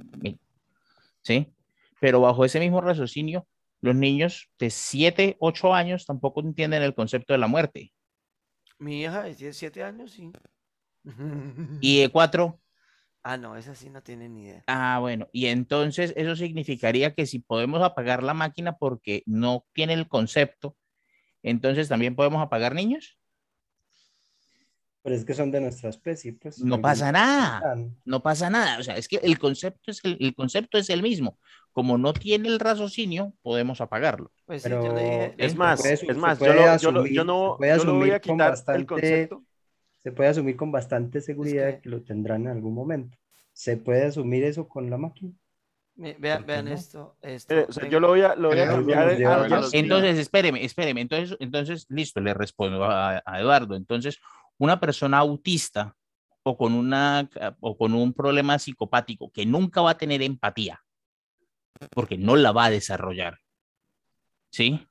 ¿sí? Pero bajo ese mismo raciocinio, los niños de 7, 8 años tampoco entienden el concepto de la muerte. mi hija de 17 años, sí. Y de 4, Ah, no, esa sí no tiene ni idea. Ah, bueno, y entonces eso significaría que si podemos apagar la máquina porque no tiene el concepto, entonces también podemos apagar niños. Pero es que son de nuestra especie, pues. No pasa nada. No pasa nada. O sea, es que el concepto es el, el concepto es el mismo. Como no tiene el raciocinio, podemos apagarlo. Pues sí, Pero yo le dije. Es más, puede es más, yo, lo, yo, lo- yo asumir- no, yo no voy a asumir quitar el bastante- concepto. Se puede asumir con bastante seguridad que- que... lo tendrán en algún momento. ¿Se puede asumir eso con la máquina? Me- vean, ¿por qué vean esto. esto Eh, o sea, yo lo voy a, lo voy a cambiar. Entonces, espéreme, espéreme. Entonces, entonces, listo, le respondo a, a Eduardo. Entonces, una persona autista o con, una, o con un problema psicopático que nunca va a tener empatía, porque no la va a desarrollar, ¿sí?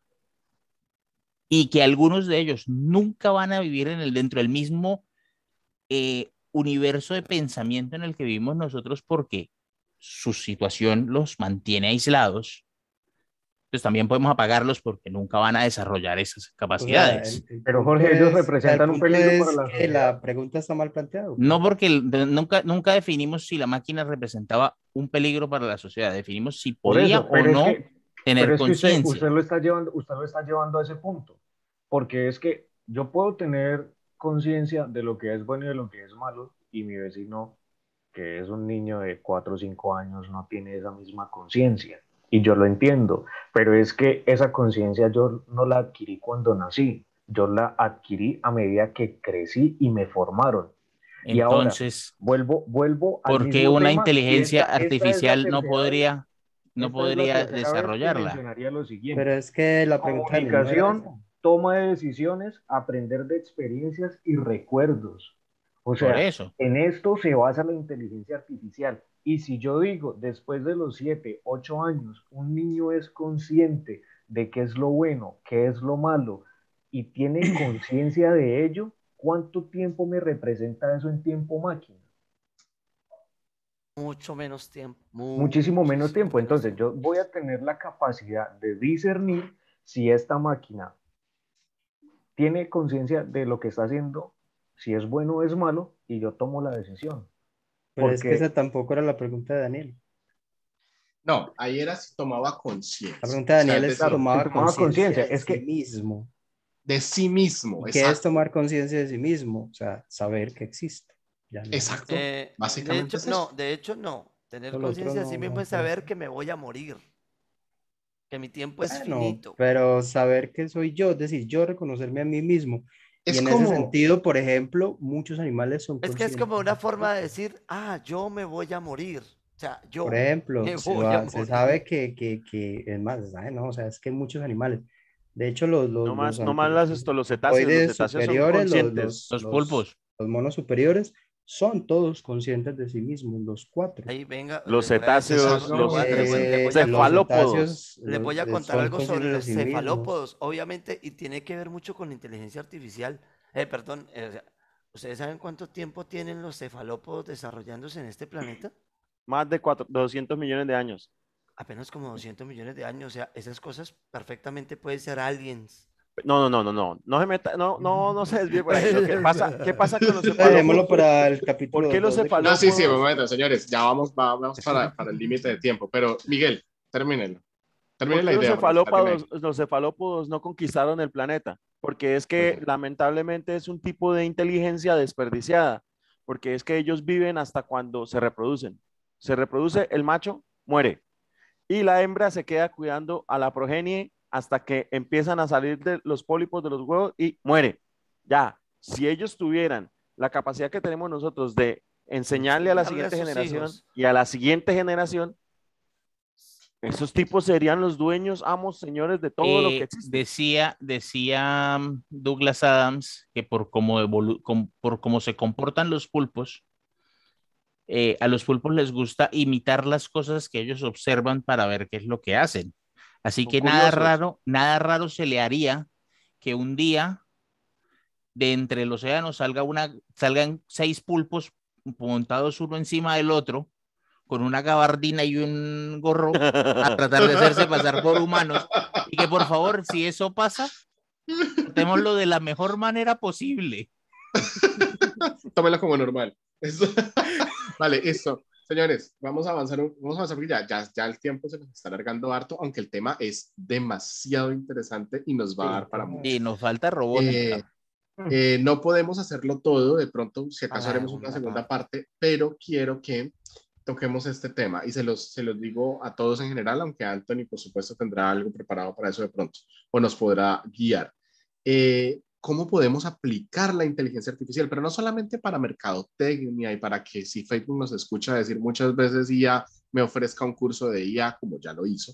Y que algunos de ellos nunca van a vivir en el, dentro del mismo eh, universo de pensamiento en el que vivimos nosotros porque su situación los mantiene aislados. Entonces también podemos apagarlos porque nunca van a desarrollar esas O sea, capacidades. el- el Pero, Jorge, ellos es- representan el un peligro para la que sociedad. la pregunta está mal planteada. No porque nunca, nunca definimos si la máquina representaba un peligro para la sociedad, definimos si podía eso, o no es que, tener que usted, conciencia. usted lo está llevando, usted lo está llevando a ese punto, porque es que yo puedo tener conciencia de lo que es bueno y de lo que es malo, y mi vecino, que es un niño de 4 o 5 años, no tiene esa misma conciencia, y yo lo entiendo, pero es que esa conciencia yo no la adquirí cuando nací, yo la adquirí a medida que crecí y me formaron. y ahora, Entonces, Vuelvo, vuelvo al ¿por qué una tema, inteligencia esta- esta es la artificial no podría, no podría desarrollarla? mencionaría lo siguiente. Pero es que la no Comunicación, toma de decisiones, aprender de experiencias y recuerdos. O Por sea, eso. en esto se basa la inteligencia artificial. Y si yo digo, después de los 7, 8 años, un niño es consciente de qué es lo bueno, qué es lo malo, y tiene conciencia de ello, ¿cuánto tiempo me representa eso en tiempo máquina? Mucho menos tiempo. muchísimo menos tiempo. Entonces yo voy a tener la capacidad de discernir si esta máquina tiene conciencia de lo que está haciendo, si es bueno o es malo, y yo tomo la decisión. Pero es que porque- esa tampoco era la pregunta de Daniel. No, ahí era si tomaba conciencia. La pregunta de O sea, Daniel es es si tomaba, tomaba conciencia es sí que- mismo. de sí mismo. ¿Qué es exacto. tomar conciencia de sí mismo? O sea, saber que existe. Ya no. Exacto. Eh, básicamente de hecho, es no, de hecho no. Tener conciencia de no- sí mismo no es saber que me voy a morir. Que mi tiempo es Bueno, finito. pero saber que soy yo, es decir, yo reconocerme a mí mismo. Es y en como- ese sentido, por ejemplo, muchos animales son Es que es como una forma de decir, ah, yo me voy a morir. O sea, yo. Por ejemplo, me se, voy va- a se morir. sabe que, que, que, es más, se sabe, ¿no? O sea, es que muchos animales. De hecho, los, los, No más, los no más las esto, los cetáceos, los cetáceos son superiores, los- conscientes. los- Los pulpos. los monos superiores, son todos conscientes de sí mismos, los cuatro. Ahí venga. Los cetáceos, los- Eh, cefalópodos. Les voy a los- contar algo sobre los sí mismos. cefalópodos, obviamente, y tiene que ver mucho con la inteligencia artificial. Eh, perdón, eh, o sea, ¿ustedes saben cuánto tiempo tienen los cefalópodos desarrollándose en este planeta? Más de cuatro- 200 millones de años. Apenas como 200 millones de años. O sea, esas cosas perfectamente pueden ser aliens. No, no, no, no, no. No se meta, no, no, no se desvíe por ahí. Que pasa, ¿Qué pasa con los Dejémoslo cefalópodos? para el capítulo. ¿Por qué los cefalópodos- No, sí, sí, un momento, señores. Ya vamos, va- vamos para, para el límite de tiempo. Pero, Miguel, termínenlo. ¿Por Terminen qué la los idea. terminen. cefalópodos, los cefalópodos no conquistaron el planeta? Porque es que lamentablemente es un tipo de inteligencia desperdiciada, porque es que ellos viven hasta cuando se reproducen. Se reproduce el macho, muere. Y la hembra se queda cuidando a la progenie hasta que empiezan a salir de los pólipos de los huevos y muere. Ya, si ellos tuvieran la capacidad que tenemos nosotros de enseñarle a la a siguiente generación hijos. y a la siguiente generación, esos tipos serían los dueños, amos, señores de todo lo Eh, que existe. Decía, decía mm, Douglas Adams que por cómo, evolu- com- por cómo se comportan los pulpos, eh, a los pulpos les gusta imitar las cosas que ellos observan para ver qué es lo que hacen. Así Son que nada raro, nada raro se le haría que un día de entre el océano salga una, salgan seis pulpos montados uno encima del otro con una gabardina y un gorro a tratar de hacerse pasar por humanos y que por favor, si eso pasa, tratémoslo de la mejor manera posible. Tómelo como normal. Eso- vale, eso. Señores, vamos a avanzar, un- vamos a avanzar porque ya, ya, ya el tiempo se nos está alargando harto, aunque el tema es demasiado interesante y nos va a dar para mucho. Y nos falta robótica. Eh, eh, no podemos hacerlo todo, de pronto, si acaso Para haremos una segunda parte. parte, pero quiero que toquemos este tema y se los, se los digo a todos en general, aunque Anthony, por supuesto, tendrá algo preparado para eso de pronto o nos podrá guiar. Eh, ¿Cómo podemos aplicar la inteligencia artificial? Pero no solamente para mercadotecnia y para que si Facebook nos escucha decir muchas veces IA me ofrezca un curso de IA, como ya lo hizo.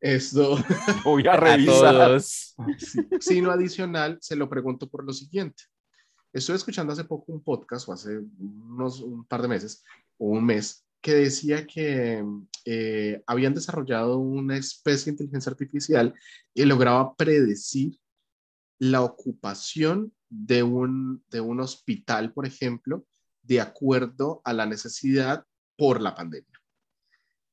Esto, Voy a revisar. sino adicional, se lo pregunto por lo siguiente. Estuve escuchando hace poco un podcast, o hace unos un par de meses, o un mes, que decía que eh, habían desarrollado una especie de inteligencia artificial que lograba predecir la ocupación de un, de un hospital, por ejemplo, de acuerdo a la necesidad por la pandemia.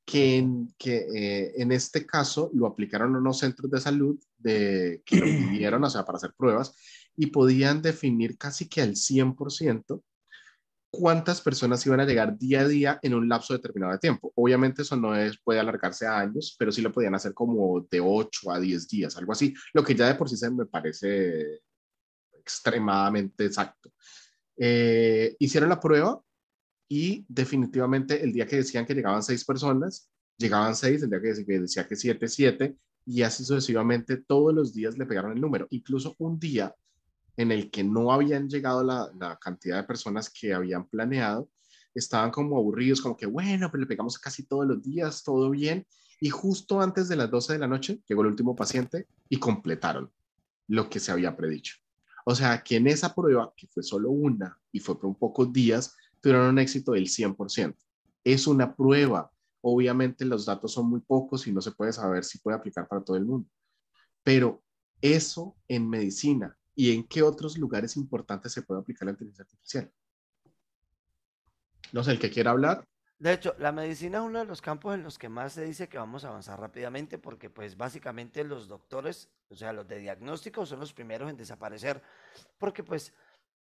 Que en, que, eh, en este caso lo aplicaron a unos centros de salud de, que lo pidieron, o sea, para hacer pruebas, y podían definir casi que al 100% cuántas personas iban a llegar día a día en un lapso determinado de tiempo. Obviamente eso no es, puede alargarse a años, pero sí lo podían hacer como de 8 a 10 días, algo así, lo que ya de por sí se me parece extremadamente exacto. Eh, hicieron la prueba y definitivamente el día que decían que llegaban seis personas, llegaban seis, el día que decía que, decía que siete, siete, y así sucesivamente todos los días le pegaron el número. Incluso un día en el que no habían llegado la, la cantidad de personas que habían planeado, estaban como aburridos, como que bueno, pero le pegamos casi todos los días, todo bien, y justo antes de las 12 de la noche llegó el último paciente y completaron lo que se había predicho. O sea, que en esa prueba, que fue solo una y fue por un pocos días, tuvieron un éxito del 100%. Es una prueba. Obviamente los datos son muy pocos y no se puede saber si puede aplicar para todo el mundo. Pero eso en medicina y en qué otros lugares importantes se puede aplicar la inteligencia artificial. No sé, el que quiera hablar. De hecho, la medicina es uno de los campos en los que más se dice que vamos a avanzar rápidamente porque pues básicamente los doctores, o sea, los de diagnóstico son los primeros en desaparecer porque pues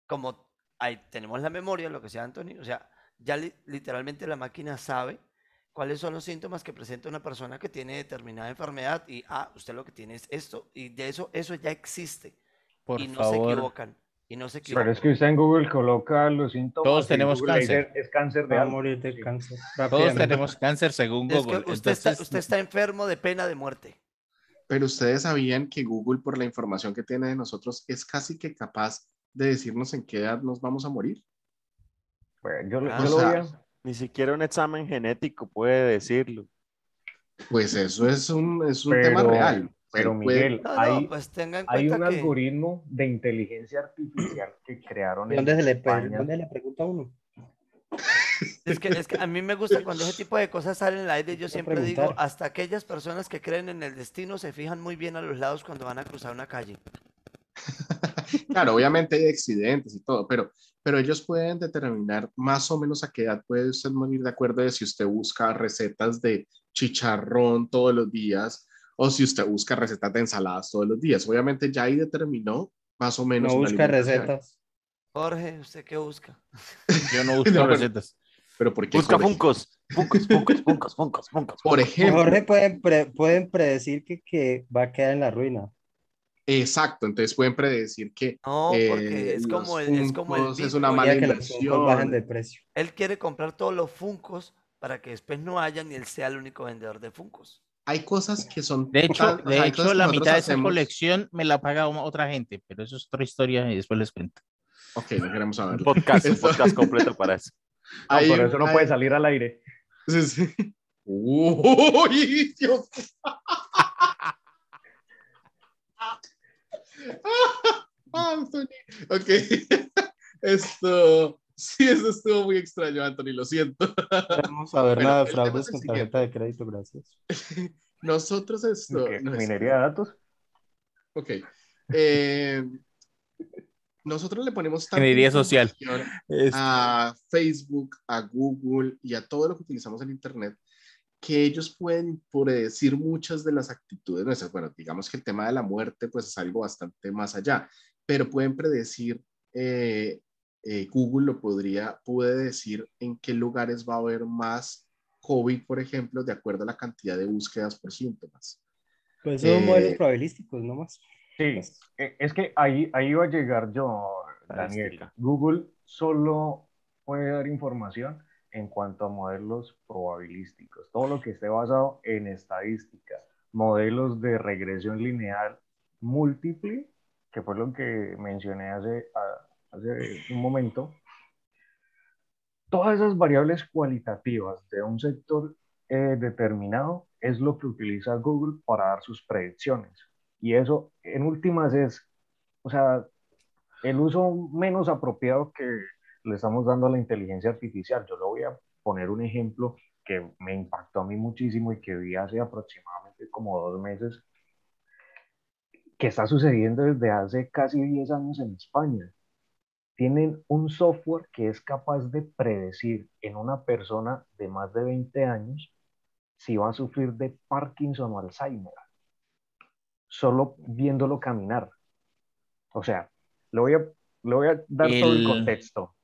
como ahí tenemos la memoria, lo que sea Anthony, o sea, ya li- literalmente la máquina sabe cuáles son los síntomas que presenta una persona que tiene determinada enfermedad y, ah, usted lo que tiene es esto y de eso, eso ya existe. Por y no se favor. equivocan. Y no se equivocan. Pero es que usted en Google coloca los síntomas. Todos tenemos Google cáncer. Es cáncer de morir de cáncer. Todos tenemos cáncer según Es que Google. usted, está, usted está enfermo de pena de muerte. Pero ustedes sabían que Google, por la información que tiene de nosotros, es casi que capaz de decirnos en qué edad nos vamos a morir. Bueno, yo, le- Ah, yo lo sea, a- Ni siquiera un examen genético puede decirlo. Pues eso es un, es un Pero- tema real. Pero Miguel, No, no, hay, pues tengan en hay un que algoritmo de inteligencia artificial que crearon en ¿Dónde se le, pre- España. ¿Dónde le pregunta uno? es, que es que a mí me gusta cuando ese tipo de cosas salen al aire. Yo siempre digo, hasta aquellas personas que creen en el destino se fijan muy bien a los lados cuando van a cruzar una calle. Claro, obviamente hay accidentes y todo, pero, pero ellos pueden determinar más o menos a qué edad puede usted morir de acuerdo de si usted busca recetas de chicharrón todos los días o si usted busca recetas de ensaladas todos los días. Obviamente ya ahí determinó más o menos. No busca recetas. Jorge, ¿usted qué busca? yo no busco No, pero- recetas. Pero ¿por qué? Busca? Funcos. Funcos, Funcos, Funcos, Funcos, Funcos. Por ejemplo, Jorge pueden, pre- pueden predecir que, que va a quedar en la ruina. exacto, entonces pueden predecir que No, eh, porque es como el, es como el es una mala Ya que los Funkos bajen de inversión. precio. Él quiere comprar todos los Funcos para que después no haya ni él sea el único vendedor de Funcos. Hay cosas que son. De hecho, de hecho la mitad de esa hacemos- colección me la paga otra gente, pero eso es otra historia y después les cuento. Ok, no queremos Un saberlo. podcast, un podcast completo para eso. No, por eso no hay- puede salir al aire. Sí, sí. Uy, Dios. Anthony. Ok. Esto. Sí, eso estuvo muy extraño, Anthony, lo siento. Vamos a ver Bueno, nada de fraudes con tarjeta de crédito, gracias. Nosotros esto. Es- Minería de datos. Ok. Eh, nosotros le ponemos tanta Ingeniería social. a Facebook, a Google y a todo lo que utilizamos en Internet, que ellos pueden predecir muchas de las actitudes nuestras. Bueno, digamos que el tema de la muerte pues es algo bastante más allá, pero pueden predecir, eh, eh, Google lo podría, puede decir en qué lugares va a haber más COVID, por ejemplo, de acuerdo a la cantidad de búsquedas por síntomas. Pues son Eh, modelos probabilísticos nomás. Sí, eh, es que ahí, ahí iba a llegar yo, Daniel. Estadística. Google solo puede dar información en cuanto a modelos probabilísticos. Todo lo que esté basado en estadística, modelos de regresión lineal múltiple, que fue lo que mencioné hace, a- hace un momento. Todas esas variables cualitativas de un sector eh, determinado es lo que utiliza Google para dar sus predicciones. Y eso, en últimas, es, o sea, el uso menos apropiado que le estamos dando a la inteligencia artificial. Yo le voy a poner un ejemplo que me impactó a mí muchísimo y que vi hace aproximadamente como dos meses, que está sucediendo desde hace casi 10 años en España. Tienen un software que es capaz de predecir en una persona de más de 20 años si va a sufrir de Parkinson o Alzheimer solo viéndolo caminar. O sea, le voy a, le voy a dar todo el El- contexto.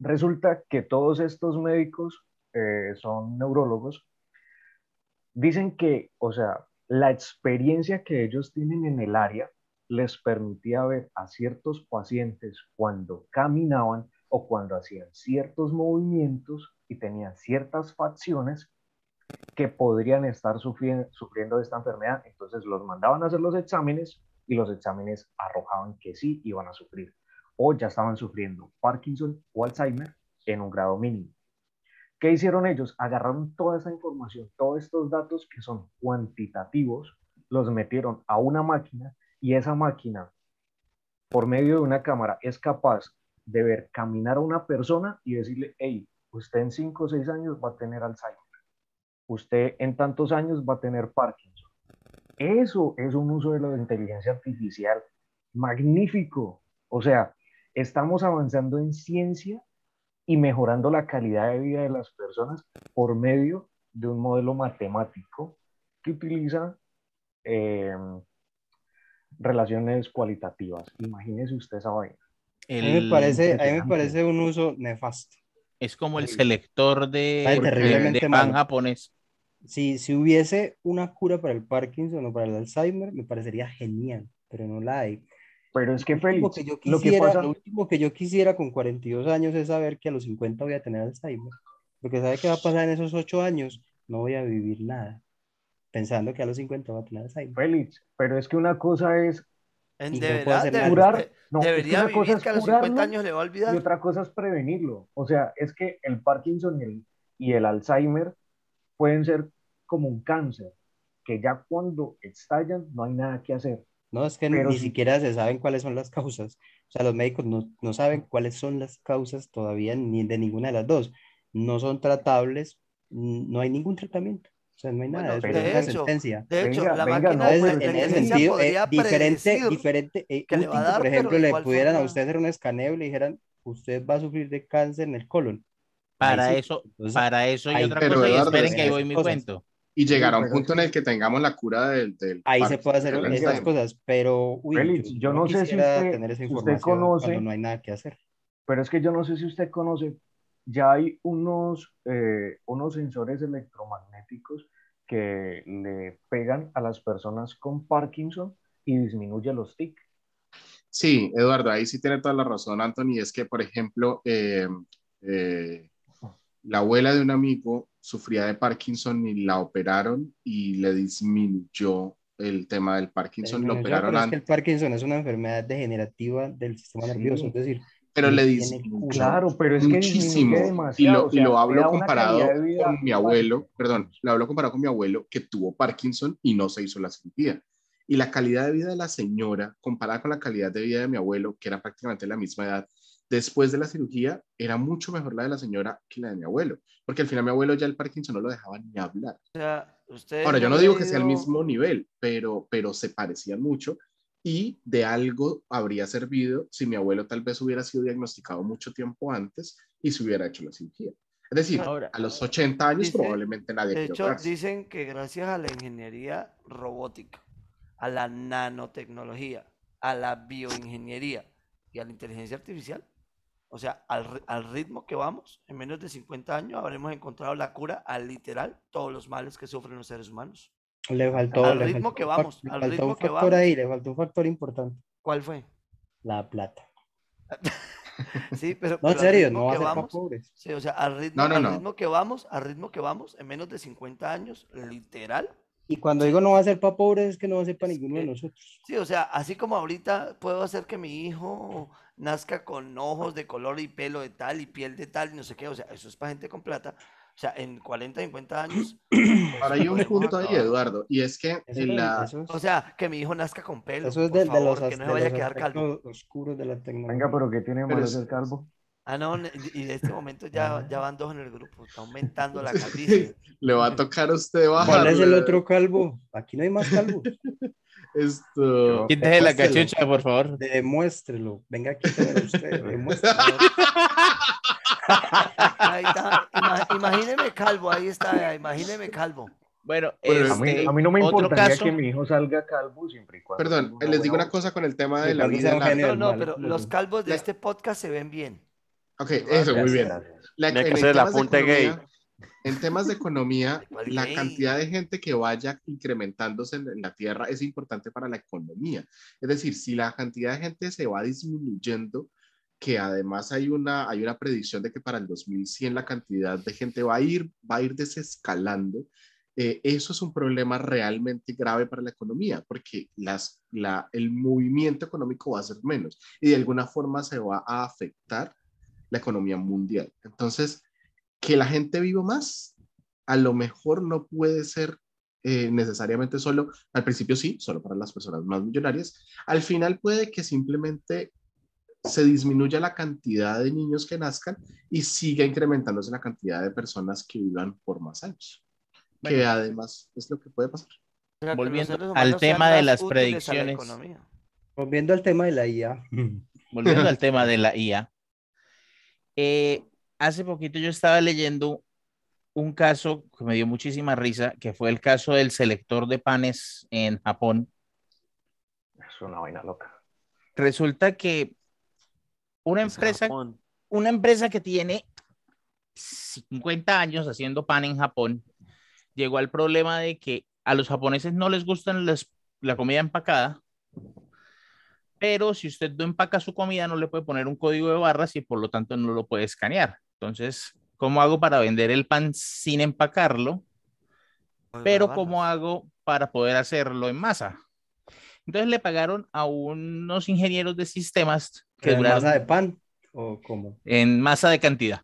Resulta que todos estos médicos eh, son neurólogos. Dicen que, o sea, la experiencia que ellos tienen en el área les permitía ver a ciertos pacientes cuando caminaban o cuando hacían ciertos movimientos y tenían ciertas facciones que podrían estar sufriendo, de esta enfermedad. Entonces los mandaban a hacer los exámenes y los exámenes arrojaban que sí iban a sufrir o ya estaban sufriendo Parkinson o Alzheimer en un grado mínimo. ¿Qué hicieron ellos? Agarraron toda esa información, todos estos datos que son cuantitativos, los metieron a una máquina y esa máquina, por medio de una cámara, es capaz de ver caminar a una persona y decirle, hey, usted en 5 o 6 años va a tener Alzheimer usted en tantos años va a tener Parkinson. Eso es un uso de la inteligencia artificial magnífico. O sea, estamos avanzando en ciencia y mejorando la calidad de vida de las personas por medio de un modelo matemático que utiliza eh, relaciones cualitativas. Imagínese usted esa vaina. A mí me parece, a mí me parece un uso nefasto. es como el selector de, terriblemente de pan japonés. Si, si hubiese una cura para el Parkinson o para el Alzheimer, me parecería genial, pero no la hay. Pero es que Lo último Félix, que yo lo que quisiera, pasa, lo último que yo quisiera con 42 años es saber que a los 50 voy a tener Alzheimer. Porque sabe qué va a pasar en esos 8 años, no voy a vivir nada. Pensando que a los 50 voy a tener Alzheimer. Félix, pero es que una cosa es En- de verdad, hacer de- nada. curar, de- no, es que debería una cosa es que a los 50 curarlo años le va a olvidar. y otra cosa es prevenirlo. O sea, es que el Parkinson y el, y el Alzheimer pueden ser como un cáncer, que ya cuando estallan no hay nada que hacer. No, es que Pero ni si- siquiera se saben cuáles son las causas. O sea, los médicos no, no saben cuáles son las causas todavía ni de ninguna de las dos. No son tratables, no hay ningún tratamiento. O sea, no hay nada. Bueno, es de una hecho, sentencia. de hecho, Venga, la venga, máquina no, de en ese sentido, eh, diferente, diferente, eh, que le útil a dar, por ejemplo, le pudieran a forma- usted hacer un escaneo y le dijeran, usted va a sufrir de cáncer en el colon. Para sí. eso, Entonces, para eso y ahí- otra cosa, y esperen que voy mi cosas. cuento. Y llegará un pero punto en el que tengamos la cura del, del ahí se puede hacer Alzheimer. cosas, pero uy, Félix, yo no sé si usted- tener esa usted conoce- cuando no hay nada que hacer. Pero es que yo no sé si usted conoce, ya hay unos, eh, unos sensores electromagnéticos que le pegan a las personas con Parkinson y disminuye los tics. Sí, Eduardo, ahí sí tiene toda la razón, Anthony. Es que, por ejemplo, eh, eh, la abuela de un amigo sufría de Parkinson y la operaron y le disminuyó el tema del Parkinson. Lo operaron pero es que antes, el Parkinson es una enfermedad degenerativa del sistema Sí. nervioso, es decir, pero le cura. Claro, pero es que muchísimo. disminuye Y lo, o sea, y lo hablo comparado con mi abuelo, perdón, lo hablo comparado con mi abuelo que tuvo Parkinson y no se hizo la cirugía. Y la calidad de vida de la señora, comparada con la calidad de vida de mi abuelo, que era prácticamente la misma edad, después de la cirugía, era mucho mejor la de la señora que la de mi abuelo. Porque al final mi abuelo ya el Parkinson no lo dejaba ni hablar. O sea, Ahora, yo no digo que sea el mismo nivel, pero, pero se parecían mucho y de algo habría servido si mi abuelo tal vez hubiera sido diagnosticado mucho tiempo antes y se hubiera hecho la cirugía. Es decir, Ahora, a los 80 años Dice- probablemente nadie De hecho, operarse. dicen que gracias a la ingeniería robótica, a la nanotecnología, a la bioingeniería y a la inteligencia artificial, o sea, al, al ritmo que vamos, en menos de 50 años habremos encontrado la cura a literal todos los males que sufren los seres humanos. Le faltó, Al le ritmo faltó que vamos, le al faltó ritmo un que factor vamos. ahí, le faltó un factor importante, ¿Cuál fue? la plata. Sí, pero, No, en serio, no va a ser para vamos, pobres. sí, o sea, al ritmo, No, no, al no. ritmo que vamos, al ritmo que vamos, en menos de 50 años, literal, Y cuando digo no va a ser para pobres, es que no va a ser para ninguno de nosotros. Sí, o sea, así como ahorita puedo hacer que mi hijo nazca con ojos de color y pelo de tal y piel de tal y no sé qué, o sea, eso es para gente con plata. O sea, en 40, 50 años. Ahora hay un podemos punto ahí. Eduardo, y es que Eso, en la... es, O sea, que mi hijo nazca con pelo. eso es de, de favor, los, que no de vaya a quedar calvo. oscuros de la tecnología. Venga, pero ¿qué tiene malo ser calvo? Ah, no, y de este momento ya, ya van dos en el grupo, está aumentando la calvicie. Le va a tocar a usted ¿Cuál bajar. es el otro calvo? Aquí no hay más calvos. Esto... quítese la cachucha, por favor. Demuéstrelo. Venga aquí, pero usted, demuéstrelo. Ahí está, ima- imagíneme calvo, ahí está, imagíneme calvo. Bueno, Bueno, A mí, este, a mí no me importaría caso, que mi hijo salga calvo siempre y cuando Perdón, tenga les digo una cosa con el tema de la vida larga. genio No, no, pero los calvos de La- este podcast se ven bien. Ok, eso, muy bien. La- Tiene que en ser el de apunte economía- gay. En temas de economía, ¿Cuál la cantidad de gente que vaya incrementándose en, en la Tierra es importante para la economía. Es decir, si la cantidad de gente se va disminuyendo, que además hay una, hay una predicción de que para el 2100 la cantidad de gente va a ir, va a ir desescalando, eh, eso es un problema realmente grave para la economía, porque las, la, el movimiento económico va a ser menos y de alguna forma se va a afectar la economía mundial. Entonces, que la gente viva más, a lo mejor no puede ser eh, necesariamente solo, al principio sí, solo para las personas más millonarias, al final puede que simplemente se disminuya la cantidad de niños que nazcan y siga incrementándose la cantidad de personas que vivan por más años, que además es lo que puede pasar. Volviendo al tema de las la predicciones. Volviendo al tema de la IA. volviendo al tema de la IA, eh, hace poquito yo estaba leyendo un caso que me dio muchísima risa, que fue el caso del selector de panes en Japón. Es una vaina loca. Resulta que una Es empresa, Japón. una empresa que tiene 50 años haciendo pan en Japón, llegó al problema de que a los japoneses no les gustan las- la comida empacada Pero si usted no empaca su comida, no le puede poner un código de barras y por lo tanto no lo puede escanear. Entonces, ¿cómo hago para vender el pan sin empacarlo? Pero ¿cómo hago para poder hacerlo en masa? Entonces le pagaron a unos ingenieros de sistemas que ¿En duraron masa de pan o cómo? en masa de cantidad.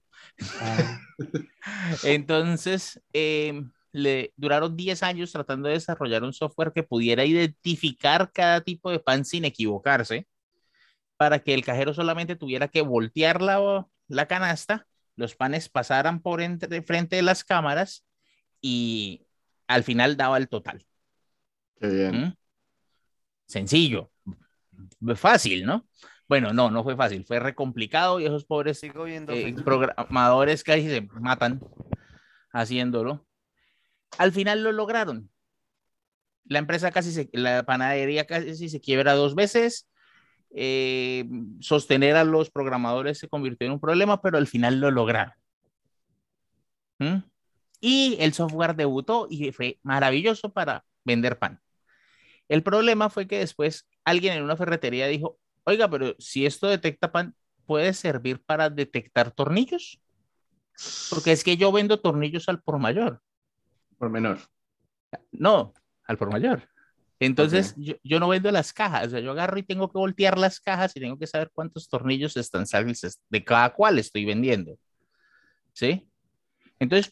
Ah, Entonces, eh, le duraron 10 años tratando de desarrollar un software que pudiera identificar cada tipo de pan sin equivocarse, para que el cajero solamente tuviera que voltear la, la canasta, los panes pasaran por entre frente de las cámaras y al final daba el total. Qué bien. ¿Mm? Sencillo, fácil, ¿no? Bueno, no, no fue fácil, fue re complicado y esos pobres Sigo viendo eh, programadores casi se matan haciéndolo. Al final lo lograron. La empresa casi se, la panadería casi se quiebra dos veces. Eh, sostener a los programadores se convirtió en un problema, pero al final lo lograron. ¿Mm? Y el software debutó y fue maravilloso para vender pan. El problema fue que después alguien en una ferretería dijo, oiga, pero si esto detecta pan, ¿puede servir para detectar tornillos? Porque es que yo vendo tornillos al por mayor. Por menor. No, al por mayor. Entonces, yo, no vendo las cajas. O sea, yo agarro y tengo que voltear las cajas y tengo que saber cuántos tornillos están saliendo de cada cual estoy vendiendo. ¿Sí? Entonces,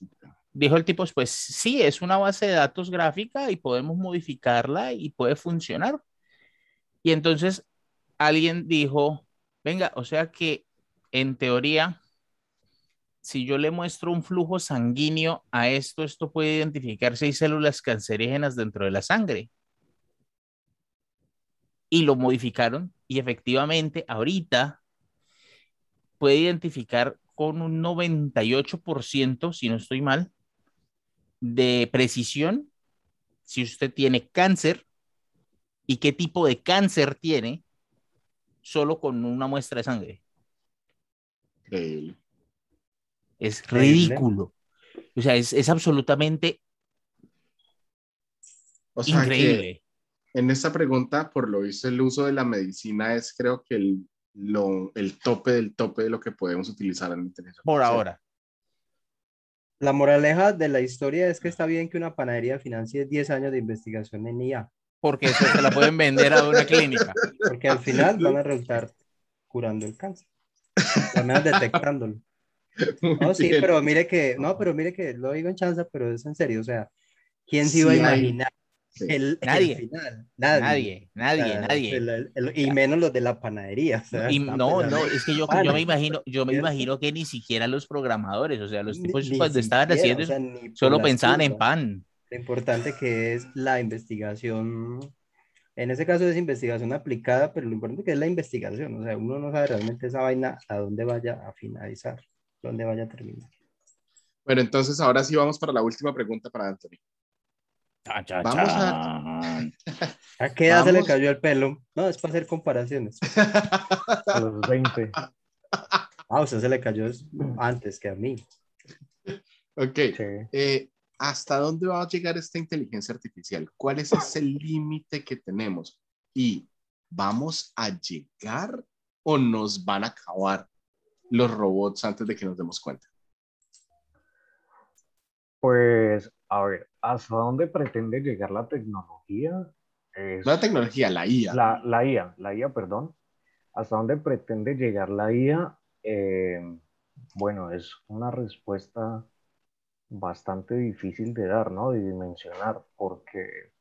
dijo el tipo, pues sí, es una base de datos gráfica y podemos modificarla y puede funcionar. Y entonces alguien dijo, venga, o sea que en teoría, si yo le muestro un flujo sanguíneo a esto, esto puede identificar hay células cancerígenas dentro de la sangre. Y lo modificaron y efectivamente ahorita puede identificar con un 98%, si no estoy mal, de precisión si usted tiene cáncer y qué tipo de cáncer tiene solo con una muestra de sangre. Increíble. Es Increíble. ridículo. O sea, es, es absolutamente O sea que increíble. En esta pregunta, por lo visto, el uso de la medicina es creo que el, lo, el tope del tope de lo que podemos utilizar en la inteligencia Por ahora. La moraleja de la historia es que está bien que una panadería financie 10 años de investigación en IA, Porque eso se la pueden vender a una clínica. porque al final van a resultar curando el cáncer, al menos detectándolo. No, sí, Bien. pero mire que, no, pero mire que lo digo en chanza, pero es en serio, o sea, ¿quién se Sí iba a hay- imaginar Sí. el, el Nadie. final? Nadie, O nadie, sea, nadie. el- el- el- y menos los de la panadería. o sea, Y no, pensando- no, es que yo, yo me imagino, yo me imagino que ni siquiera los programadores, o sea, los Ni- tipos ni cuando estaban siquiera, haciendo o sea, ni solo pensaban en pan. Lo importante que es la investigación, en ese caso es investigación aplicada, pero lo importante que es la investigación, o sea, uno no sabe realmente esa vaina a dónde vaya a finalizar, dónde vaya a terminar. Bueno, entonces ahora sí vamos para la última pregunta para Anthony. Vamos a- ¿A qué edad se le cayó el pelo? No, es para hacer comparaciones. A los 20. Ah, o sea, se le cayó es- antes que a mí. Ok. Sí. Eh, ¿Hasta dónde va a llegar esta inteligencia artificial? ¿Cuál es ese límite que tenemos? ¿Y vamos a llegar o nos van a acabar los robots antes de que nos demos cuenta? Pues, a ver, ¿hasta dónde pretende llegar la tecnología? Es- la tecnología, la IA. La, la IA, la IA, perdón. ¿Hasta dónde pretende llegar la IA? Eh, bueno, es una respuesta bastante difícil de dar, ¿no? De dimensionar, porque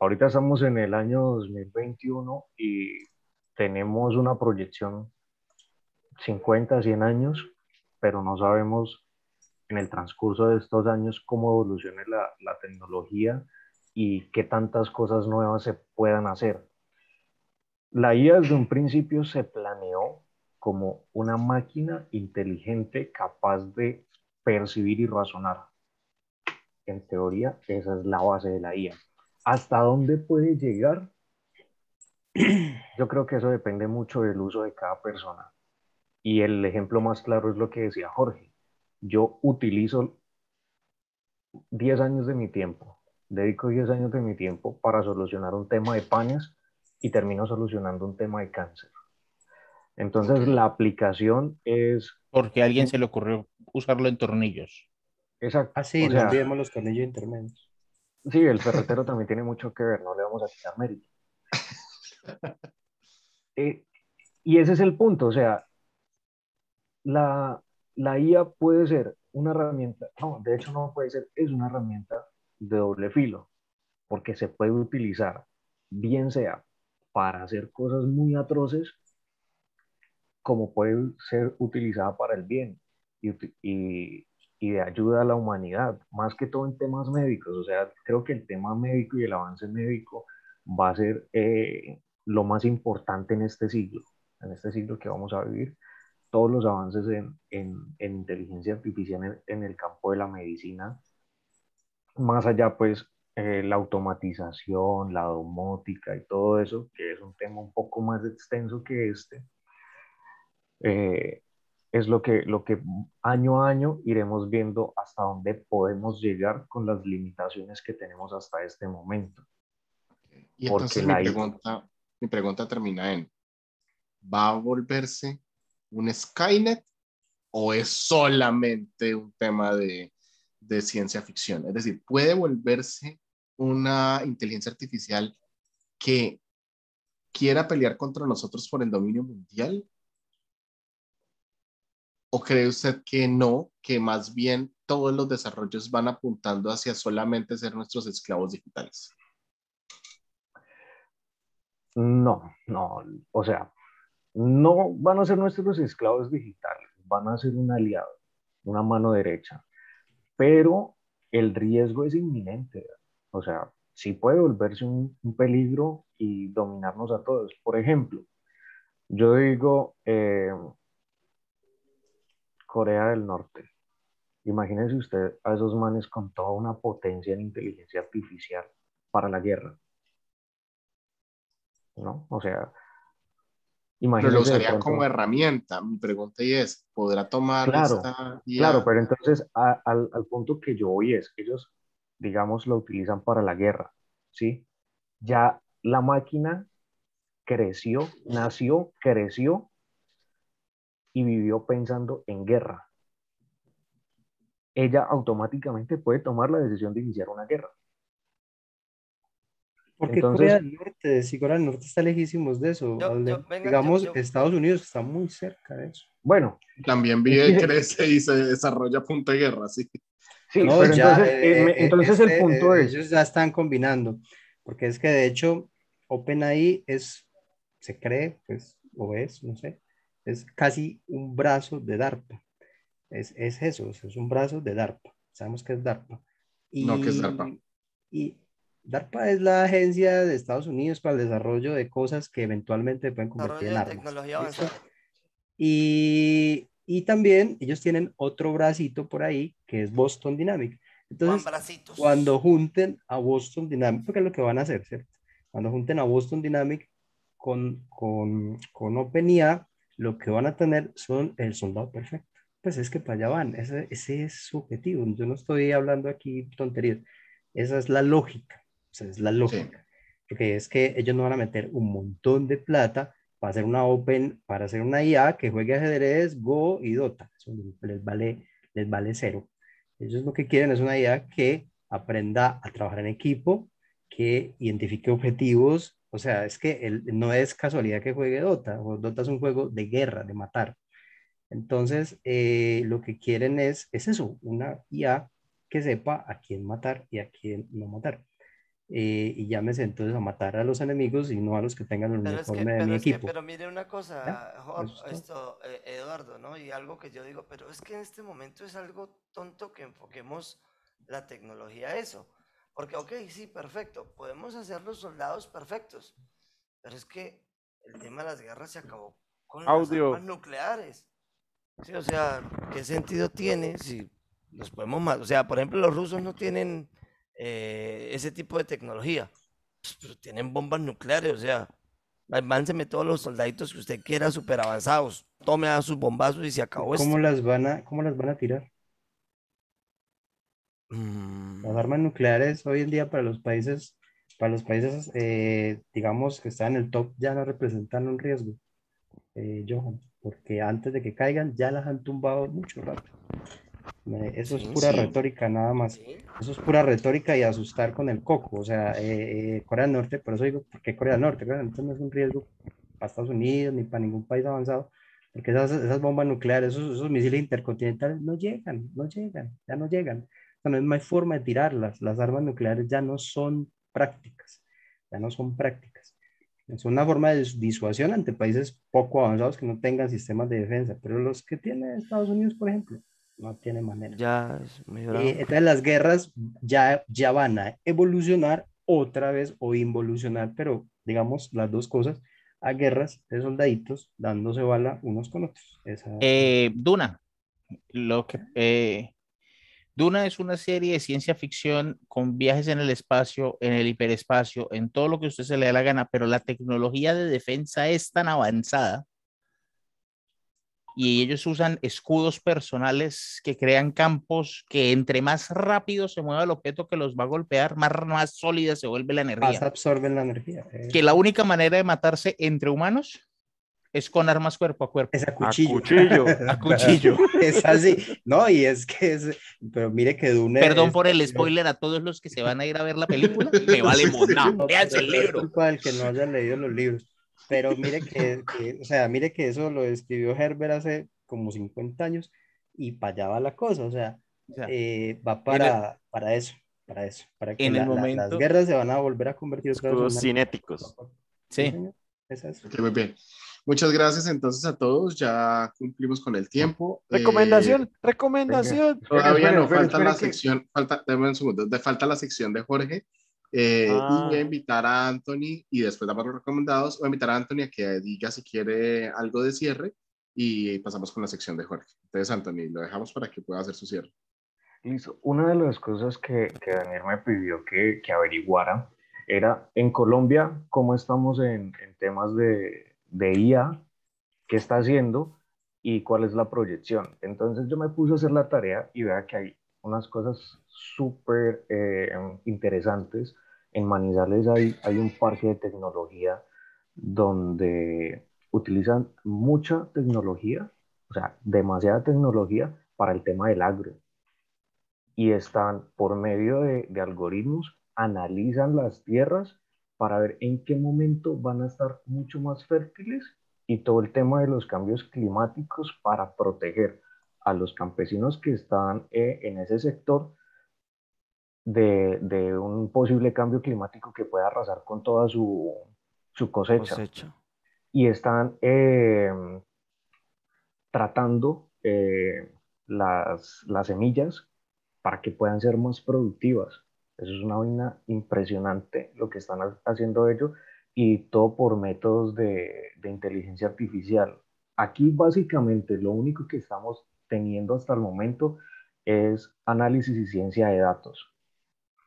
ahorita estamos en el año 2021 y tenemos una proyección 50, 100 años, pero no sabemos en el transcurso de estos años cómo evolucione la, la tecnología y qué tantas cosas nuevas se puedan hacer. La IA desde un principio se planeó como una máquina inteligente capaz de percibir y razonar. En teoría, esa es la base de la IA. ¿Hasta dónde puede llegar? Yo creo que eso depende mucho del uso de cada persona. Y el ejemplo más claro es lo que decía Jorge. Yo utilizo 10 años de mi tiempo, dedico 10 años de mi tiempo para solucionar un tema de panes y termino solucionando un tema de cáncer. Entonces la aplicación es Porque a alguien se le ocurrió usarlo en tornillos. exacto. Ah, sí, o no sea, olvidemos los tornillos intermedios. Sí, el ferretero también tiene mucho que ver, no le vamos a quitar mérito. Eh, y ese es el punto, o sea, la, la IA puede ser una herramienta, no, de hecho no puede ser, es una herramienta de doble filo, porque se puede utilizar, bien sea para hacer cosas muy atroces, como puede ser utilizada para el bien y, de ayuda a la humanidad, más que todo en temas médicos. O sea, creo que el tema médico y el avance médico va a ser eh, lo más importante en este siglo, en este siglo que vamos a vivir. Todos los avances en, en, en inteligencia artificial en, en el campo de la medicina, más allá pues eh, la automatización, la domótica y todo eso, que es un tema un poco más extenso que este, eh, es lo que, lo que año a año iremos viendo hasta dónde podemos llegar con las limitaciones que tenemos hasta este momento. Y Porque entonces mi pregunta, mi pregunta termina en, ¿va a volverse un Skynet o es solamente un tema de, ciencia ficción? Es decir, ¿puede volverse una inteligencia artificial que quiera pelear contra nosotros por el dominio mundial? ¿O cree usted que no, que más bien todos los desarrollos van apuntando hacia solamente ser nuestros esclavos digitales? No, no, o sea, no van a ser nuestros esclavos digitales, van a ser un aliado, una mano derecha, pero el riesgo es inminente, o sea, sí puede volverse un, peligro y dominarnos a todos. Por ejemplo, yo digo eh, Corea del Norte. Imagínense usted a esos manes con toda una potencia en inteligencia artificial para la guerra. ¿No? O sea, Pero lo usaría pronto- como herramienta. Mi pregunta y es, ¿podrá tomar Claro, esta? Claro, pero entonces a- al, al punto que yo voy es, ellos, digamos, lo utilizan para la guerra, ¿sí? Ya la máquina creció, nació, creció y vivió pensando en guerra. Ella automáticamente puede tomar la decisión de iniciar una guerra. Porque Entonces- Corea del Norte, si Corea del Norte está lejísimos de eso. Yo- yo- venga, Digamos, yo- yo- Estados Unidos está muy cerca de eso. Bueno, También vive, crece y se desarrolla a punto de guerra, sí. sí, No, pero ya, entonces, eh, eh, eh, entonces este, el punto eh, es, Ellos ya están combinando, porque es que de hecho OpenAI es, se cree, pues, o es, no sé, es casi un brazo de DARPA. Es, es eso, es un brazo de DARPA. Sabemos que es DARPA. Y, No, ¿qué es DARPA? Y DARPA es la agencia de Estados Unidos para el desarrollo de cosas que eventualmente pueden convertir en armas. tecnología. Y, y también ellos tienen otro bracito por ahí que es Boston Dynamics. Entonces, cuando junten a Boston Dynamics, porque es lo que van a hacer, ¿cierto? Cuando junten a Boston Dynamics con, con, con OpenIA, lo que van a tener son el soldado perfecto. Pues es que para allá van, ese, ese es su objetivo. Yo no estoy hablando aquí tonterías. Esa es la lógica. O sea, es la lógica. Porque es que ellos no van a meter un montón de plata para hacer una Open, para hacer una IA que juegue ajedrez, Go y Dota. Eso les vale, les vale cero. Ellos lo que quieren es una IA que aprenda a trabajar en equipo, que identifique objetivos. O sea, es que no es casualidad que juegue Dota. Dota es un juego de guerra, de matar. Entonces, eh, lo que quieren es, es eso, una IA que sepa a quién matar y a quién no matar. Eh, y llámese entonces a matar a los enemigos y no a los que tengan el Pero es que, uniforme de pero mi es que- equipo. pero mire una cosa. Job, esto, eh, Eduardo, ¿no? Y algo que yo digo, pero es que en este momento es algo tonto que enfoquemos la tecnología a eso. Porque, ok, sí, perfecto, podemos hacer los soldados perfectos, pero es que el tema de las guerras se acabó con Audio. las armas nucleares. Sí, o sea, ¿qué sentido tiene si los podemos más? O sea, por ejemplo, los rusos no tienen eh, ese tipo de tecnología, pues, pero tienen bombas nucleares, o sea, avánceme todos los soldaditos que usted quiera súper avanzados, tome a sus bombazos y se acabó esto. ¿Cómo las van a, cómo las van a tirar? Mm, Las armas nucleares hoy en día para los países para los países, eh, digamos, que están en el top, ya no representan un riesgo, eh, Johan, porque antes de que caigan ya las han tumbado mucho rato. Eso es pura sí. retórica, nada más. Eso es pura retórica y asustar con el coco. O sea, eh, eh, Corea del Norte, por eso digo, ¿por qué Corea del Norte? Corea del Norte no es un riesgo para Estados Unidos ni para ningún país avanzado, porque esas, esas bombas nucleares, esos, esos misiles intercontinentales no llegan, no llegan, ya no llegan. O sea, no hay más forma de tirarlas. Las armas nucleares ya no son prácticas, ya no son prácticas. Es una forma de dis- disuasión ante países poco avanzados que no tengan sistemas de defensa, pero los que tiene Estados Unidos, por ejemplo, no tiene manera. Ya es muy bravo. Eh, entonces las guerras ya, ya van a evolucionar otra vez o involucionar, pero digamos las dos cosas, a guerras de soldaditos dándose bala unos con otros. Esa- Eh, Duna. Lo que, eh, Duna es una serie de ciencia ficción con viajes en el espacio, en el hiperespacio, en todo lo que a usted se le dé la gana, pero la tecnología de defensa es tan avanzada y ellos usan escudos personales que crean campos que entre más rápido se mueva el objeto que los va a golpear, más, más sólida se vuelve la más energía. absorben la energía. eh, Que la única manera de matarse entre humanos es con armas cuerpo a cuerpo. es a A cuchillo. cuchillo. A cuchillo. es así. No, y es que es, pero mire que Dune Perdón es- por el spoiler a todos los que se van a ir a ver la película. Me vale monda. No, Véanse el libro. culpa del que no haya leído los libros. Pero mire que, que, o sea, mire que eso lo escribió Herbert hace como 50 años y para allá va la cosa, o sea, O sea, eh, va para, para eso, para eso, para que en el la- la- las momento- guerras se van a volver a convertir en Escudos una- cinéticos. Sí, sí. es eso. Ok, muy bien. Muchas gracias entonces a todos. Ya cumplimos con el tiempo. Eh, Recomendación, recomendación. todavía no, falta la que- sección, falta, dame un segundo, falta la sección de Jorge. Eh, Ah. Y voy a invitar a Anthony y después damos los recomendados. Voy a invitar a Anthony a que diga si quiere algo de cierre y pasamos con la sección de Jorge. Entonces, Anthony, lo dejamos para que pueda hacer su cierre. Listo. Una de las cosas que, que Daniel me pidió que, que averiguara era en Colombia cómo estamos en, en temas de, de IA, qué está haciendo y cuál es la proyección. Entonces yo me puse a hacer la tarea y vea que hay unas cosas súper eh, interesantes. En Manizales hay, hay un parque de tecnología donde utilizan mucha tecnología, o sea, demasiada tecnología para el tema del agro y están por medio de, algoritmos, analizan las tierras para ver en qué momento van a estar mucho más fértiles y todo el tema de los cambios climáticos para proteger a los campesinos que están eh, en ese sector de, de un posible cambio climático que pueda arrasar con toda su, su cosecha Cosecha. y están eh, tratando eh, las, las semillas para que puedan ser más productivas. Eso es una vaina impresionante lo que están ha- haciendo ellos y todo por métodos de, de inteligencia artificial. Aquí básicamente lo único que estamos teniendo hasta el momento es análisis y ciencia de datos.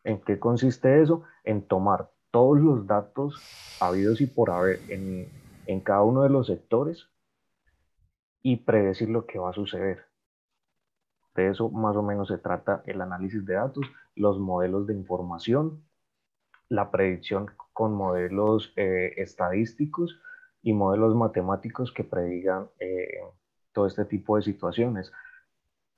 ¿En qué consiste eso? En tomar todos los datos habidos y por haber en, cada uno de los sectores y predecir lo que va a suceder. De eso más o menos se trata el análisis de datos, los modelos de información, la predicción con modelos eh, estadísticos y modelos matemáticos que predigan eh, todo este tipo de situaciones.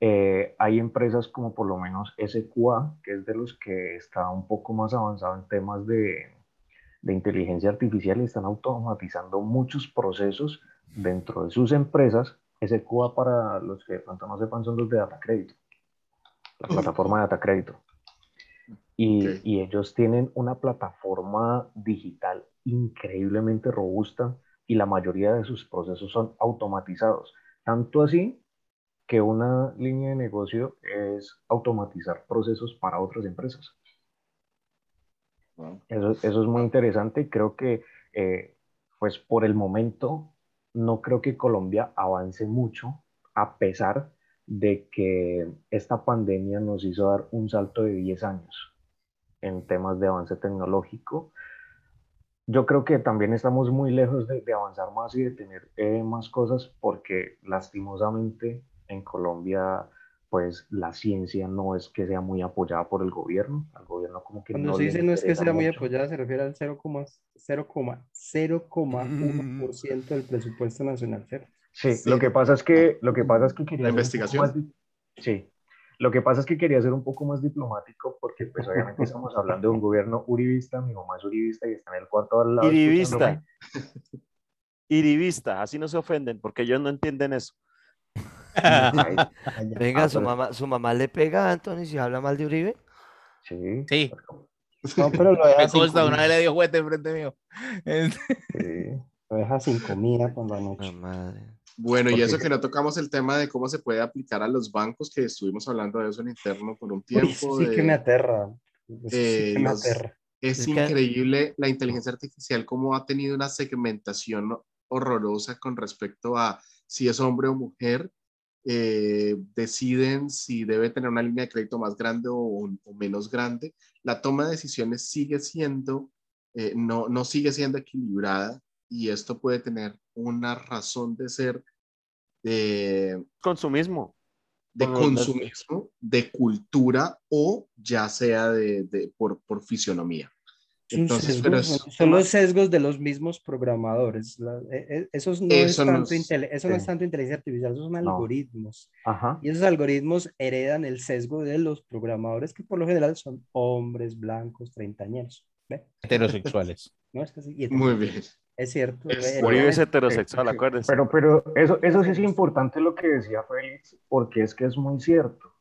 Eh, hay empresas como por lo menos SQA, que es de los que está un poco más avanzado en temas de, de inteligencia artificial y están automatizando muchos procesos dentro de sus empresas. SQA, para los que de pronto no sepan, son los de Data Crédito, la plataforma de Data Crédito. Y, Ok. y ellos tienen una plataforma digital increíblemente robusta y la mayoría de sus procesos son automatizados. Tanto así que una línea de negocio es automatizar procesos para otras empresas. Eso, eso es muy interesante y creo que, eh, pues por el momento, no creo que Colombia avance mucho, a pesar de que esta pandemia nos hizo dar un salto de 10 años en temas de avance tecnológico. Yo creo que también estamos muy lejos de, de avanzar más y de tener eh, más cosas porque lastimosamente en Colombia pues la ciencia no es que sea muy apoyada por el gobierno. Al gobierno como que Cuando no se dice no es que sea muy apoyada, se refiere al 0,0,1% del presupuesto nacional, ¿cierto? Sí, Sí. lo que pasa es que lo que pasa es que quería La ser un poco investigación. más sí. Lo que pasa es que quería ser un poco más diplomático porque pues obviamente estamos hablando de un gobierno uribista, mi mamá es uribista y está en el cuarto al lado Irivista. escuchándome. Irivista, así no se ofenden, porque ellos no entienden eso. Venga, Ah, su pero- mamá, su mamá le pega a Anthony si habla mal de Uribe. sí, Sí. No, pero lo deja, Me sin consta, una vez le dio juguete enfrente mío. sí. lo deja sin comida por la La noche. madre. Bueno, y eso que no tocamos el tema de cómo se puede aplicar a los bancos, que estuvimos hablando de eso en interno por un tiempo. eso sí de- que me aterra. Eso sí eh, que me los- aterra. Es Es que- increíble la inteligencia artificial, cómo ha tenido una segmentación horrorosa con respecto a si es hombre o mujer. Eh, deciden si debe tener una línea de crédito más grande o, o menos grande. La toma de decisiones sigue siendo, eh, no, no sigue siendo equilibrada y esto puede tener una razón de ser de, Consumismo. de consumismo, de cultura o ya sea de, de- por, por fisionomía. Son Entonces, pero son- es- son los sesgos de los mismos programadores. La- e- e- esos no Eso es no tanto es- intele- eso no es tanto inteligencia artificial, esos son No. algoritmos. Ajá. Y esos algoritmos heredan el sesgo de los programadores, que por lo general son hombres blancos, treintañeros. ¿Ve? Heterosexuales. No es así. Y Muy bien. Es cierto. Es- Uribe es heterosexual, acuérdense. Pero, pero eso, eso sí es importante lo que decía Félix, porque es que es muy cierto.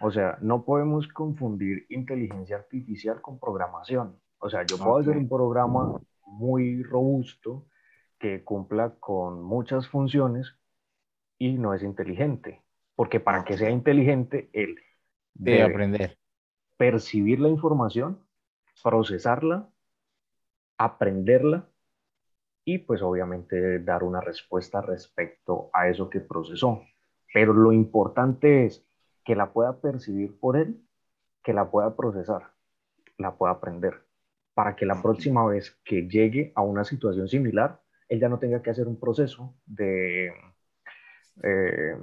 O sea, no podemos confundir inteligencia artificial con programación. O sea, yo puedo hacer un programa muy robusto que cumpla con muchas funciones y no es inteligente. Porque para que sea inteligente, él Debe debe aprender. percibir la información, procesarla, aprenderla y pues obviamente dar una respuesta respecto a eso que procesó. Pero lo importante es que la pueda percibir por él, que la pueda procesar, la pueda aprender, para que la próxima vez que llegue a una situación similar, él ya no tenga que hacer un proceso de, eh,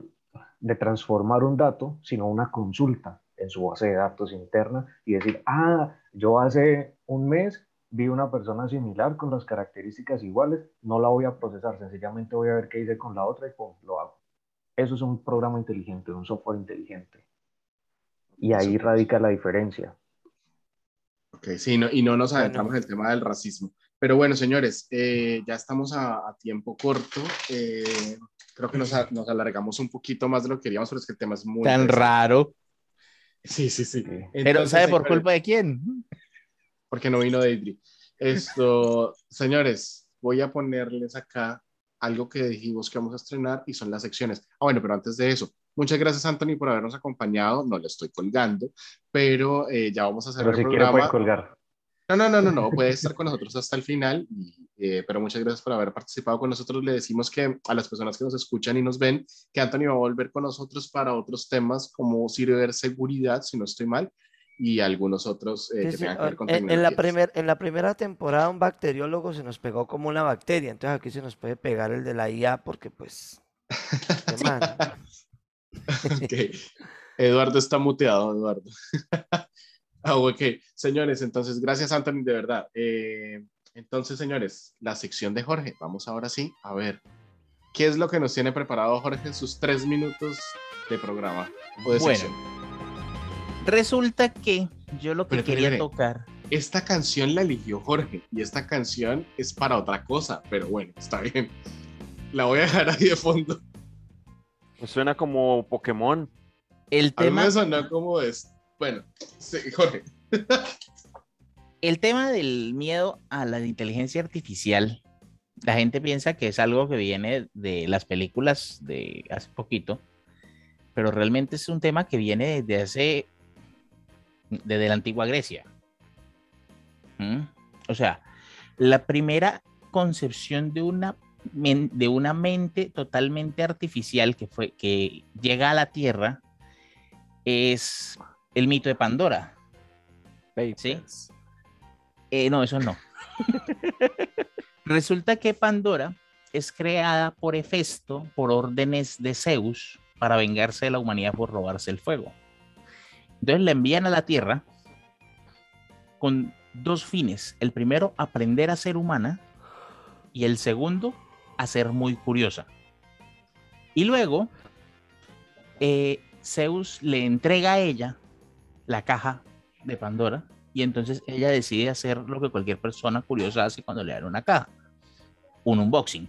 de transformar un dato, sino una consulta en su base de datos interna y decir, ah, yo hace un mes vi una persona similar con las características iguales, no la voy a procesar, sencillamente voy a ver qué hice con la otra y pum, lo hago. Eso es un programa inteligente, un software inteligente. Y ahí radica la diferencia. Ok, sí, no, y no nos Bueno. adentramos en el tema del racismo. Pero bueno, señores, eh, ya estamos a, a tiempo corto. eh, creo que nos, a- nos alargamos un poquito más de lo que queríamos, pero es que el tema es muy... Tan raro. Sí, sí, sí. Pero ¿sabe por señores, culpa de quién? Porque no vino Deidre. Esto, señores, voy a ponerles acá algo que dijimos que vamos a estrenar y son las secciones. Ah, bueno, pero antes de eso, muchas gracias, Anthony, por habernos acompañado. No le estoy colgando, pero eh, ya vamos a hacer Pero el si quiere puede programa. colgar. No, no, no, no, no, puede estar con nosotros hasta el final, y, eh, pero muchas gracias por haber participado con nosotros. Le decimos que a las personas que nos escuchan y nos ven, que Anthony va a volver con nosotros para otros temas como ciberseguridad, si no estoy mal, y algunos otros eh, Sí, que sí, tengan que ver con En, en la primer, en la primera temporada un bacteriólogo se nos pegó como una bacteria, entonces aquí se nos puede pegar el de la IA porque pues... qué man. Ok. Eduardo está muteado, Eduardo. ah, ok. Señores, entonces, gracias, Anthony, de verdad. Eh, entonces, señores, la sección de Jorge. Vamos ahora sí a ver qué es lo que nos tiene preparado Jorge en sus tres minutos de programa o de Bueno. sección. Resulta que yo lo que quería tocar. Esta canción la eligió Jorge y esta canción es para otra cosa, pero bueno, está bien. La voy a dejar ahí de fondo. Pues Suena como Pokémon. El A mí tema, me sonó como es. Bueno, sí, Jorge. el tema del miedo a la inteligencia artificial, la gente piensa que es algo que viene de las películas de hace poquito, pero realmente es un tema que viene desde hace, desde la antigua Grecia. ¿Mm? O sea, la primera concepción de una, de una mente totalmente artificial que, fue, que llega a la Tierra es el mito de Pandora. ¿Sí? Eh, no, eso no. Resulta que Pandora es creada por Hefesto por órdenes de Zeus para vengarse de la humanidad por robarse el fuego. Entonces la envían a la Tierra con dos fines. El primero, aprender a ser humana y el segundo, a ser muy curiosa. Y luego, eh, Zeus le entrega a ella la caja de Pandora y entonces ella decide hacer lo que cualquier persona curiosa hace cuando le dan una caja, un unboxing.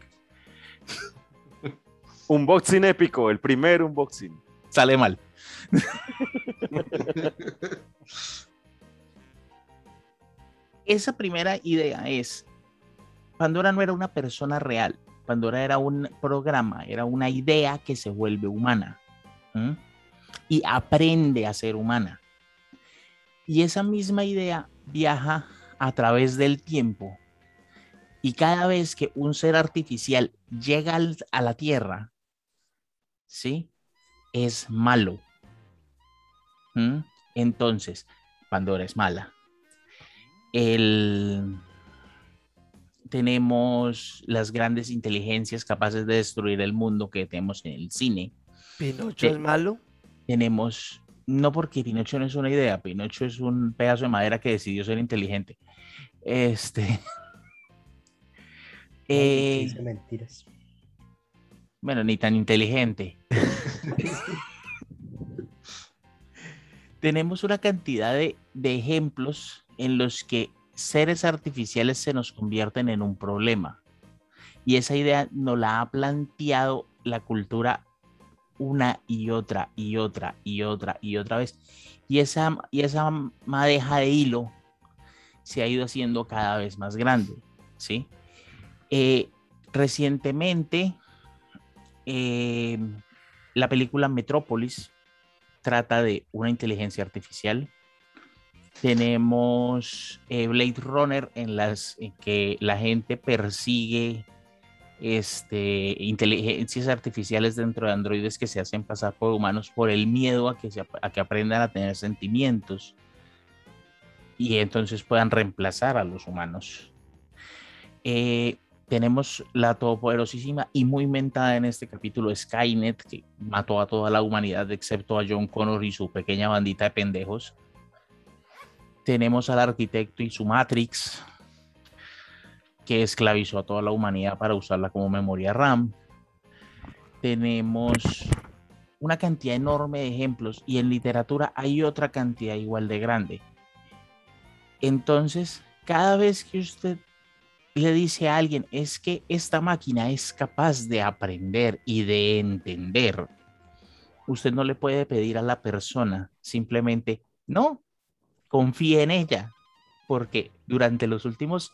Unboxing épico, el primer unboxing. Sale mal. Esa primera idea es, Pandora no era una persona real, Pandora era un programa, era una idea que se vuelve humana y aprende a ser humana. Y esa misma idea viaja a través del tiempo. Y cada vez que un ser artificial llega a la Tierra, ¿sí? Es malo. Entonces, Pandora es mala. El... Tenemos las grandes inteligencias capaces de destruir el mundo que tenemos en el cine. Pinocho es malo. Tenemos, no porque Pinocho no es una idea, Pinocho es un pedazo de madera que decidió ser inteligente. Este. eh, mentiras. bueno, ni tan inteligente. Tenemos una cantidad de, de ejemplos en los que seres artificiales se nos convierten en un problema. Y esa idea nos la ha planteado la cultura una y otra y otra y otra y otra vez. Y esa, y esa madeja de hilo se ha ido haciendo cada vez más grande. ¿sí? Eh, recientemente, eh, la película Metrópolis trata de una inteligencia artificial. Tenemos eh, Blade Runner en las que la gente persigue este, inteligencias artificiales dentro de androides que se hacen pasar por humanos por el miedo a que aprendan a tener sentimientos y entonces puedan reemplazar a los humanos. Eh, tenemos la todopoderosísima y muy mentada en este capítulo Skynet, que mató a toda la humanidad excepto a John Connor y su pequeña bandita de pendejos. Tenemos al arquitecto y su Matrix, que esclavizó a toda la humanidad para usarla como memoria RAM. Tenemos una cantidad enorme de ejemplos y en literatura hay otra cantidad igual de grande. Entonces, cada vez que usted le dice a alguien, es que esta máquina es capaz de aprender y de entender, usted no le puede pedir a la persona simplemente, no, confíe en ella, porque durante los últimos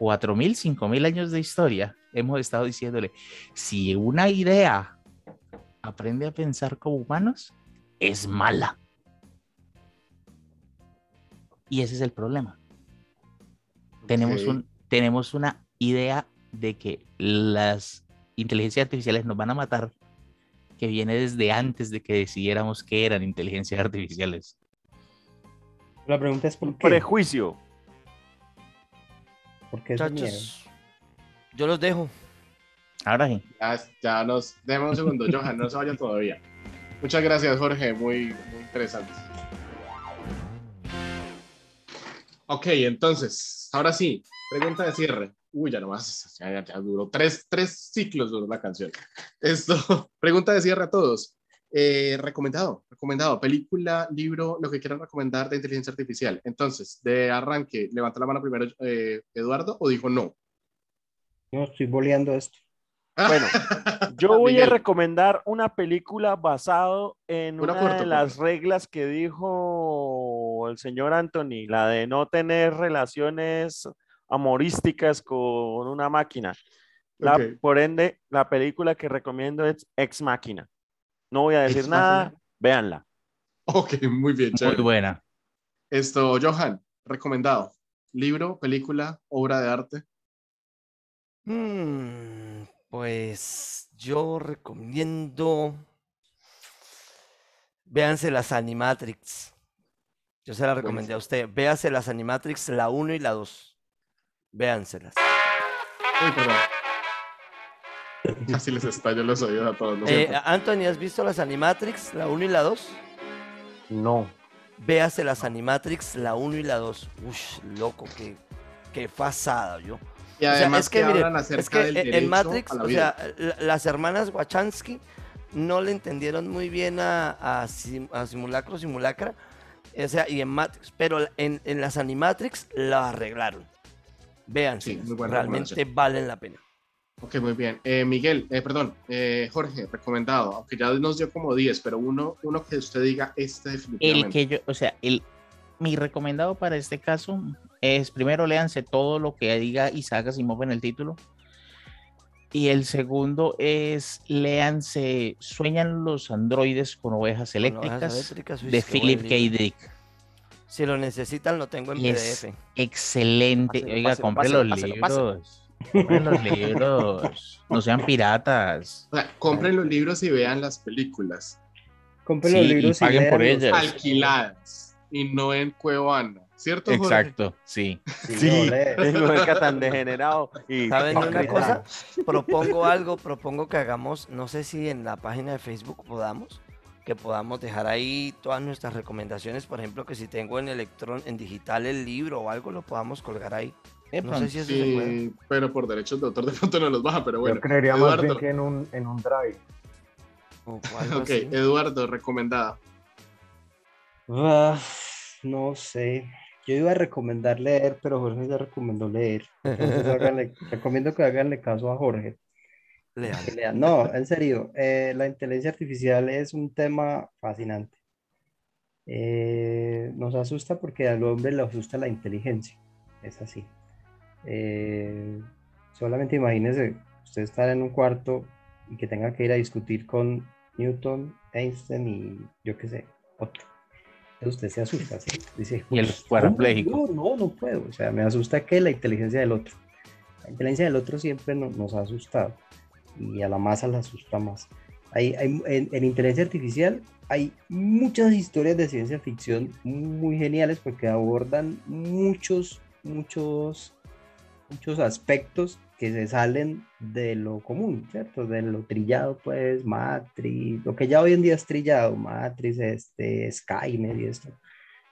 4.000, 5.000 años de historia hemos estado diciéndole, si una idea aprende a pensar como humanos, es mala. Y ese es el problema. Tenemos, un, tenemos una idea de que las inteligencias artificiales nos van a matar que viene desde antes de que decidiéramos que eran inteligencias artificiales. La pregunta es por qué. Prejuicio. ¿Por qué? Muchachos, yo los dejo. Ahora sí. Ya, ya nos. Déjame un segundo, Johan, no se vayan todavía. Muchas gracias, Jorge, muy, muy interesante. Ok, entonces, ahora sí, pregunta de cierre. Uy, ya nomás, ya, ya, ya duró tres, tres ciclos duró la canción. Esto, pregunta de cierre a todos. Eh, recomendado, recomendado, película, libro, lo que quieran recomendar de inteligencia artificial. Entonces, de arranque, levanta la mano primero eh, Eduardo o dijo no. No, estoy boleando esto. Bueno, Yo voy a recomendar una película basado en Una una corto, de las corto. reglas que dijo el señor Anthony, la de no tener relaciones amorísticas con una máquina. La. Por ende, la película que recomiendo es Ex Máquina. No voy a decir nada, véanla. Ok, muy bien, Muy chévere. buena. Esto, Johan, recomendado. Libro, película, obra de arte. Mm, pues yo recomiendo. Véanse las Animatrix. Yo se la recomendé a usted. Véase las Animatrix, la 1 y la 2. Véanselas. Uy, perdón. Casi les estallo los oídos a todos. lo Eh. Anthony, ¿has visto las Animatrix, la 1 y la 2? No, Véase las Animatrix, la 1 y la 2. Ush, loco, qué, qué fasada, yo. y O sea, además es que, que, mire, hablan acerca es que del en- derecho en Matrix, a la o sea, la- las hermanas Wachowski no le entendieron muy bien a, a, sim- a Simulacro, Simulacra, o sea, y en Matrix, pero en, en las Animatrix la arreglaron. Vean, Sí, realmente valen la pena. Ok, muy bien. Eh, Miguel, eh, perdón, eh, Jorge, recomendado, aunque ya nos dio como 10, pero uno, uno que usted diga este El definitivamente. que yo, o sea, el, mi recomendado para este caso es primero léanse todo lo que diga Isaac Asimov en el título. Y el segundo es léanse Sueñan los androides con ovejas Con ovejas eléctricas de Philip K. Dick. Si lo necesitan, lo tengo en Y es PDF. excelente. Páselo, Oiga, compre los páselo, páselo. Compren los libros. No sean piratas. O sea, compren los libros y vean las películas Compren Sí, los y libros paguen por ellas. alquiladas y no en Cuevana, ¿cierto? Jorge? Exacto, sí. Sí, tengo beca tan degenerado. Y ¿Saben una cosa? Propongo algo, propongo que hagamos, no sé si en la página de Facebook podamos, que podamos dejar ahí todas nuestras recomendaciones, por ejemplo, que si tengo en electrón, en digital el libro o algo, lo podamos colgar ahí. De No sé si eso se puede. Sí, pero por derechos de autor de pronto no los baja, pero bueno. yo creería más bien que en un, en un drive. O algo Ok, así. Eduardo, recomendada. No sé. Yo iba a recomendar leer, pero Jorge ya recomendó leer. Entonces háganle- recomiendo que haganle caso a Jorge. Lean. que lean. No, en serio, eh, la inteligencia artificial es un tema fascinante. Eh, nos asusta porque al hombre le asusta la inteligencia. Es así. Eh, solamente imagínese usted estar en un cuarto y que tenga que ir a discutir con Newton, Einstein y yo qué sé, otro. Entonces usted se asusta, ¿sí? Dice, Y el "Uy, cuadrapléjico". No, no, no puedo. O sea, me asusta que la inteligencia del otro. La inteligencia del otro siempre no- nos ha asustado y a la masa la asusta más. Hay, hay- en, en inteligencia artificial hay muchas historias de ciencia ficción muy geniales porque abordan muchos, muchos, muchos aspectos que se salen de lo común, ¿cierto? De lo trillado, pues, Matrix, lo que ya hoy en día es trillado, Matrix, este, Skynet y esto,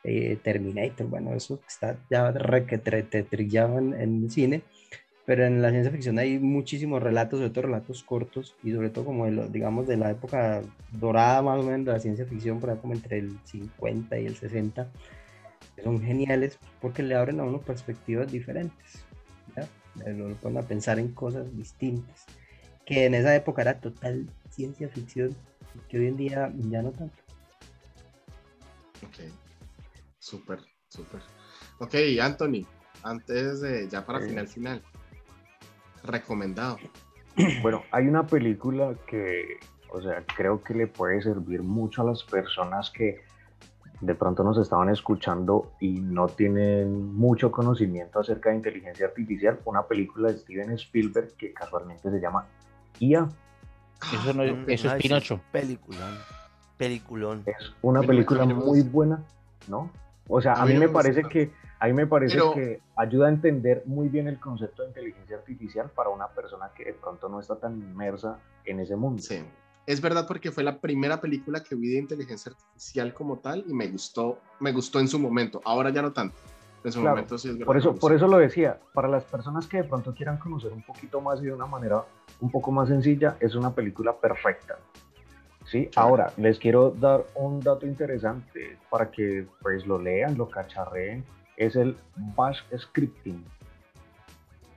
eh, Terminator, bueno, eso está ya re que tre- te trillado en, en el cine, pero en la ciencia ficción hay muchísimos relatos, sobre todo relatos cortos y sobre todo como de lo, digamos de la época dorada más o menos de la ciencia ficción, por como entre el 50 y el 60, que son geniales porque le abren a uno perspectivas diferentes, Lo ponen a pensar en cosas distintas, que en esa época era total ciencia ficción, y que hoy en día ya no tanto. Ok, súper, súper. Ok, Anthony, antes de, ya para Eh. final, final. Recomendado. Bueno, hay una película que, o sea, creo que le puede servir mucho a las personas que de pronto nos estaban escuchando y no tienen mucho conocimiento acerca de inteligencia artificial. Una película de Steven Spielberg que casualmente se llama IA. Eso, no, eso es Pinocho. Peliculón. Peliculón. Es una película muy buena, ¿no? O sea, A mí me parece que a mí me parece Pero- que ayuda a entender muy bien el concepto de inteligencia artificial para una persona que de pronto no está tan inmersa en ese mundo. Sí. Es verdad porque fue la primera película que vi de inteligencia artificial como tal y me gustó, me gustó en su momento. Ahora ya no tanto. En su Claro, momento sí es verdad. Por eso, por eso lo decía, para las personas que de pronto quieran conocer un poquito más y de una manera un poco más sencilla, es una película perfecta. ¿Sí? Ahora, les quiero dar un dato interesante para que pues lo lean, lo cacharreen, es el bash scripting.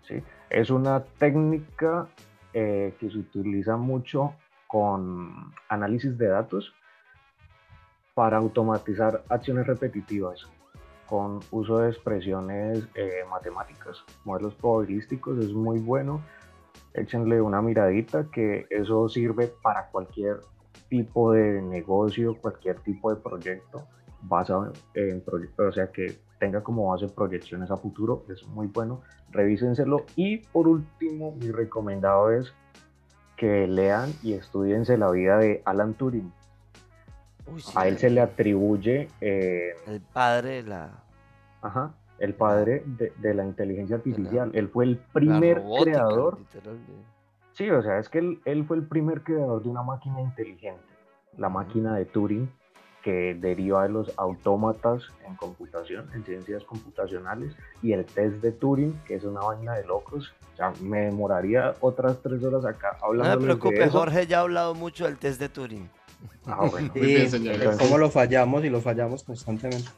¿Sí? Es una técnica eh, que se utiliza mucho con análisis de datos para automatizar acciones repetitivas con uso de expresiones eh, matemáticas, modelos probabilísticos, es muy bueno. Échenle una miradita que eso sirve para cualquier tipo de negocio, cualquier tipo de proyecto basado en proyectos, o sea que tenga como base proyecciones a futuro, es muy bueno. Revísenselo y por último, mi recomendado es que lean y estudiense la vida de Alan Turing. Uy, sí, A él se le atribuye eh, El padre de la. Ajá, el padre de, de la inteligencia la- artificial. Él fue el primer robótica, creador, Sí, o sea, es que él, él fue el primer creador de una máquina inteligente, la máquina de Turing, que deriva de los autómatas en computación, en ciencias computacionales, y el test de Turing, que es una vaina de locos. O sea, me demoraría otras tres horas acá No hablando se preocupe, Jorge ya ha hablado mucho del test de Turing. Ah, bueno. Muy bien, señores. pero ¿Cómo lo fallamos y lo fallamos constantemente?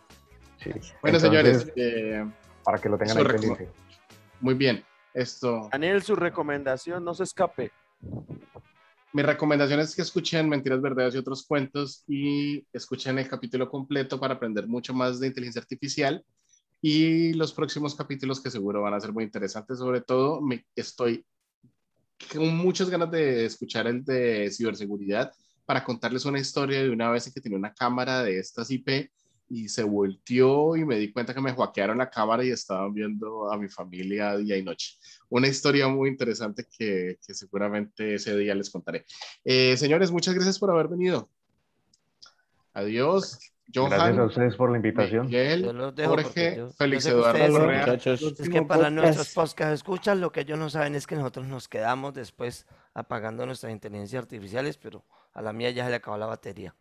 sí. Bueno, Entonces, señores, eh, para que lo tengan ahí pendiente. muy bien. Esto, Daniel, su recomendación, no se escape. Mi recomendación es que escuchen Mentiras, Verdades y otros cuentos y escuchen el capítulo completo para aprender mucho más de inteligencia artificial y los próximos capítulos que seguro van a ser muy interesantes. Sobre todo, me, estoy con muchas ganas de escuchar el de ciberseguridad para contarles una historia de una vez que tenía una cámara de estas IP y se volteó y me di cuenta que me hackearon la cámara y estaban viendo a mi familia día y noche. Una historia muy interesante que, que seguramente ese día les contaré. Eh, señores, muchas gracias por haber venido. Adiós. Gracias a Johan, ustedes por la invitación. Yo Miguel, los dejo porque Jorge, yo- yo Félix que Eduardo ustedes- Correa. Muchachos, Es que para podcast. nuestros podcast escuchas, lo que ellos no saben es que nosotros nos quedamos después apagando nuestras inteligencias artificiales, pero a la mía ya se le acabó la batería.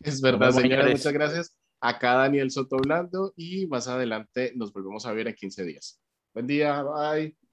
Es verdad, señores. muchas gracias. Acá Daniel Soto Blando y más adelante nos volvemos a ver en 15 días. Buen día, bye.